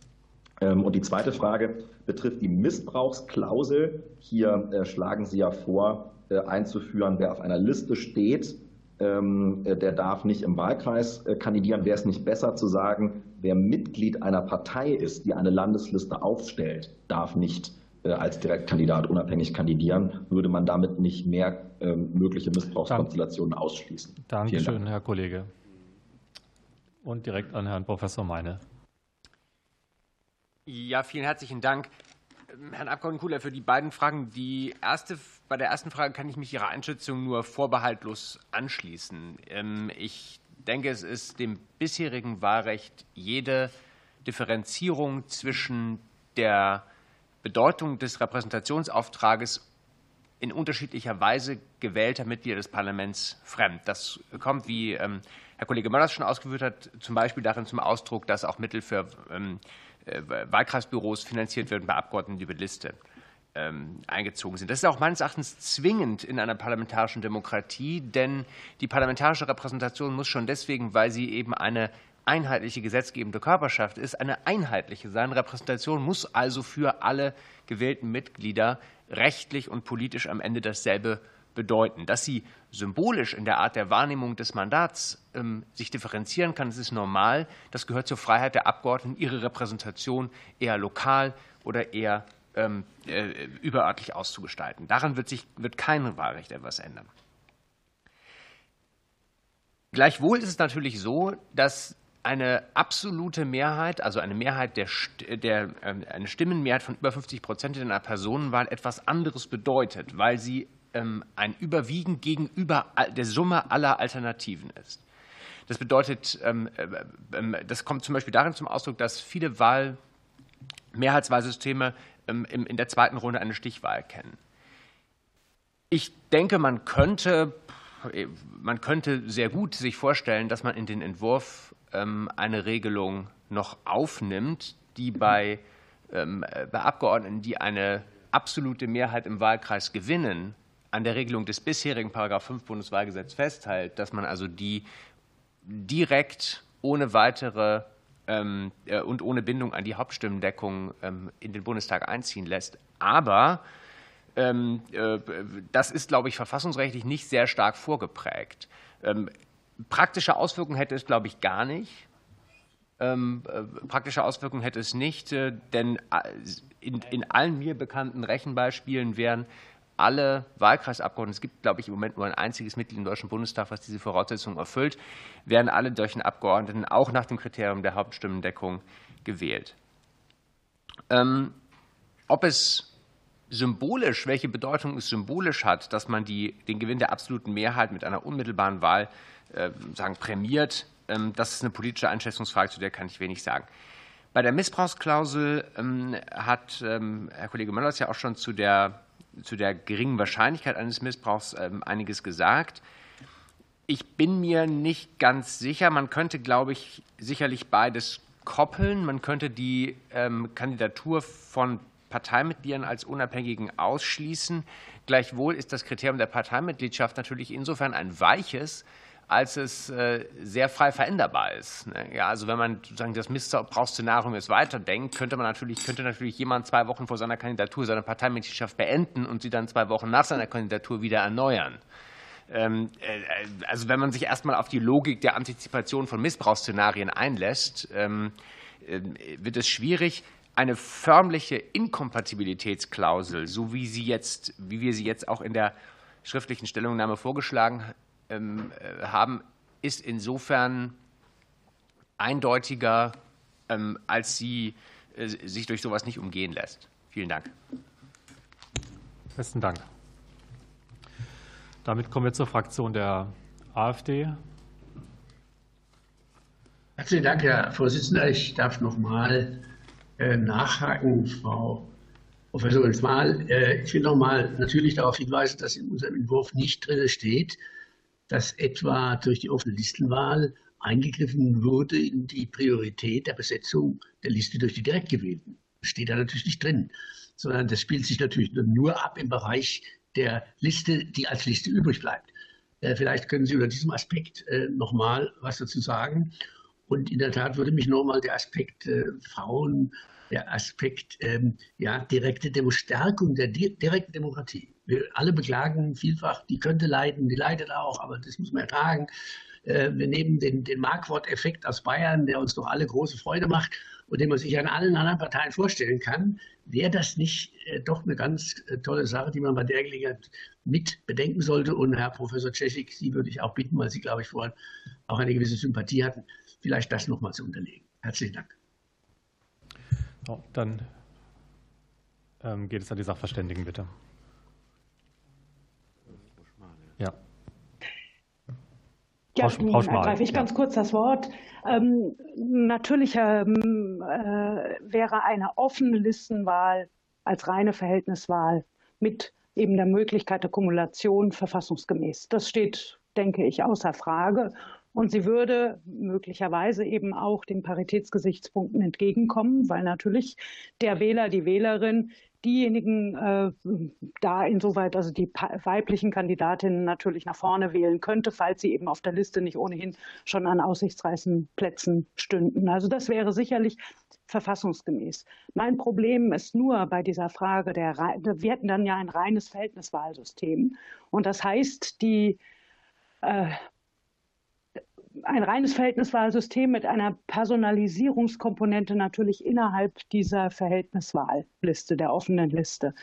Ähm, und die zweite Frage betrifft die Missbrauchsklausel. Hier äh, schlagen Sie ja vor, äh, einzuführen, wer auf einer Liste steht, ähm, äh, der darf nicht im Wahlkreis kandidieren. Wäre es nicht besser zu sagen, wer Mitglied einer Partei ist, die eine Landesliste aufstellt, darf nicht als Direktkandidat unabhängig kandidieren, würde man damit nicht mehr ähm, mögliche Missbrauchskonstellationen ausschließen. Dankeschön, Dank. Herr Kollege. Und direkt an Herrn Professor Meine. Ja, vielen herzlichen Dank. Herrn Abgeordneten Kuhler, für die beiden Fragen. Die erste, bei der ersten Frage kann ich mich Ihrer Einschätzung nur vorbehaltlos anschließen. Ähm, ich denke, es ist dem bisherigen Wahlrecht jede Differenzierung zwischen der Bedeutung des Repräsentationsauftrages in unterschiedlicher Weise gewählter Mitglieder des Parlaments fremd. Das kommt, wie ähm, Herr Kollege Möllers schon ausgeführt hat, zum Beispiel darin zum Ausdruck, dass auch Mittel für ähm, äh, Wahlkreisbüros finanziert werden bei Abgeordneten über Liste. ähm, eingezogen sind. Das ist auch meines Erachtens zwingend in einer parlamentarischen Demokratie, denn die parlamentarische Repräsentation muss schon deswegen, weil sie eben eine einheitliche gesetzgebende Körperschaft ist, eine einheitliche sein. Repräsentation muss also für alle gewählten Mitglieder rechtlich und politisch am Ende dasselbe bedeuten. Dass sie symbolisch in der Art der Wahrnehmung des Mandats ähm, sich differenzieren kann, das ist normal. Das gehört zur Freiheit der Abgeordneten, ihre Repräsentation eher lokal oder eher ähm, äh, überörtlich auszugestalten. Daran wird sich wird kein Wahlrecht etwas ändern. Gleichwohl ist es natürlich so, dass eine absolute Mehrheit, also eine Mehrheit der, der ähm, eine Stimmenmehrheit von über 50 Prozent in einer Personenwahl etwas anderes bedeutet, weil sie ein Überwiegen gegenüber der Summe aller Alternativen ist. Das bedeutet, ähm, äh, das kommt zum Beispiel darin zum Ausdruck, dass viele Wahl Mehrheitswahlsysteme in der zweiten Runde eine Stichwahl kennen. Ich denke, man könnte, man könnte sehr gut sich vorstellen, dass man in den Entwurf ähm, eine Regelung noch aufnimmt, die bei, ähm, bei Abgeordneten, die eine absolute Mehrheit im Wahlkreis gewinnen, an der Regelung des bisherigen § 5 Bundeswahlgesetz festhält, dass man also die direkt ohne weitere ähm, äh, und ohne Bindung an die Hauptstimmendeckung in den Bundestag einziehen lässt. Aber äh, das ist, glaube ich, verfassungsrechtlich nicht sehr stark vorgeprägt. Praktische Auswirkungen hätte es, glaube ich, gar nicht. Ähm, äh, praktische Auswirkungen hätte es nicht, äh, denn in, in allen mir bekannten Rechenbeispielen wären alle Wahlkreisabgeordneten, es gibt, glaube ich, im Moment nur ein einziges Mitglied im Deutschen Bundestag, was diese Voraussetzungen erfüllt, werden alle deutschen Abgeordneten auch nach dem Kriterium der Hauptstimmendeckung gewählt. Ähm, ob es symbolisch, welche Bedeutung es symbolisch hat, dass man die, den Gewinn der absoluten Mehrheit mit einer unmittelbaren Wahl äh, sagen, prämiert. Ähm, das ist eine politische Einschätzungsfrage, zu der kann ich wenig sagen. Bei der Missbrauchsklausel ähm, hat Herr Kollege Möllers ja auch schon zu der, zu der geringen Wahrscheinlichkeit eines Missbrauchs einiges gesagt. Ich bin mir nicht ganz sicher. Man könnte, glaube ich, sicherlich beides koppeln. Man könnte die Kandidatur von Parteimitgliedern als Unabhängigen ausschließen. Gleichwohl ist das Kriterium der Parteimitgliedschaft natürlich insofern ein weiches, als es äh, sehr frei veränderbar ist. Ne? Ja, also wenn man sozusagen das Missbrauchsszenarium jetzt weiterdenkt, könnte man natürlich, könnte natürlich jemand zwei Wochen vor seiner Kandidatur seine Parteimitgliedschaft beenden und sie dann zwei Wochen nach seiner Kandidatur wieder erneuern. Ähm, äh, also wenn man sich erstmal auf die Logik der Antizipation von Missbrauchsszenarien einlässt, ähm, äh, wird es schwierig, eine förmliche Inkompatibilitätsklausel, so wie, sie jetzt, wie wir sie jetzt auch in der schriftlichen Stellungnahme vorgeschlagen ähm, äh, haben, ist insofern eindeutiger, ähm, als sie äh, sich durch sowas nicht umgehen lässt. Vielen Dank. Besten Dank. Damit kommen wir zur Fraktion der AfD. Herzlichen Dank, Herr Vorsitzender. Ich darf noch mal äh, nachhaken, Frau Professorin Schmal. Ich will noch mal natürlich darauf hinweisen, dass in unserem Entwurf nicht drin steht, dass etwa durch die offene Listenwahl eingegriffen wurde in die Priorität der Besetzung der Liste durch die Direktgewählten. Das steht da natürlich nicht drin, sondern das spielt sich natürlich nur ab im Bereich der Liste, die als Liste übrig bleibt. Äh, vielleicht können Sie unter diesem Aspekt äh, noch mal was dazu sagen. Und in der Tat würde mich noch mal der Aspekt äh, Frauen, der Aspekt ähm, ja, direkte Demo Stärkung der direkten Demokratie wir alle beklagen vielfach, die könnte leiden, die leidet auch, aber das muss man ertragen. Äh, wir nehmen den, den Markwort-Effekt aus Bayern, der uns doch alle große Freude macht und den man sich an allen anderen Parteien vorstellen kann. Wäre das nicht äh, doch eine ganz äh, tolle Sache, die man bei der Gelegenheit mit bedenken sollte? Und Herr Professor Czeschik, Sie würde ich auch bitten, weil Sie, glaube ich, vorhin auch eine gewisse Sympathie hatten, vielleicht das nochmal zu unterlegen. Herzlichen Dank. So, dann ähm, geht es an die Sachverständigen, bitte. Ja. Ja, Frau ergreife ich ganz kurz das Wort. Ähm, natürlich ähm, äh, wäre eine offene Listenwahl als reine Verhältniswahl mit eben der Möglichkeit der Kumulation verfassungsgemäß. Das steht, denke ich, außer Frage. Und sie würde möglicherweise eben auch den Paritätsgesichtspunkten entgegenkommen, weil natürlich der Wähler, die Wählerin diejenigen äh, da insoweit, also die weiblichen Kandidatinnen natürlich nach vorne wählen könnte, falls sie eben auf der Liste nicht ohnehin schon an aussichtsreichen Plätzen stünden. Also das wäre sicherlich verfassungsgemäß. Mein Problem ist nur bei dieser Frage der, wir hätten dann ja ein reines Verhältniswahlsystem. Und das heißt, die äh, ein reines Verhältniswahlsystem mit einer Personalisierungskomponente natürlich innerhalb dieser Verhältniswahlliste, der offenen Liste.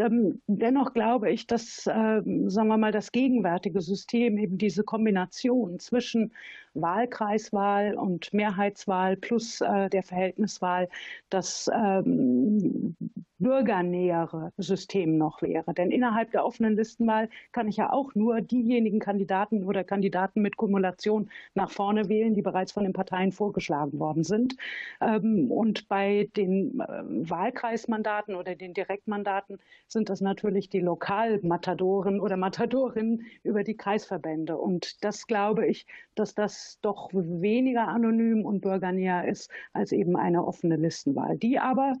Ähm, dennoch glaube ich, dass, ähm, sagen wir mal, das gegenwärtige System eben diese Kombination zwischen Wahlkreiswahl und Mehrheitswahl plus äh, der Verhältniswahl das ähm, bürgernähere System noch wäre. Denn innerhalb der offenen Listenwahl kann ich ja auch nur diejenigen Kandidaten oder Kandidaten mit Kumulation nach vorne wählen, die bereits von den Parteien vorgeschlagen worden sind. Und bei den äh, Wahlkreismandaten oder den Direktmandaten sind das natürlich die Lokalmatadoren oder Matadorinnen über die Kreisverbände. Und das glaube ich, dass das doch weniger anonym und bürgernäher ist als eben eine offene Listenwahl, die aber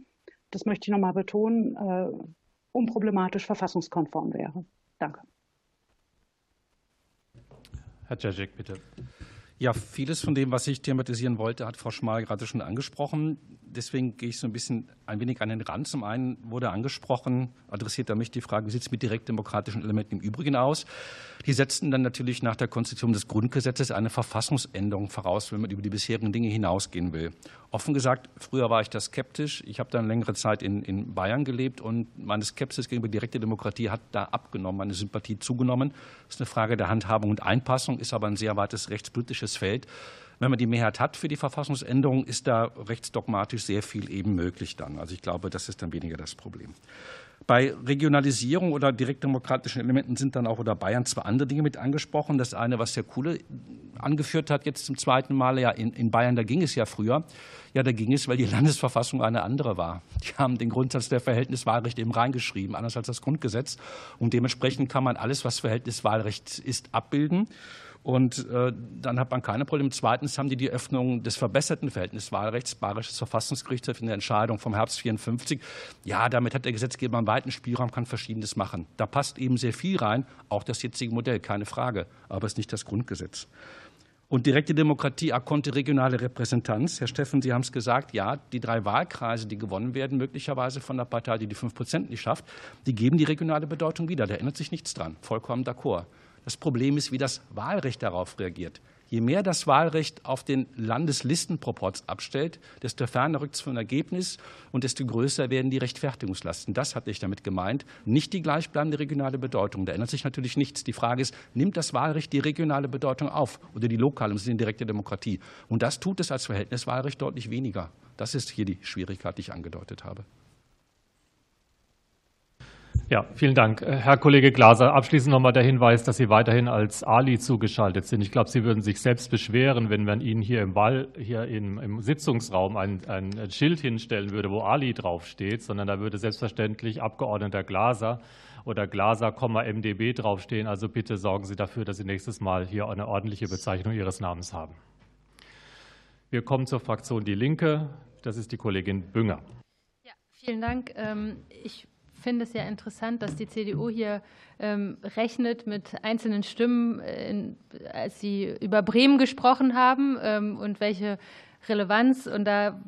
das möchte ich nochmal betonen, äh, unproblematisch verfassungskonform wäre. Danke. Herr Cezek, bitte. Ja, vieles von dem, was ich thematisieren wollte, hat Frau Schmal gerade schon angesprochen. Deswegen gehe ich so ein bisschen ein wenig an den Rand. Zum einen wurde angesprochen, adressiert er mich die Frage, wie sieht es mit direktdemokratischen Elementen im Übrigen aus? Die setzten dann natürlich nach der Konstitution des Grundgesetzes eine Verfassungsänderung voraus, wenn man über die bisherigen Dinge hinausgehen will. Offen gesagt, früher war ich da skeptisch. Ich habe dann längere Zeit in, in Bayern gelebt und meine Skepsis gegenüber direkter Demokratie hat da abgenommen, meine Sympathie zugenommen. Das ist eine Frage der Handhabung und Einpassung, ist aber ein sehr weites rechtspolitisches Feld. Wenn man die Mehrheit hat für die Verfassungsänderung, ist da rechtsdogmatisch sehr viel eben möglich dann. Also ich glaube, das ist dann weniger das Problem. Bei Regionalisierung oder direktdemokratischen Elementen sind dann auch oder Bayern zwei andere Dinge mit angesprochen. Das eine, was Herr Kuhle angeführt hat, jetzt zum zweiten Mal, ja, in, in Bayern, da ging es ja früher. Ja, da ging es, weil die Landesverfassung eine andere war. Die haben den Grundsatz der Verhältniswahlrecht eben reingeschrieben, anders als das Grundgesetz. Und dementsprechend kann man alles, was Verhältniswahlrecht ist, abbilden. Und äh, dann hat man keine Probleme. Zweitens haben die die Öffnung des verbesserten Verhältniswahlrechts. Bayerisches Verfassungsgerichtshof in der Entscheidung vom Herbst 54. Ja, damit hat der Gesetzgeber einen weiten Spielraum, kann Verschiedenes machen. Da passt eben sehr viel rein, auch das jetzige Modell, keine Frage. Aber es ist nicht das Grundgesetz. Und direkte Demokratie, akkonte regionale Repräsentanz. Herr Steffen, Sie haben es gesagt, ja, die drei Wahlkreise, die gewonnen werden, möglicherweise von der Partei, die die fünf Prozent nicht schafft, die geben die regionale Bedeutung wieder. Da ändert sich nichts dran. Vollkommen d'accord. Das Problem ist, wie das Wahlrecht darauf reagiert. Je mehr das Wahlrecht auf den Landeslistenproporz abstellt, desto ferner rückt es vom Ergebnis und desto größer werden die Rechtfertigungslasten. Das hatte ich damit gemeint. Nicht die gleichbleibende regionale Bedeutung. Da ändert sich natürlich nichts. Die Frage ist, nimmt das Wahlrecht die regionale Bedeutung auf oder die lokale, das ist die direkte Demokratie? Und das tut es als Verhältniswahlrecht deutlich weniger. Das ist hier die Schwierigkeit, die ich angedeutet habe. Ja, vielen Dank. Äh, Herr Kollege Glaser, abschließend noch mal der Hinweis, dass Sie weiterhin als Ali zugeschaltet sind. Ich glaube, Sie würden sich selbst beschweren, wenn man Ihnen hier im Wahl, hier im, im Sitzungsraum ein, ein Schild hinstellen würde, wo Ali draufsteht, sondern da würde selbstverständlich Abgeordneter Glaser oder Glaser, MDB draufstehen. Also bitte sorgen Sie dafür, dass Sie nächstes Mal hier eine ordentliche Bezeichnung Ihres Namens haben. Wir kommen zur Fraktion Die Linke. Das ist die Kollegin Bünger. Ja, vielen Dank. Ähm, ich finde es ja interessant, dass die CDU hier ähm, rechnet mit einzelnen Stimmen, äh, in, als sie über Bremen gesprochen haben ähm, und welche Relevanz. Und da,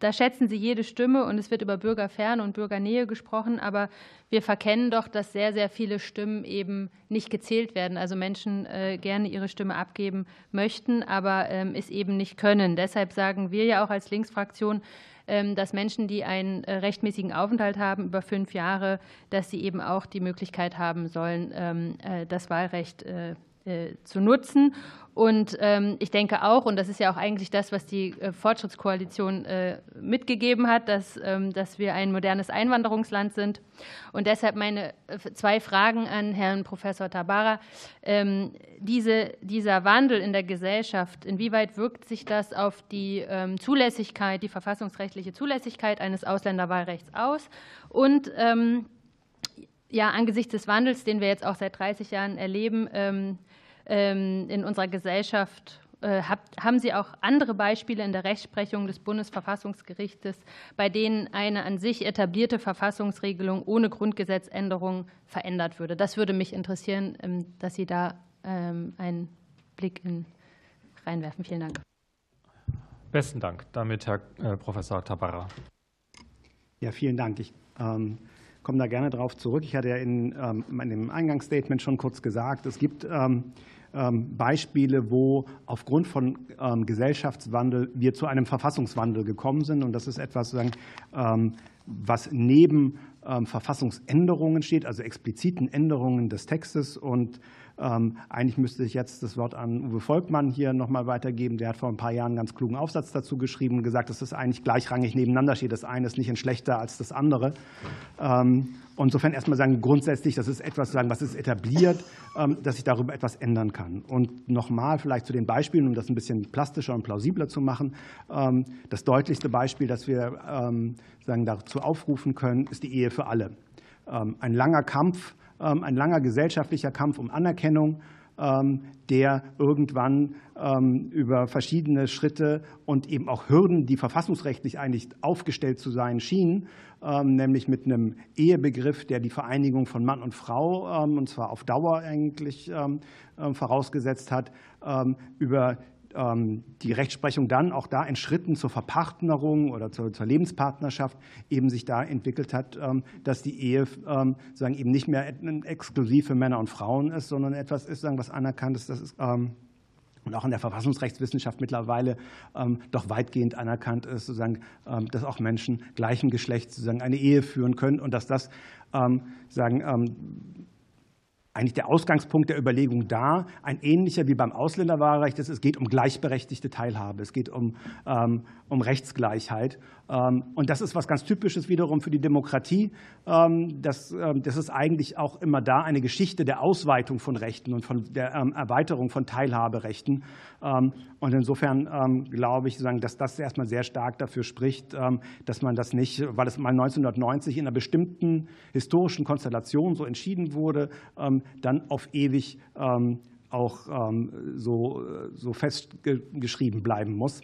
da schätzen sie jede Stimme und es wird über Bürgerferne und Bürgernähe gesprochen. Aber wir verkennen doch, dass sehr, sehr viele Stimmen eben nicht gezählt werden. Also Menschen äh, gerne ihre Stimme abgeben möchten, aber ähm, es eben nicht können. Deshalb sagen wir ja auch als Linksfraktion, ähm, dass Menschen, die einen äh, rechtmäßigen Aufenthalt haben über fünf Jahre, dass sie eben auch die Möglichkeit haben sollen, ähm, äh, das Wahlrecht äh, zu nutzen. Und ähm, ich denke auch, und das ist ja auch eigentlich das, was die Fortschrittskoalition mitgegeben hat, dass, dass wir ein modernes Einwanderungsland sind. Und deshalb meine zwei Fragen an Herrn Professor Tabara. Diese, dieser Wandel in der Gesellschaft, inwieweit wirkt sich das auf die Zulässigkeit, die verfassungsrechtliche Zulässigkeit eines Ausländerwahlrechts aus? Und ja, angesichts des Wandels, den wir jetzt auch seit 30 Jahren erleben, ähm, in unserer Gesellschaft äh, haben Sie auch andere Beispiele in der Rechtsprechung des Bundesverfassungsgerichtes, bei denen eine an sich etablierte Verfassungsregelung ohne Grundgesetzänderung verändert würde? Das würde mich interessieren, ähm, dass Sie da ähm, einen Blick in reinwerfen. Vielen Dank. Besten Dank. Damit Herr äh, Professor Tabarra. Ja, vielen Dank. Ich ähm, komme da gerne darauf zurück. Ich hatte ja in ähm, meinem Eingangsstatement schon kurz gesagt, es gibt ähm, Beispiele, wo aufgrund von ähm, Gesellschaftswandel wir zu einem Verfassungswandel gekommen sind. Und das ist etwas, ähm, was neben Verfassungsänderungen steht, also expliziten Änderungen des Textes. Und eigentlich müsste ich jetzt das Wort an Uwe Volkmann hier nochmal weitergeben. Der hat vor ein paar Jahren einen ganz klugen Aufsatz dazu geschrieben und gesagt, dass das eigentlich gleichrangig nebeneinander steht. Das eine ist nicht ein schlechter als das andere. Insofern erstmal sagen, grundsätzlich, das ist etwas, sagen, was ist etabliert, ähm, dass sich darüber etwas ändern kann. Und nochmal vielleicht zu den Beispielen, um das ein bisschen plastischer und plausibler zu machen. Ähm, das deutlichste Beispiel, das wir ähm, sagen, dazu aufrufen können, ist die Ehe für alle. Ein langer Kampf, ein langer gesellschaftlicher Kampf um Anerkennung, der irgendwann über verschiedene Schritte und eben auch Hürden, die verfassungsrechtlich eigentlich aufgestellt zu sein schienen, ähm, nämlich mit einem Ehebegriff, der die Vereinigung von Mann und Frau, ähm, und zwar auf Dauer eigentlich ähm, vorausgesetzt hat, über die Rechtsprechung dann auch da in Schritten zur Verpartnerung oder zur, Lebenspartnerschaft eben sich da entwickelt hat, dass die Ehe sagen eben nicht mehr exklusiv für Männer und Frauen ist, sondern etwas ist, sagen, was anerkannt ist, das ist und auch in der Verfassungsrechtswissenschaft mittlerweile ähm, doch weitgehend anerkannt ist, sozusagen, ähm, dass auch Menschen gleichen Geschlechts sozusagen eine Ehe führen können und dass das ähm, sagen, eigentlich der Ausgangspunkt der Überlegung da ein ähnlicher wie beim Ausländerwahlrecht ist. Es geht um gleichberechtigte Teilhabe, es geht um, um Rechtsgleichheit. Ähm, und das ist was ganz Typisches wiederum für die Demokratie. Ähm, das, ähm, das ist eigentlich auch immer da eine Geschichte der Ausweitung von Rechten und von der Erweiterung von Teilhaberechten. Und insofern glaube ich, dass das erstmal sehr stark dafür spricht, dass man das nicht, weil es mal 1990 in einer bestimmten historischen Konstellation so entschieden wurde, dann auf ewig auch so, so festgeschrieben bleiben muss.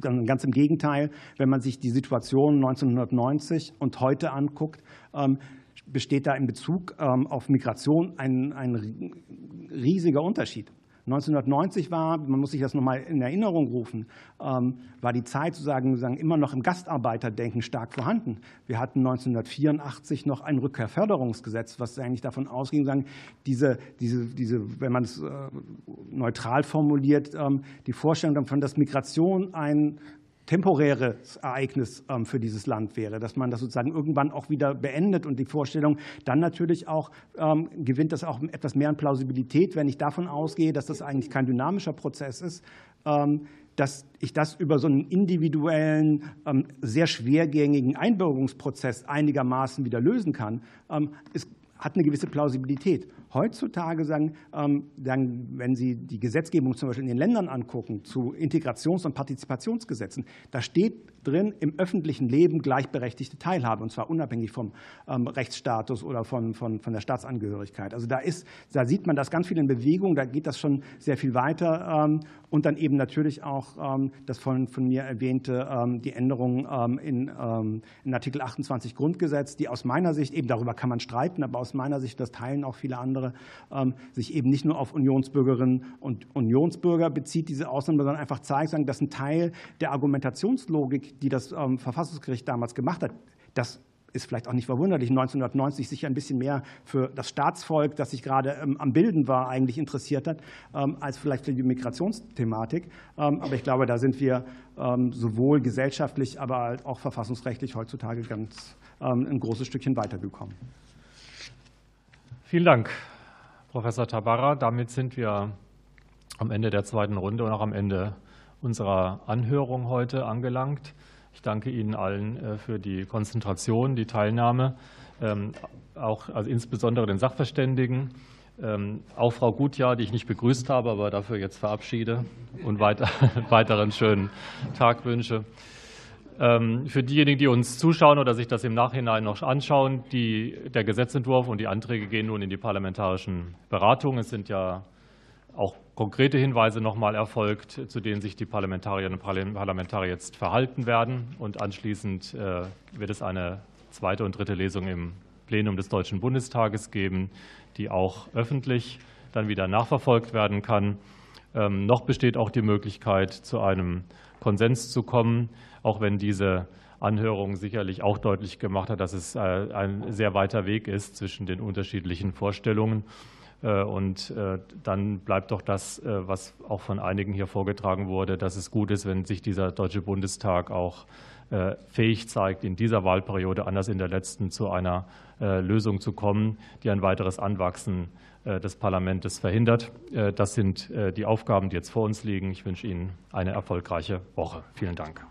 Ganz im Gegenteil, wenn man sich die Situation 1990 und heute anguckt, ähm, besteht da in Bezug ähm, auf Migration ein, ein riesiger Unterschied. 1990 war, man muss sich das nochmal in Erinnerung rufen, ähm, war die Zeit sozusagen, sagen, immer noch im Gastarbeiterdenken stark vorhanden. Wir hatten 1984 noch ein Rückkehrförderungsgesetz, was eigentlich davon ausging, diese, diese, diese, wenn man es äh, neutral formuliert, ähm, die Vorstellung davon, dass Migration ein temporäres Ereignis ähm, für dieses Land wäre, dass man das sozusagen irgendwann auch wieder beendet und die Vorstellung dann natürlich auch ähm, gewinnt das auch etwas mehr an Plausibilität, wenn ich davon ausgehe, dass das eigentlich kein dynamischer Prozess ist, ähm, dass ich das über so einen individuellen, sehr schwergängigen Einbürgerungsprozess einigermaßen wieder lösen kann, ist, hat eine gewisse Plausibilität. Heutzutage sagen, ähm, sagen, wenn Sie die Gesetzgebung zum Beispiel in den Ländern angucken zu Integrations- und Partizipationsgesetzen, da steht drin im öffentlichen Leben gleichberechtigte Teilhabe, und zwar unabhängig vom ähm, Rechtsstatus oder von, von, von der Staatsangehörigkeit. Also da, ist, da sieht man das ganz viel in Bewegung, da geht das schon sehr viel weiter. Ähm, und dann eben natürlich auch das von, von mir erwähnte, die Änderung in, in Artikel 28 Grundgesetz, die aus meiner Sicht, eben darüber kann man streiten, aber aus meiner Sicht, das teilen auch viele andere, andere ähm, sich eben nicht nur auf Unionsbürgerinnen und Unionsbürger bezieht, diese Ausnahme, sondern einfach zeigt, dass ein Teil der Argumentationslogik, die das ähm, Verfassungsgericht damals gemacht hat, das ist vielleicht auch nicht verwunderlich, 1990 sich ein bisschen mehr für das Staatsvolk, das sich gerade ähm, am Bilden war, eigentlich interessiert hat, als vielleicht für die Migrationsthematik. Aber ich glaube, da sind wir sowohl gesellschaftlich, aber halt auch verfassungsrechtlich heutzutage ganz ein großes Stückchen weitergekommen. Vielen Dank. Professor Tabarra. Damit sind wir am Ende der zweiten Runde und auch am Ende unserer Anhörung heute angelangt. Ich danke Ihnen allen äh, für die Konzentration, die Teilnahme, ähm, auch also insbesondere den Sachverständigen, ähm, auch Frau Gutjahr, die ich nicht begrüßt habe, aber dafür jetzt verabschiede und weiter, weiteren schönen Tag wünsche. Ähm, für diejenigen, die uns zuschauen oder sich das im Nachhinein noch anschauen, die, der Gesetzentwurf und die Anträge gehen nun in die parlamentarischen Beratungen. Es sind ja auch konkrete Hinweise noch mal erfolgt, zu denen sich die Parlamentarierinnen und Parlamentarier jetzt verhalten werden. Und anschließend wird es eine zweite und dritte Lesung im Plenum des Deutschen Bundestages geben, die auch öffentlich dann wieder nachverfolgt werden kann. Ähm, noch besteht auch die Möglichkeit, zu einem Konsens zu kommen, auch wenn diese Anhörung sicherlich auch deutlich gemacht hat, dass es äh, ein sehr weiter Weg ist zwischen den unterschiedlichen Vorstellungen. Äh, und äh, dann bleibt doch das, was auch von einigen hier vorgetragen wurde, dass es gut ist, wenn sich dieser Deutsche Bundestag auch fähig zeigt, in dieser Wahlperiode, anders in der letzten, zu einer Lösung zu kommen, die ein weiteres Anwachsen des Parlaments verhindert. Das sind die Aufgaben, die jetzt vor uns liegen. Ich wünsche Ihnen eine erfolgreiche Woche. Vielen Dank.